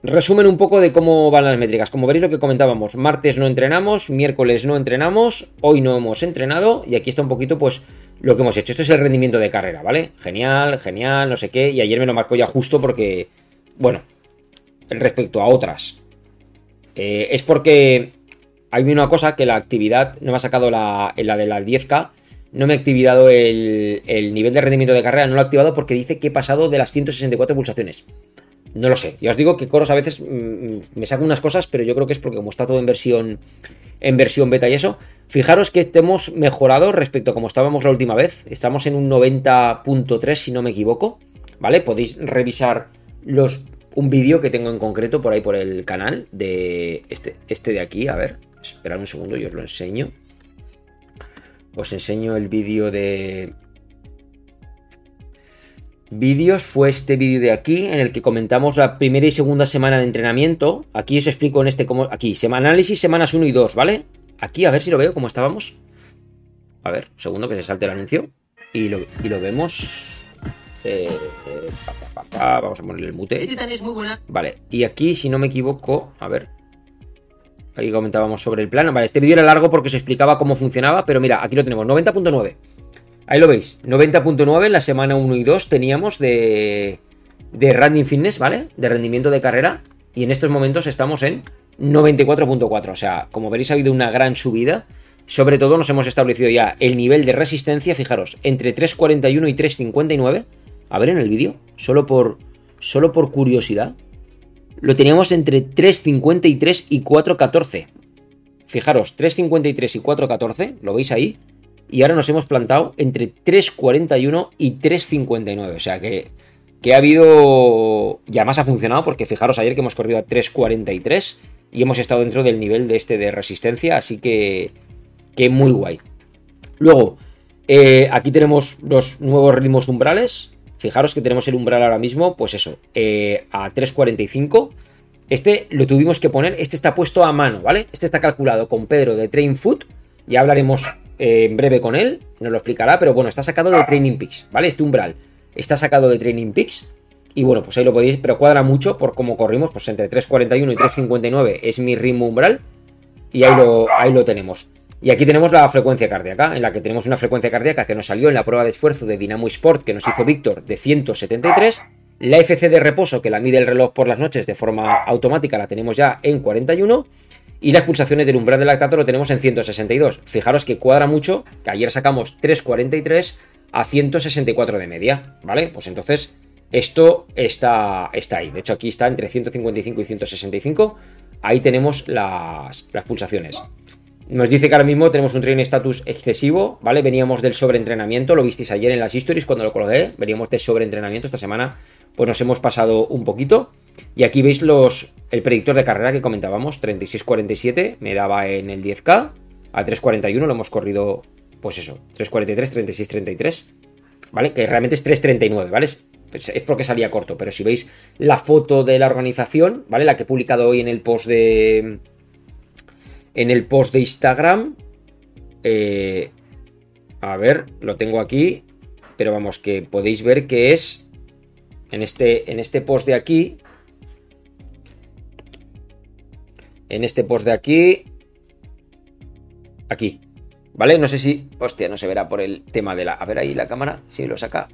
Resumen un poco de cómo van las métricas. Como veréis lo que comentábamos, martes no entrenamos, miércoles no entrenamos, hoy no hemos entrenado y aquí está un poquito pues lo que hemos hecho. Esto es el rendimiento de carrera, ¿vale? Genial, genial, no sé qué. Y ayer me lo marcó ya justo porque, bueno, respecto a otras. Eh, es porque hay una cosa que la actividad, no me ha sacado la, la de la 10K, no me ha activado el, el nivel de rendimiento de carrera, no lo ha activado porque dice que he pasado de las 164 pulsaciones. No lo sé. Ya os digo que Coros a veces mm, mm, me saca unas cosas, pero yo creo que es porque como está todo en versión, en versión beta y eso, fijaros que hemos mejorado respecto a como estábamos la última vez. Estamos en un 90.3 si no me equivoco. ¿Vale? Podéis revisar los, un vídeo que tengo en concreto por ahí por el canal de este, este de aquí. A ver, esperad un segundo, yo os lo enseño. Os enseño el vídeo de, vídeos fue este vídeo de aquí en el que comentamos la primera y segunda semana de entrenamiento. Aquí os explico en este cómo. Aquí, análisis semanas 1 y 2, ¿vale? Aquí, a ver si lo veo, cómo estábamos. A ver, segundo que se salte el anuncio. Y lo, y lo vemos. Eh, eh, vamos a ponerle el mute. Es muy buena. Vale, y aquí, si no me equivoco, a ver. Aquí comentábamos sobre el plano. Vale, este vídeo era largo porque se explicaba cómo funcionaba, pero mira, aquí lo tenemos, 90.9. Ahí lo veis, 90.9 en la semana 1 y 2 teníamos de, de running fitness, ¿vale? De rendimiento de carrera. Y en estos momentos estamos en 94.4. O sea, como veréis ha habido una gran subida. Sobre todo nos hemos establecido ya el nivel de resistencia, fijaros, entre 3.41 y 3.59. A ver en el vídeo, solo por, solo por curiosidad. Lo teníamos entre 3.53 y 4.14. Fijaros, 3.53 y 4.14, lo veis ahí. Y ahora nos hemos plantado entre 3.41 y 3.59. O sea que, que ha habido... Ya más ha funcionado porque fijaros ayer que hemos corrido a 3.43 y hemos estado dentro del nivel de este de resistencia. Así que, que muy guay. Luego, eh, aquí tenemos los nuevos ritmos umbrales. Fijaros que tenemos el umbral ahora mismo, pues eso, eh, a 3.45. Este lo tuvimos que poner, este está puesto a mano, ¿vale? Este está calculado con Pedro de Train Food. Ya hablaremos eh, en breve con él, nos lo explicará, pero bueno, está sacado de Training Peaks, ¿vale? Este umbral está sacado de Training Peaks. Y bueno, pues ahí lo podéis, pero cuadra mucho por cómo corrimos, pues entre 3.41 y 3.59 es mi ritmo umbral. Y ahí lo, ahí lo tenemos. Y aquí tenemos la frecuencia cardíaca, en la que tenemos una frecuencia cardíaca que nos salió en la prueba de esfuerzo de Dynamo Sport que nos hizo Víctor de 173 la FC de reposo, que la mide el reloj por las noches de forma automática, la tenemos ya en 41. Y las pulsaciones del umbral del lactato lo tenemos en 162. Fijaros que cuadra mucho, que ayer sacamos 343 a 164 de media, ¿vale? Pues entonces esto está, está ahí. De hecho, aquí está entre 155 y 165. Ahí tenemos las, las pulsaciones. Nos dice que ahora mismo tenemos un training status excesivo, ¿vale? Veníamos del sobreentrenamiento, lo visteis ayer en las histories cuando lo colgué, veníamos de sobreentrenamiento esta semana pues nos hemos pasado un poquito. Y aquí veis los, el predictor de carrera que comentábamos, 36-47, me daba en el 10K, a 3.41 lo hemos corrido, pues eso, 3.43, 36-33, ¿vale? Que realmente es 3.39, ¿vale? Es, es, porque salía corto, pero si veis la foto de la organización, ¿vale? La que he publicado hoy en el post de... En el post de Instagram, eh, a ver, lo tengo aquí, pero vamos, que podéis ver que es en este, en este post de aquí, en este post de aquí, aquí, ¿vale? No sé si, hostia, no se verá por el tema de la, a ver ahí la cámara, si lo saca,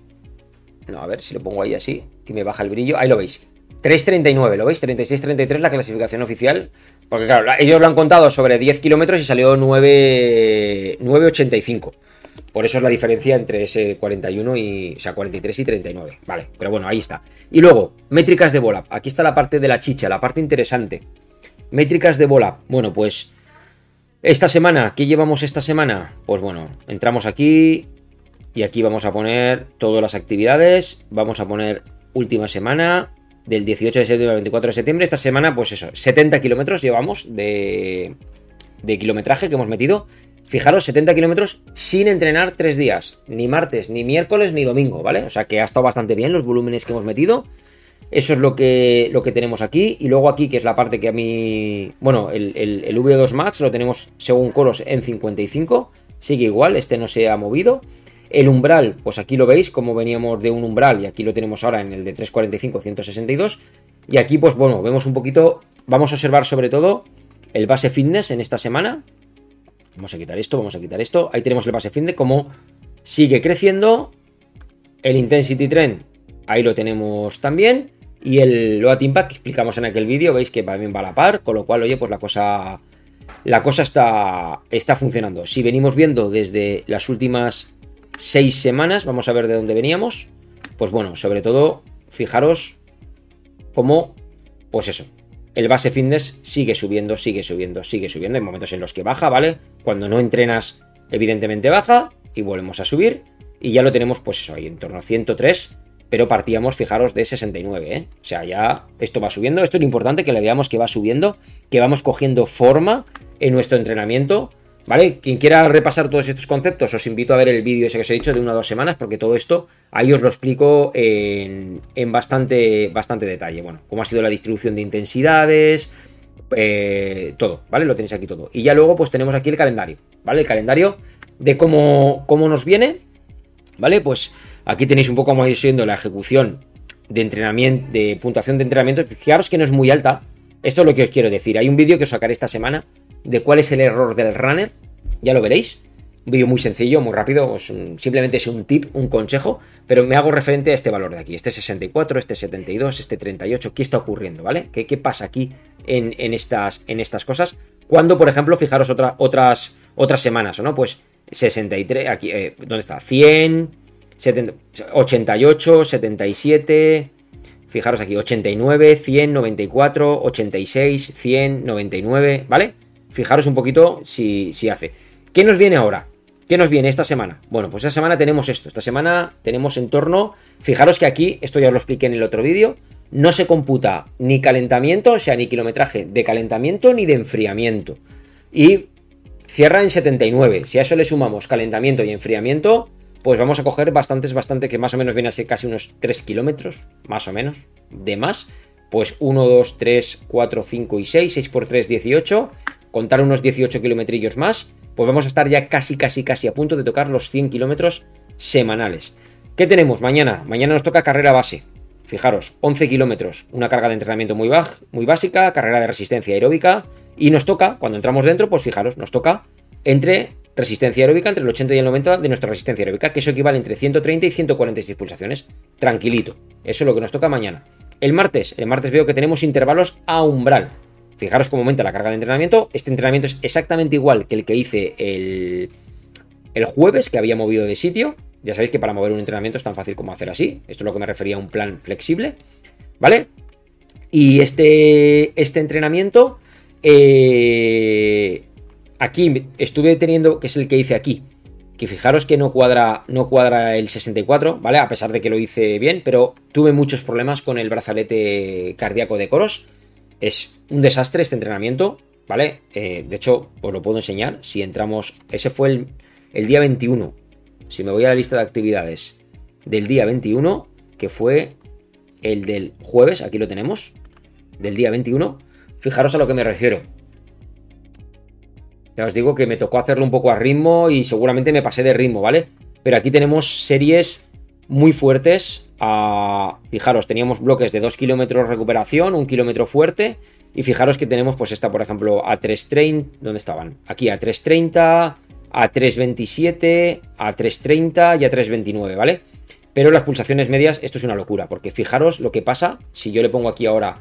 no, a ver si lo pongo ahí así, que me baja el brillo, ahí lo veis, 3.39, ¿lo veis? 36.33 la clasificación oficial, porque claro, ellos lo han contado sobre 10 kilómetros y salió 9.85. Por eso es la diferencia entre ese 41 y. O sea, 43 y 39. Vale, pero bueno, ahí está. Y luego, métricas de bola. Aquí está la parte de la chicha, la parte interesante. Métricas de bola. Bueno, pues. Esta semana, ¿qué llevamos esta semana? Pues bueno, entramos aquí. Y aquí vamos a poner todas las actividades. Vamos a poner última semana. Del 18 de septiembre al 24 de septiembre. Esta semana, pues eso, 70 kilómetros llevamos de, de kilometraje que hemos metido. Fijaros, 70 kilómetros sin entrenar tres días, ni martes, ni miércoles, ni domingo, ¿vale? O sea que ha estado bastante bien los volúmenes que hemos metido. Eso es lo que, lo que tenemos aquí. Y luego aquí, que es la parte que a mí... Bueno, el, el, V2 Max lo tenemos según Coros en 55. Sigue igual, este no se ha movido. El umbral, pues aquí lo veis, como veníamos de un umbral y aquí lo tenemos ahora en el de 345-162. Y aquí, pues bueno, vemos un poquito, vamos a observar sobre todo el base fitness en esta semana, Vamos a quitar esto, vamos a quitar esto. Ahí tenemos el base fin de cómo sigue creciendo. El Intensity Trend, ahí lo tenemos también. Y el Load Impact que explicamos en aquel vídeo, veis que también va a la par, con lo cual, oye, pues la cosa, la cosa está, está funcionando. Si venimos viendo desde las últimas seis semanas, vamos a ver de dónde veníamos. Pues bueno, sobre todo, fijaros cómo, pues eso, el base fitness sigue subiendo, sigue subiendo, sigue subiendo. Hay momentos en los que baja, ¿vale? Cuando no entrenas, evidentemente baja y volvemos a subir. Y ya lo tenemos, pues eso, ahí en torno a 103. Pero partíamos, fijaros, de 69, ¿eh? O sea, ya esto va subiendo. Esto es lo importante, que le veamos que va subiendo, que vamos cogiendo forma en nuestro entrenamiento ¿Vale? Quien quiera repasar todos estos conceptos, os invito a ver el vídeo ese que os he dicho de una o dos semanas, porque todo esto ahí os lo explico en, bastante, bastante detalle. Bueno, cómo ha sido la distribución de intensidades, eh, todo, ¿vale? Lo tenéis aquí todo. Y ya luego, pues tenemos aquí el calendario, ¿vale? El calendario de cómo, cómo nos viene, ¿vale? Pues aquí tenéis un poco cómo ir siendo la ejecución de entrenamiento, de puntuación de entrenamiento. Fijaros que no es muy alta. Esto es lo que os quiero decir. Hay un vídeo que os sacaré esta semana de cuál es el error del runner, ya lo veréis. Un vídeo muy sencillo, muy rápido, simplemente es un tip, un consejo, pero me hago referente a este valor de aquí, este 64, este 72, este 38, ¿qué está ocurriendo, ¿vale? ¿Qué, pasa aquí en, estas, cosas? Cuando, por ejemplo, fijaros otras, semanas, ¿no? Pues 63, aquí, eh, ¿dónde está? 100, 88, 77, fijaros aquí, 89, 100, 94, 86, 100, 99, ¿vale? Fijaros un poquito si, si hace. ¿Qué nos viene ahora? ¿Qué nos viene esta semana? Bueno, pues esta semana tenemos esto. Esta semana tenemos en torno. Fijaros que aquí, esto ya os lo expliqué en el otro vídeo, no se computa ni calentamiento, o sea, ni kilometraje de calentamiento ni de enfriamiento. Y cierra en 79. Si a eso le sumamos calentamiento y enfriamiento, pues vamos a coger bastantes, bastante, que más o menos viene a ser casi unos 3 kilómetros, más o menos, de más. Pues 1, 2, 3, 4, 5 y 6, 6 por 3, 18. Contar unos 18 kilometrillos más pues vamos a estar ya casi, casi, casi a punto de tocar los 100 kilómetros semanales. ¿Qué tenemos mañana? Mañana nos toca carrera base. Fijaros, 11 kilómetros, una carga de entrenamiento muy, muy básica, carrera de resistencia aeróbica. Y nos toca, cuando entramos dentro, pues fijaros, nos toca entre resistencia aeróbica, entre el 80 y el 90 de nuestra resistencia aeróbica, que eso equivale entre 130 y 146 pulsaciones. Tranquilito. Eso es lo que nos toca mañana. El martes, el martes veo que tenemos intervalos a umbral. Fijaros cómo aumenta la carga de entrenamiento. Este entrenamiento es exactamente igual que el que hice el, el jueves, que había movido de sitio. Ya sabéis que para mover un entrenamiento es tan fácil como hacer así. Esto es lo que me refería a un plan flexible. ¿Vale? Y este, este entrenamiento, eh, aquí estuve teniendo, que es el que hice aquí, que fijaros que no cuadra, no cuadra el 64, ¿vale? A pesar de que lo hice bien, pero tuve muchos problemas con el brazalete cardíaco de Coros. Es un desastre este entrenamiento, ¿vale? Eh, de hecho, os lo puedo enseñar. Si entramos, ese fue el, el día 21. Si me voy a la lista de actividades del día 21, que fue el del jueves, aquí lo tenemos, del día 21, fijaros a lo que me refiero. Ya os digo que me tocó hacerlo un poco a ritmo y seguramente me pasé de ritmo, ¿vale? Pero aquí tenemos series muy fuertes fijaros, teníamos bloques de 2 kilómetros recuperación, un kilómetro fuerte, y fijaros que tenemos pues esta, por ejemplo, a 330, ¿dónde estaban? Aquí a 330, a 327, a 330 y a 329, ¿vale? Pero las pulsaciones medias, esto es una locura, porque fijaros lo que pasa, si yo le pongo aquí ahora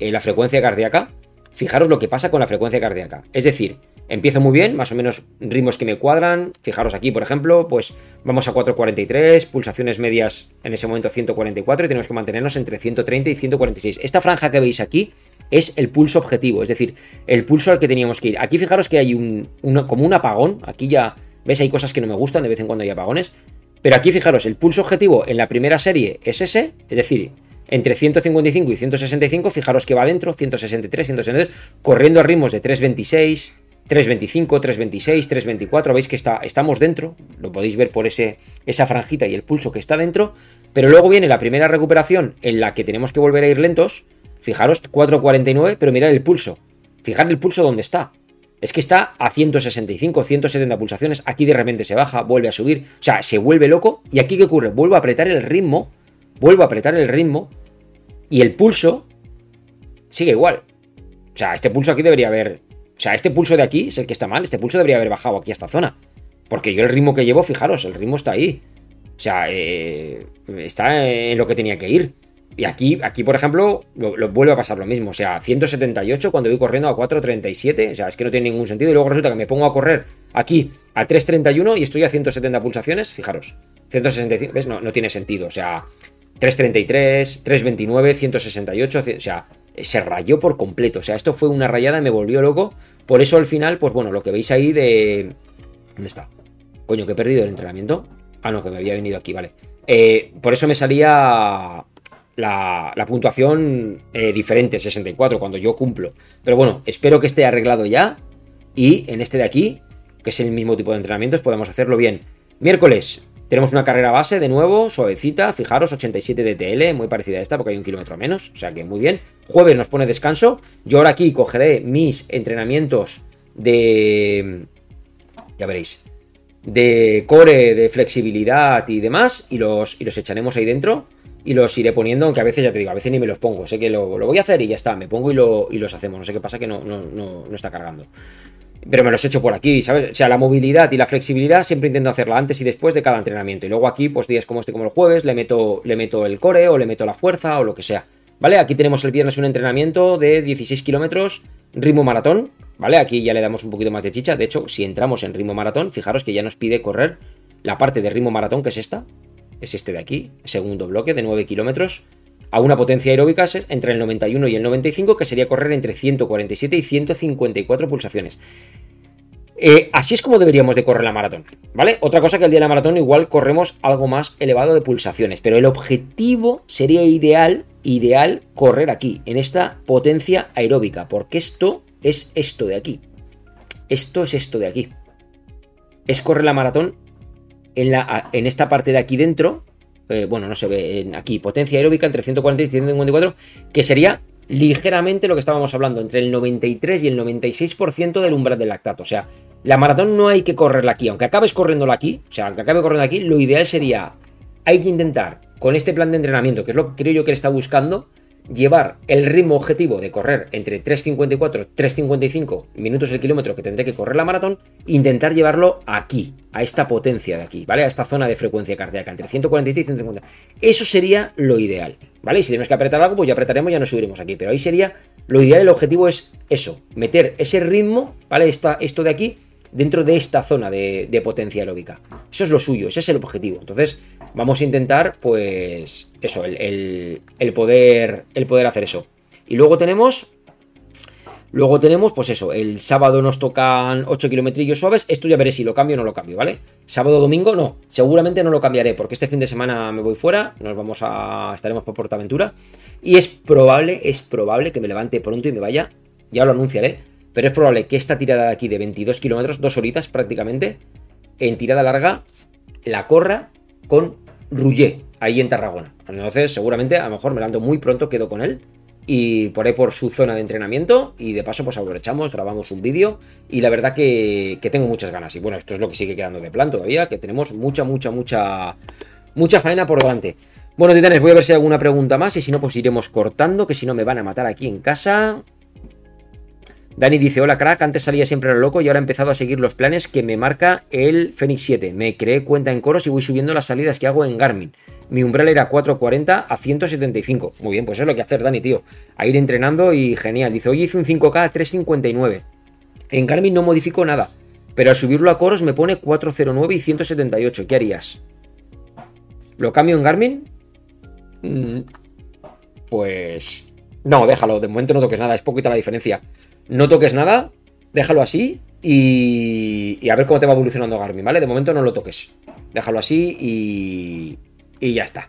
eh, la frecuencia cardíaca, fijaros lo que pasa con la frecuencia cardíaca. Es decir, Empiezo muy bien, más o menos ritmos que me cuadran. Fijaros aquí, por ejemplo, pues vamos a 4.43, pulsaciones medias en ese momento 144 y tenemos que mantenernos entre 130 y 146. Esta franja que veis aquí es el pulso objetivo, es decir, el pulso al que teníamos que ir. Aquí fijaros que hay un, como un apagón, aquí ya, ves, hay cosas que no me gustan, de vez en cuando hay apagones, pero aquí fijaros, el pulso objetivo en la primera serie es ese, es decir, entre 155 y 165, fijaros que va dentro, 163, 163, corriendo a ritmos de 326, 325, 326, 324, veis que está, estamos dentro, lo podéis ver por ese, esa franjita y el pulso que está dentro, pero luego viene la primera recuperación en la que tenemos que volver a ir lentos, fijaros, 449, pero mirad el pulso, fijar el pulso donde está, es que está a 165, 170 pulsaciones, aquí de repente se baja, vuelve a subir, o sea, se vuelve loco, y aquí ¿qué ocurre? Vuelvo a apretar el ritmo, vuelvo a apretar el ritmo, y el pulso sigue igual. O sea, este pulso aquí debería haber o sea, este pulso de aquí es el que está mal. Este pulso debería haber bajado aquí a esta zona. Porque yo el ritmo que llevo, fijaros, el ritmo está ahí. O sea, eh, está en lo que tenía que ir. Y aquí, aquí por ejemplo, lo, vuelve a pasar lo mismo. O sea, 178 cuando voy corriendo a 4.37. O sea, es que no tiene ningún sentido. Y luego resulta que me pongo a correr aquí a 3.31 y estoy a 170 pulsaciones. Fijaros, 165, ¿ves? No, no tiene sentido. O sea, 3.33, 3.29, 168. O sea, se rayó por completo. O sea, esto fue una rayada me volvió loco. Por eso al final, pues bueno, lo que veis ahí de... ¿Dónde está? Coño, que he perdido el entrenamiento. Ah, no, que me había venido aquí, vale. Eh, por eso me salía la, puntuación eh, diferente, 64, cuando yo cumplo. Pero bueno, espero que esté arreglado ya. Y en este de aquí, que es el mismo tipo de entrenamientos, podemos hacerlo bien. Miércoles, tenemos una carrera base de nuevo, suavecita, fijaros, 87 DTL, muy parecida a esta porque hay un kilómetro menos, o sea que muy bien. Jueves nos pone descanso. Yo ahora aquí cogeré mis entrenamientos de... Ya veréis. De core, de flexibilidad y demás. Y los, y los echaremos ahí dentro. Y los iré poniendo, aunque a veces ya te digo, a veces ni me los pongo. Sé que lo, voy a hacer y ya está. Me pongo y, lo, y los hacemos. No sé qué pasa que no, no, no, no está cargando. Pero me los he hecho por aquí, ¿sabes? O sea, la movilidad y la flexibilidad siempre intento hacerla antes y después de cada entrenamiento. Y luego aquí, pues días como este, como el jueves, le meto, le meto el core o le meto la fuerza o lo que sea. ¿Vale? Aquí tenemos el viernes un entrenamiento de 16 kilómetros, ritmo maratón, ¿vale? Aquí ya le damos un poquito más de chicha. De hecho, si entramos en ritmo maratón, fijaros que ya nos pide correr la parte de ritmo maratón, que es esta, es este de aquí, segundo bloque de 9 kilómetros, a una potencia aeróbica entre el 91 y el 95, que sería correr entre 147 y 154 pulsaciones. Eh, así es como deberíamos de correr la maratón, ¿vale? Otra cosa que el día de la maratón igual corremos algo más elevado de pulsaciones, pero el objetivo sería ideal, ideal correr aquí, en esta potencia aeróbica, porque esto es esto de aquí. Esto es esto de aquí. Es correr la maratón en, la, en esta parte de aquí dentro, eh, bueno, no se ve en aquí, potencia aeróbica entre 140 y 154, que sería ligeramente lo que estábamos hablando, entre el 93 y el 96% del umbral del lactato. O sea, la maratón no hay que correrla aquí, aunque acabes corriéndola aquí, o sea, aunque acabe corriendo aquí, lo ideal sería, hay que intentar, con este plan de entrenamiento, que es lo que creo yo que él está buscando, llevar el ritmo objetivo de correr entre 3.54 3.55 minutos el kilómetro que tendré que correr la maratón, intentar llevarlo aquí, a esta potencia de aquí, ¿vale? A esta zona de frecuencia cardíaca, entre 143 y 150. Eso sería lo ideal, ¿vale? Y si tenemos que apretar algo, pues ya apretaremos, ya nos subiremos aquí, pero ahí sería lo ideal, el objetivo es eso, meter ese ritmo, ¿vale? esto de aquí dentro de esta zona de, potencia aeróbica. Eso es lo suyo, ese es el objetivo. Entonces, vamos a intentar, pues, eso, el, poder, el poder hacer eso. Y luego tenemos Luego tenemos, pues eso, el sábado nos tocan 8 kilometrillos suaves. Esto ya veré si lo cambio o no lo cambio, ¿vale? Sábado, domingo, no. Seguramente no lo cambiaré, porque este fin de semana me voy fuera. Nos vamos a. estaremos por Portaventura. Y es probable, es probable que me levante pronto y me vaya. Ya lo anunciaré pero es probable que esta tirada de aquí de 22 kilómetros, dos horitas prácticamente, en tirada larga, la corra con Rouget, ahí en Tarragona. Entonces, seguramente, a lo mejor me levanto muy pronto, quedo con él y por ahí por su zona de entrenamiento y de paso pues aprovechamos, grabamos un vídeo y la verdad que, que, tengo muchas ganas y bueno, esto es lo que sigue quedando de plan todavía, que tenemos mucha, mucha, mucha, mucha faena por delante. Bueno, titanes, voy a ver si hay alguna pregunta más y si no, pues iremos cortando, que si no me van a matar aquí en casa. Dani dice, hola crack, antes salía siempre lo loco y ahora he empezado a seguir los planes que me marca el Fenix 7. Me creé cuenta en coros y voy subiendo las salidas que hago en Garmin. Mi umbral era 440 a 175. Muy bien, pues es lo que hacer Dani, tío. A ir entrenando y genial. Dice, hoy hice un 5K a 359. En Garmin no modifico nada, pero al subirlo a coros me pone 409 y 178. ¿Qué harías? ¿Lo cambio en Garmin? Mm, pues... No, déjalo, de momento no toques nada, es poquita la diferencia no toques nada, déjalo así y, a ver cómo te va evolucionando Garmin, ¿vale? De momento no lo toques, déjalo así y, y ya está.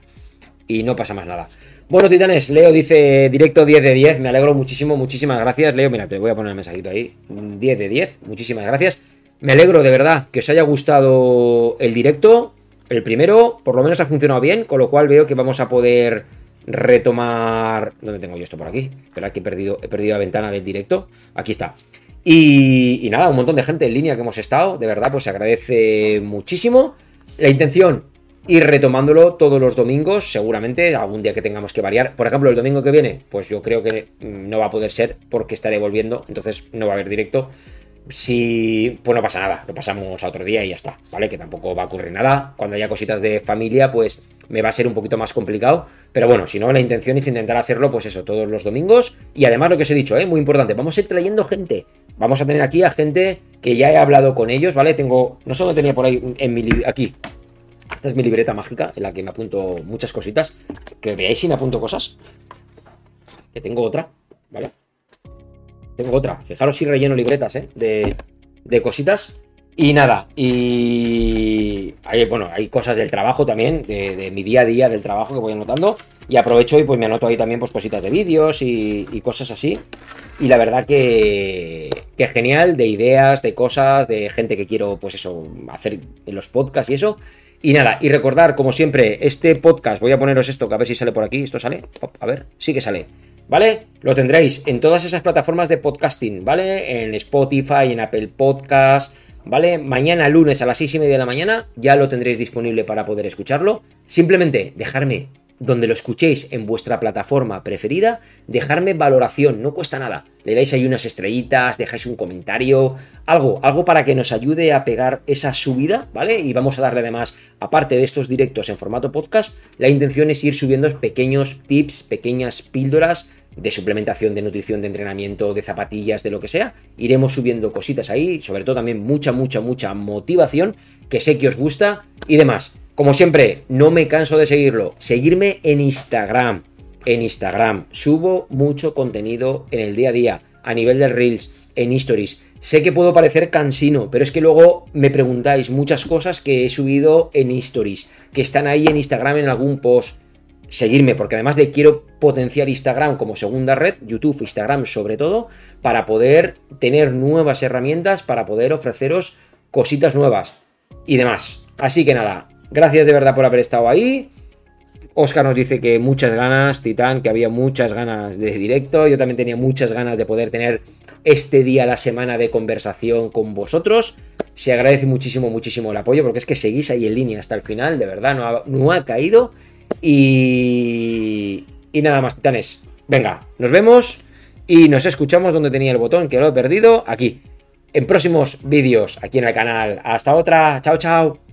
Y no pasa más nada. Bueno, titanes, Leo dice directo 10 de 10, me alegro muchísimo, muchísimas gracias. Leo, mira, te voy a poner el mensajito ahí. 10 de 10, muchísimas gracias. Me alegro de verdad que os haya gustado el directo. El primero, por lo menos ha funcionado bien, con lo cual veo que vamos a poder retomar. ¿Dónde tengo yo esto por aquí? Espera, que he perdido, he perdido la ventana del directo. Aquí está. Y, nada, un montón de gente en línea que hemos estado. De verdad, pues se agradece muchísimo. La intención, ir retomándolo todos los domingos, seguramente, algún día que tengamos que variar. Por ejemplo, el domingo que viene, pues yo creo que mm, no va a poder ser porque estaré volviendo, entonces no va a haber directo. Si, pues no pasa nada, lo pasamos a otro día y ya está, ¿vale? Que tampoco va a ocurrir nada. Cuando haya cositas de familia, pues me va a ser un poquito más complicado. Pero bueno, si no, la intención es intentar hacerlo, pues eso, todos los domingos. Y además lo que os he dicho, ¿eh? muy importante, vamos a ir trayendo gente. Vamos a tener aquí a gente que ya he hablado con ellos, ¿vale? Tengo, no solo tenía por ahí en mi, aquí. Esta es mi libreta mágica en la que me apunto muchas cositas. Que veáis si me apunto cosas. Que tengo otra, ¿vale? Tengo otra. Fijaros si relleno libretas, ¿eh? De, de cositas. Y nada, y hay, bueno, hay cosas del trabajo también, de, mi día a día del trabajo que voy anotando. Y aprovecho y pues me anoto ahí también pues cositas de vídeos y, cosas así. Y la verdad que, que genial, de ideas, de cosas, de gente que quiero pues eso, hacer en los podcasts y eso. Y nada, y recordar, como siempre, este podcast, voy a poneros esto, que a ver si sale por aquí. ¿Esto sale? a ver, sí que sale. ¿Vale? Lo tendréis en todas esas plataformas de podcasting, ¿vale? En Spotify, en Apple Podcast, ¿vale? Mañana lunes a las 6 y media de la mañana ya lo tendréis disponible para poder escucharlo. Simplemente dejarme donde lo escuchéis en vuestra plataforma preferida, dejarme valoración, no cuesta nada. Le dais ahí unas estrellitas, dejáis un comentario, algo, algo para que nos ayude a pegar esa subida, ¿vale? Y vamos a darle además, aparte de estos directos en formato podcast, la intención es ir subiendo pequeños tips, pequeñas píldoras de suplementación, de nutrición, de entrenamiento, de zapatillas, de lo que sea. Iremos subiendo cositas ahí, sobre todo también mucha, mucha, mucha motivación, que sé que os gusta y demás. Como siempre, no me canso de seguirlo. Seguirme en Instagram. En Instagram. Subo mucho contenido en el día a día. A nivel de Reels, en Stories. Sé que puedo parecer cansino, pero es que luego me preguntáis muchas cosas que he subido en Stories. Que están ahí en Instagram en algún post. Seguirme, porque además de quiero potenciar Instagram como segunda red, YouTube, Instagram sobre todo, para poder tener nuevas herramientas, para poder ofreceros cositas nuevas y demás. Así que nada, Gracias de verdad por haber estado ahí. Oscar nos dice que muchas ganas, Titán, que había muchas ganas de directo. Yo también tenía muchas ganas de poder tener este día la semana de conversación con vosotros. Se agradece muchísimo, muchísimo el apoyo, porque es que seguís ahí en línea hasta el final, de verdad, no ha, no ha caído. Y, y nada más, titanes. Venga, nos vemos y nos escuchamos donde tenía el botón, que lo he perdido, aquí. En próximos vídeos, aquí en el canal. Hasta otra, chao, chao.